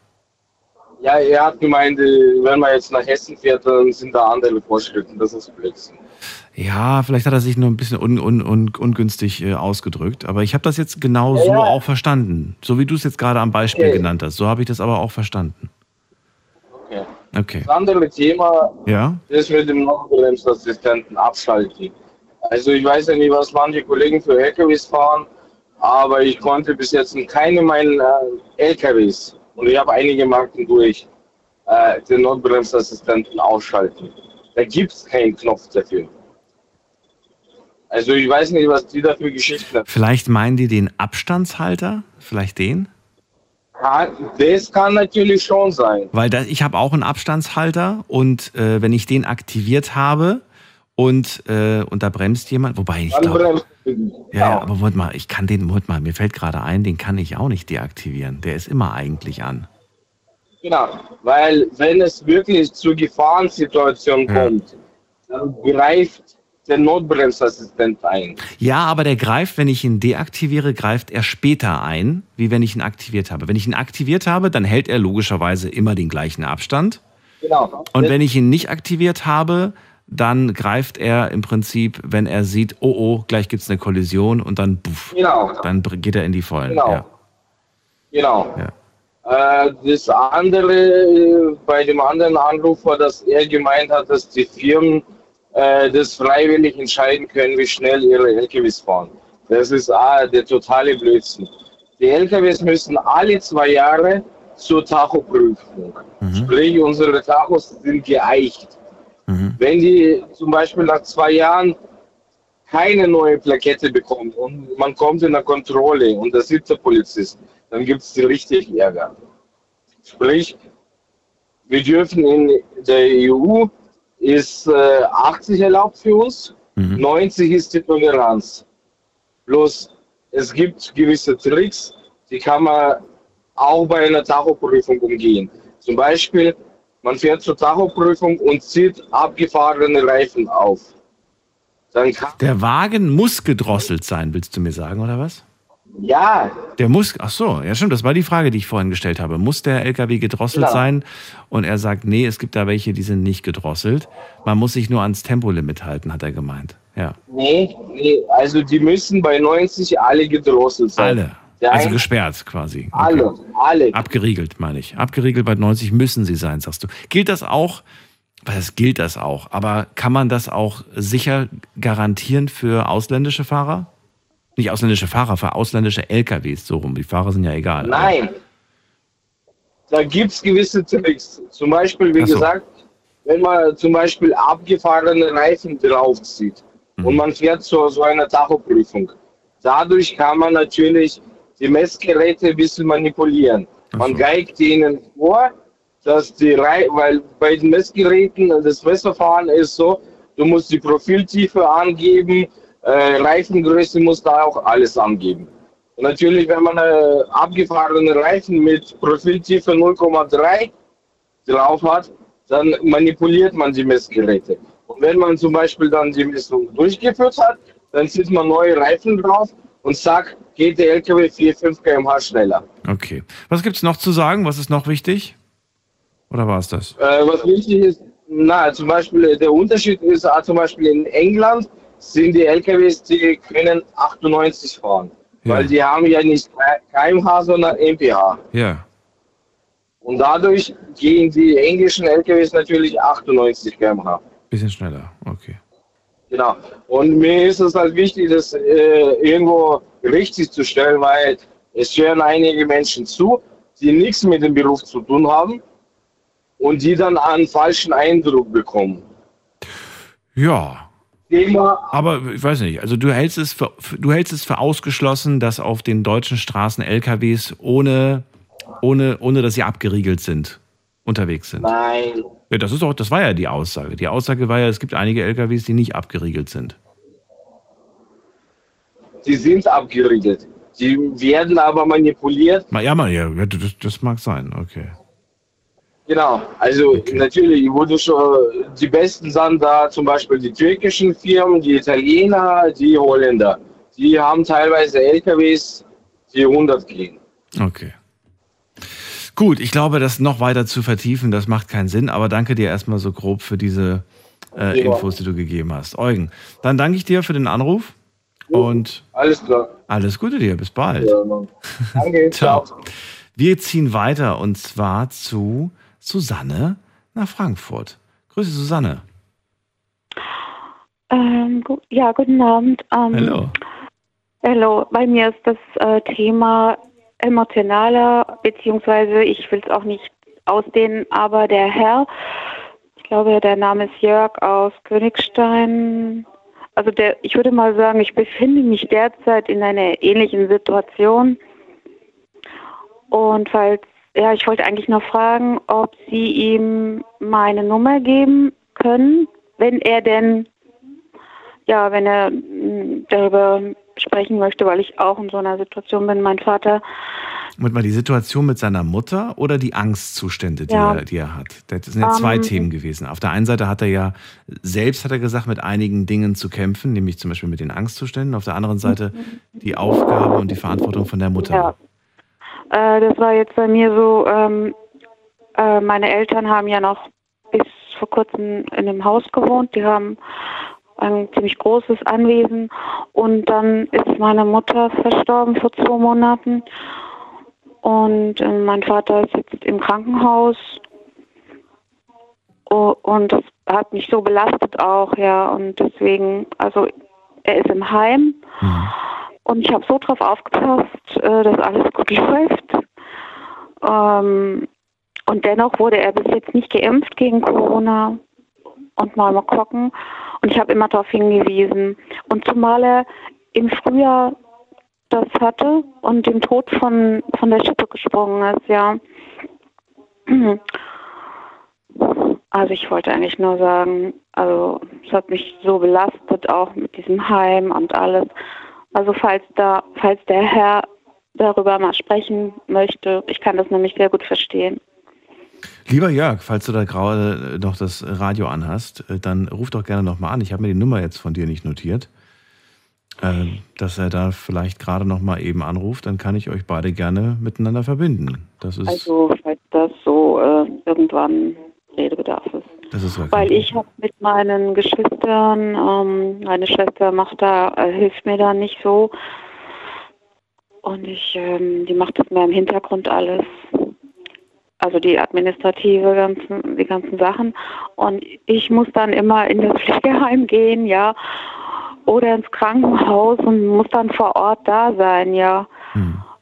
Speaker 6: Ja, er hat gemeint, äh, wenn man jetzt nach Hessen fährt, dann sind da andere Vorschriften. Das ist Blödsinn.
Speaker 1: Ja, vielleicht hat er sich nur ein bisschen un, un, un, ungünstig äh, ausgedrückt, aber ich habe das jetzt genau so
Speaker 6: Ja, ja.
Speaker 1: auch verstanden. So wie du es jetzt gerade am Beispiel
Speaker 6: Okay.
Speaker 1: genannt hast. So habe ich das aber auch verstanden.
Speaker 6: Okay.
Speaker 1: Okay.
Speaker 6: Das andere Thema
Speaker 1: Ja?
Speaker 6: ist mit dem Notbremsassistenten abschalten. Also ich weiß ja nicht, was manche Kollegen für LKWs fahren, aber ich konnte bis jetzt in keinem meiner äh, LKWs, und ich habe einige Marken durch, äh, den Notbremsassistenten ausschalten. Da gibt es keinen Knopf dafür. Also ich weiß nicht, was die da für Geschichten haben.
Speaker 1: Vielleicht meinen die den Abstandshalter? Vielleicht den?
Speaker 6: Das kann natürlich schon sein.
Speaker 1: Weil da, ich habe auch einen Abstandshalter und äh, wenn ich den aktiviert habe und, äh, und da bremst jemand, wobei ich glaube, ja, ja, aber Moment mal, ich kann den, Moment mal, mir fällt gerade ein, den kann ich auch nicht deaktivieren. Der ist immer eigentlich an.
Speaker 6: Genau, weil wenn es wirklich zu Gefahrensituationen kommt, dann greift der Notbremsassistent ein.
Speaker 1: Ja, aber der greift, wenn ich ihn deaktiviere, greift er später ein, wie wenn ich ihn aktiviert habe. Wenn ich ihn aktiviert habe, dann hält er logischerweise immer den gleichen Abstand.
Speaker 6: Genau.
Speaker 1: Und wenn ich ihn nicht aktiviert habe, dann greift er im Prinzip, wenn er sieht, oh oh, gleich gibt es eine Kollision und dann, puff,
Speaker 6: Genau.
Speaker 1: dann geht er in die Vollen.
Speaker 6: Genau.
Speaker 1: Ja.
Speaker 6: Genau.
Speaker 1: Ja.
Speaker 6: Äh, das andere, äh, bei dem anderen Anruf war, dass er gemeint hat, dass die Firmen äh, das freiwillig entscheiden können, wie schnell ihre LKWs fahren. Das ist ah, der totale Blödsinn. Die LKWs müssen alle zwei Jahre zur Tachoprüfung.
Speaker 1: Mhm.
Speaker 6: Sprich, unsere Tachos sind geeicht. Wenn die zum Beispiel nach zwei Jahren keine neue Plakette bekommen und man kommt in der Kontrolle und da sitzt der Polizist, dann gibt es richtig Ärger. Sprich, wir dürfen in der EU ist äh, 80 erlaubt für uns, 90 ist die Toleranz. Bloß es gibt gewisse Tricks, die kann man auch bei einer Tachoprüfung umgehen. Zum Beispiel, man fährt zur Tachoprüfung und zieht abgefahrene Reifen auf.
Speaker 1: Der Wagen muss gedrosselt sein, willst du mir sagen, oder was?
Speaker 6: ja,
Speaker 1: Der muss, ach so, ja stimmt, das war die Frage, die ich vorhin gestellt habe. Muss der LKW gedrosselt
Speaker 6: Genau.
Speaker 1: sein? Und er sagt, nee, es gibt da welche, die sind nicht gedrosselt. Man muss sich nur ans Tempolimit halten, hat er gemeint. Ja.
Speaker 6: nee, nee, also die müssen bei 90 alle gedrosselt sein.
Speaker 1: Alle. Also gesperrt quasi.
Speaker 6: Alle, alle.
Speaker 1: Abgeriegelt, meine ich. Abgeriegelt bei 90 müssen sie sein, sagst du. Gilt das auch? Was gilt das auch? Aber kann man das auch sicher garantieren für ausländische Fahrer? Nicht ausländische Fahrer, für ausländische LKWs, so rum. Die Fahrer sind ja egal.
Speaker 6: Nein. Da gibt es gewisse Tricks. Zum Beispiel, wie
Speaker 1: so.
Speaker 6: gesagt, wenn man zum Beispiel abgefahrene Reifen draufzieht
Speaker 1: Mhm.
Speaker 6: und man fährt zu so einer Tachoprüfung. Dadurch kann man natürlich die Messgeräte ein bisschen manipulieren. Man geigt ihnen vor, dass die Rei weil bei den Messgeräten das Messerfahren ist so, du musst die Profiltiefe angeben, äh, Reifengröße muss da auch alles angeben. Und natürlich, wenn man äh, abgefahrene Reifen mit Profiltiefe 0,3 drauf hat, dann manipuliert man die Messgeräte. Und wenn man zum Beispiel dann die Messung durchgeführt hat, dann zieht man neue Reifen drauf und zack, geht der LKW 4, 5 km/h schneller.
Speaker 1: Okay. Was gibt's noch zu sagen? Was ist noch wichtig? Oder war es das?
Speaker 6: Äh, was wichtig ist, na, zum Beispiel äh, der Unterschied ist, äh, zum Beispiel in England sind die LKWs, die können 98 fahren.
Speaker 1: Ja.
Speaker 6: Weil die haben ja nicht kmh, sondern mph.
Speaker 1: Ja.
Speaker 6: Und dadurch gehen die englischen LKWs natürlich 98 km/h.
Speaker 1: Bisschen schneller. Okay.
Speaker 6: Genau. Und mir ist es halt wichtig, das äh, irgendwo richtig zu stellen, weil es hören einige Menschen zu, die nichts mit dem Beruf zu tun haben und die dann einen falschen Eindruck bekommen.
Speaker 1: Ja.
Speaker 6: Thema,
Speaker 1: Aber ich weiß nicht, also du hältst es für, für- du hältst es für ausgeschlossen, dass auf den deutschen Straßen LKWs ohne, ohne, ohne dass sie abgeriegelt sind, unterwegs sind.
Speaker 6: nein,
Speaker 1: Ja, das ist auch, das war ja die Aussage. Die Aussage war ja, es gibt einige LKWs, die nicht abgeriegelt sind.
Speaker 6: Die sind abgeriegelt. Die werden aber manipuliert.
Speaker 1: Ma- Ja, mal, ja, das, das mag sein, okay.
Speaker 6: Genau, also natürlich wurde schon die besten sind da zum Beispiel die türkischen Firmen, die Italiener, die Holländer. Die haben teilweise LKWs, die 100 gehen.
Speaker 1: Okay. Gut, ich glaube, das noch weiter zu vertiefen, das macht keinen Sinn, aber danke dir erstmal so grob für diese äh. Infos, die du gegeben hast. Eugen, dann danke ich dir für den Anruf und
Speaker 6: Alles klar.
Speaker 1: alles Gute dir, bis bald.
Speaker 6: Ja. Danke,
Speaker 1: Ciao. Wir ziehen weiter und zwar zu Susanne nach Frankfurt. Grüße Susanne.
Speaker 19: Ähm, gu ja, guten Abend. Ähm,
Speaker 1: Hallo.
Speaker 19: Hallo, bei mir ist das äh, Thema emotionaler, beziehungsweise ich will es auch nicht ausdehnen, aber der Herr, ich glaube, der Name ist Jörg aus Königstein. Also der, ich würde mal sagen, ich befinde mich derzeit in einer ähnlichen Situation. Und falls, ja, ich wollte eigentlich nur fragen, ob Sie ihm meine Nummer geben können, wenn er denn ja, wenn er mh, darüber sprechen möchte, weil ich auch in so einer Situation bin. Mein Vater,
Speaker 1: Moment mal, die Situation mit seiner Mutter oder die Angstzustände, die,
Speaker 19: Ja.
Speaker 1: er, die er hat? Das sind ja zwei
Speaker 19: Ähm,
Speaker 1: Themen gewesen. Auf der einen Seite hat er ja selbst, hat er gesagt, mit einigen Dingen zu kämpfen, nämlich zum Beispiel mit den Angstzuständen. Auf der anderen Seite die Aufgabe und die Verantwortung von der Mutter.
Speaker 19: ja, äh, das war jetzt bei mir so, ähm, äh, meine Eltern haben ja noch bis vor kurzem in dem Haus gewohnt. Die haben ein ziemlich großes Anwesen und dann ist meine Mutter verstorben vor zwei Monaten. Und äh, mein Vater ist jetzt im Krankenhaus. Oh, und das hat mich so belastet auch, ja. Und deswegen, also er ist im Heim. Und ich habe so drauf aufgepasst, äh, dass alles gut läuft. Ähm, und dennoch wurde er bis jetzt nicht geimpft gegen Corona und mal mal gucken. Und ich habe immer darauf hingewiesen. Und zumal er im Frühjahr das hatte und dem Tod von, von der Schippe gesprungen ist, ja. Also ich wollte eigentlich nur sagen, also es hat mich so belastet, auch mit diesem Heim und alles. Also falls da, falls der Herr darüber mal sprechen möchte, ich kann das nämlich sehr gut verstehen.
Speaker 1: Lieber Jörg, falls du da gerade noch das Radio anhast, äh, dann ruf doch gerne nochmal an. Ich habe mir die Nummer jetzt von dir nicht notiert. Äh, dass er da vielleicht gerade nochmal eben anruft, dann kann ich euch beide gerne miteinander verbinden. Das ist,
Speaker 19: Also falls das so äh, irgendwann Redebedarf ist.
Speaker 1: das ist
Speaker 19: Weil ich habe mit meinen Geschwistern, ähm, meine Schwester macht da, äh, hilft mir da nicht so. Und ich, ähm, die macht das mehr im Hintergrund alles. Also die administrative ganzen, die ganzen Sachen. Und ich muss dann immer in das Pflegeheim gehen, ja. Oder ins Krankenhaus und muss dann vor Ort da sein, ja.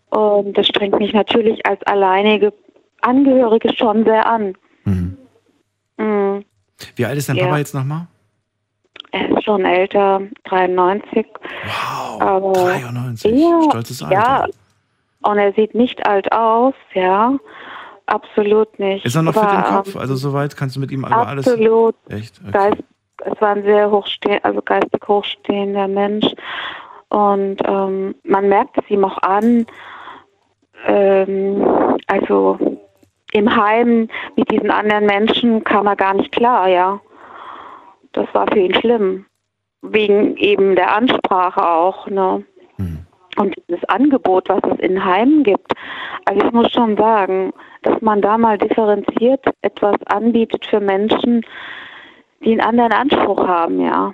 Speaker 19: Und das strengt mich natürlich als alleinige Angehörige schon sehr an. Mhm.
Speaker 1: wie alt ist dein
Speaker 19: Ja.
Speaker 1: Papa jetzt nochmal?
Speaker 19: Er ist schon älter, 93. Wow, aber
Speaker 1: 93.
Speaker 19: Ja,
Speaker 1: Stolzes Alter.
Speaker 19: Ja, und er sieht nicht alt aus, ja. Absolut nicht.
Speaker 1: Ist er noch fit im
Speaker 19: Aber,
Speaker 1: Kopf? Also soweit kannst du mit ihm über alles...
Speaker 19: Absolut.
Speaker 1: Echt? Okay.
Speaker 19: Es war ein sehr hochsteh also geistig hochstehender Mensch. Und ähm, man merkt es ihm auch an, ähm, also im Heim mit diesen anderen Menschen kam er gar nicht klar, ja. Das war für ihn schlimm. Wegen eben der Ansprache auch, ne? Und das Angebot, was es in Heimen gibt. Also ich muss schon sagen, dass man da mal differenziert etwas anbietet für Menschen, die einen anderen Anspruch haben, ja.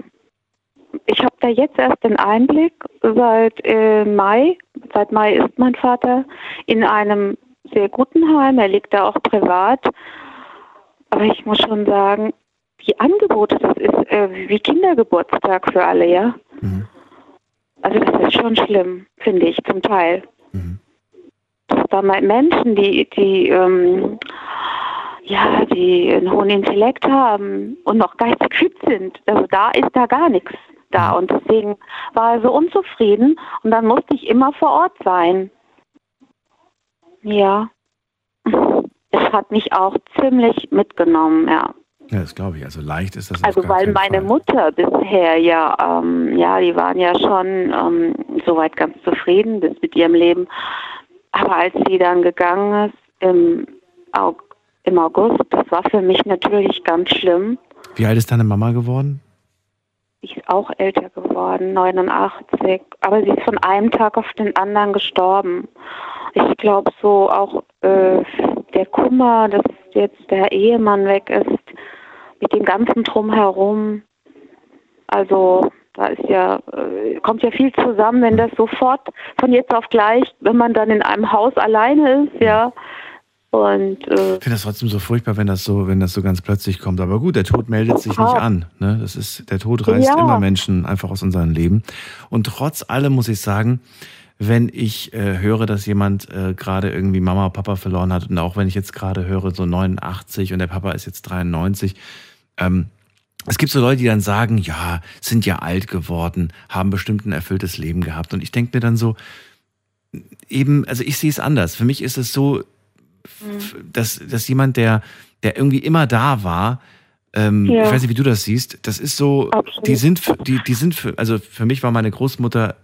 Speaker 19: Ich habe da jetzt erst den Einblick, seit äh, Mai, seit Mai ist mein Vater in einem sehr guten Heim, er liegt da auch privat. Aber ich muss schon sagen, die Angebote, das ist äh, wie Kindergeburtstag für alle, ja. Also das ist schon schlimm, finde ich, zum Teil. Dass da mal Menschen, die, die, ähm, ja, die einen hohen Intellekt haben und noch geistig fit sind, also da ist da gar nichts da. Und deswegen war er so unzufrieden und dann musste ich immer vor Ort sein. Ja. Es hat mich auch ziemlich mitgenommen, ja.
Speaker 1: Ja, das glaube ich. Also leicht ist das
Speaker 19: Also weil meine
Speaker 1: Fall.
Speaker 19: Mutter bisher ja, ähm, ja, die waren ja schon ähm, soweit ganz zufrieden mit ihrem Leben. Aber als sie dann gegangen ist im, Au im August, das war für mich natürlich ganz schlimm.
Speaker 1: Wie alt ist deine Mama geworden?
Speaker 19: Sie ist auch älter geworden, 89. Aber sie ist von einem Tag auf den anderen gestorben. Ich glaube so auch äh, der Kummer, dass jetzt der Ehemann weg ist, mit dem ganzen Drumherum. Also da ist ja, äh, kommt ja viel zusammen, wenn das sofort von jetzt auf gleich, wenn man dann in einem Haus alleine ist, ja. Und äh,
Speaker 1: Ich finde das trotzdem so furchtbar, wenn das so, wenn das so ganz plötzlich kommt. Aber gut, der Tod meldet sich nicht an. Ne? Das ist, der Tod reißt
Speaker 19: Ja.
Speaker 1: immer Menschen einfach aus unserem Leben. Und trotz allem muss ich sagen, wenn ich äh, höre, dass jemand äh, gerade irgendwie Mama, Papa verloren hat und auch wenn ich jetzt gerade höre, so 89 und der Papa ist jetzt 93, ähm, es gibt so Leute, die dann sagen, ja, sind ja alt geworden, haben bestimmt ein erfülltes Leben gehabt. Und ich denke mir dann so, eben, also ich sehe es anders. Für mich ist es so, dass, dass jemand, der, der irgendwie immer da war, ähm,
Speaker 19: Ja.
Speaker 1: ich weiß nicht, wie du das siehst, das ist so, die sind, für, die, die sind für, also für mich war meine Großmutter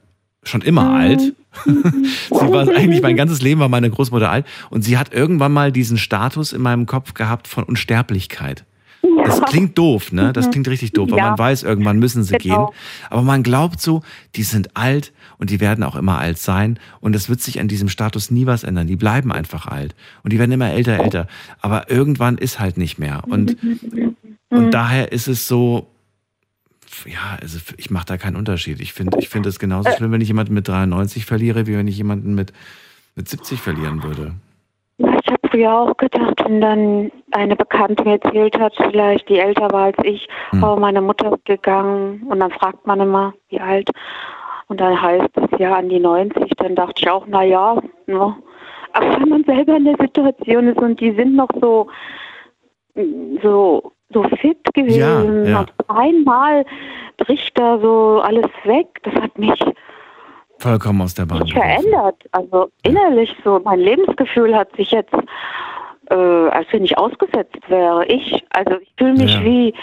Speaker 1: schon immer
Speaker 19: Mhm.
Speaker 1: alt. sie war eigentlich mein ganzes Leben war meine Großmutter alt und sie hat irgendwann mal diesen Status in meinem Kopf gehabt von Unsterblichkeit. Das klingt doof, ne? Das
Speaker 19: Mhm.
Speaker 1: klingt richtig doof, weil
Speaker 19: Ja.
Speaker 1: man weiß, irgendwann müssen sie
Speaker 19: Genau.
Speaker 1: gehen. Aber man glaubt so, die sind alt und die werden auch immer alt sein. Und es wird sich an diesem Status nie was ändern. Die bleiben einfach alt. Und die werden immer älter, älter. Aber irgendwann ist halt nicht mehr. Und, und daher ist es so, ja, also ich mache da keinen Unterschied. Ich finde ich finde es genauso schlimm, wenn ich jemanden mit 93 verliere, wie wenn ich jemanden mit mit 70 verlieren würde.
Speaker 19: Ich habe früher auch gedacht, wenn dann eine Bekannte mir erzählt hat, vielleicht die älter war als ich,
Speaker 1: Hm.
Speaker 19: war meine Mutter gegangen und dann fragt man immer, wie alt. Und dann heißt es ja an die 90, dann dachte ich auch, na ja, ne. aber wenn man selber in der Situation ist und die sind noch so, so, so fit gewesen
Speaker 1: ja.
Speaker 19: und einmal bricht da so alles weg, das hat mich
Speaker 1: Vollkommen aus der Bahn.
Speaker 19: nicht verändert. Also innerlich so, mein Lebensgefühl hat sich jetzt, äh, als wenn ich ausgesetzt wäre. Ich, also ich fühle mich
Speaker 1: Ja.
Speaker 19: wie,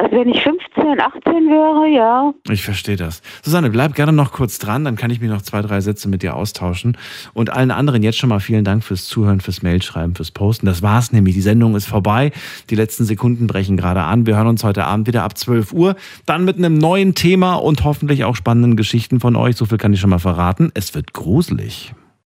Speaker 19: als wenn ich 15, 18 wäre, ja.
Speaker 1: Ich verstehe das. Susanne, bleib gerne noch kurz dran, dann kann ich mir noch zwei, drei Sätze mit dir austauschen. Und allen anderen jetzt schon mal vielen Dank fürs Zuhören, fürs Mailschreiben, fürs Posten. Das war's nämlich. Die Sendung ist vorbei. Die letzten Sekunden brechen gerade an. Wir hören uns heute Abend wieder ab 12 Uhr. Dann mit einem neuen Thema und hoffentlich auch spannenden Geschichten von euch. So viel kann ich schon mal verraten. Es wird gruselig.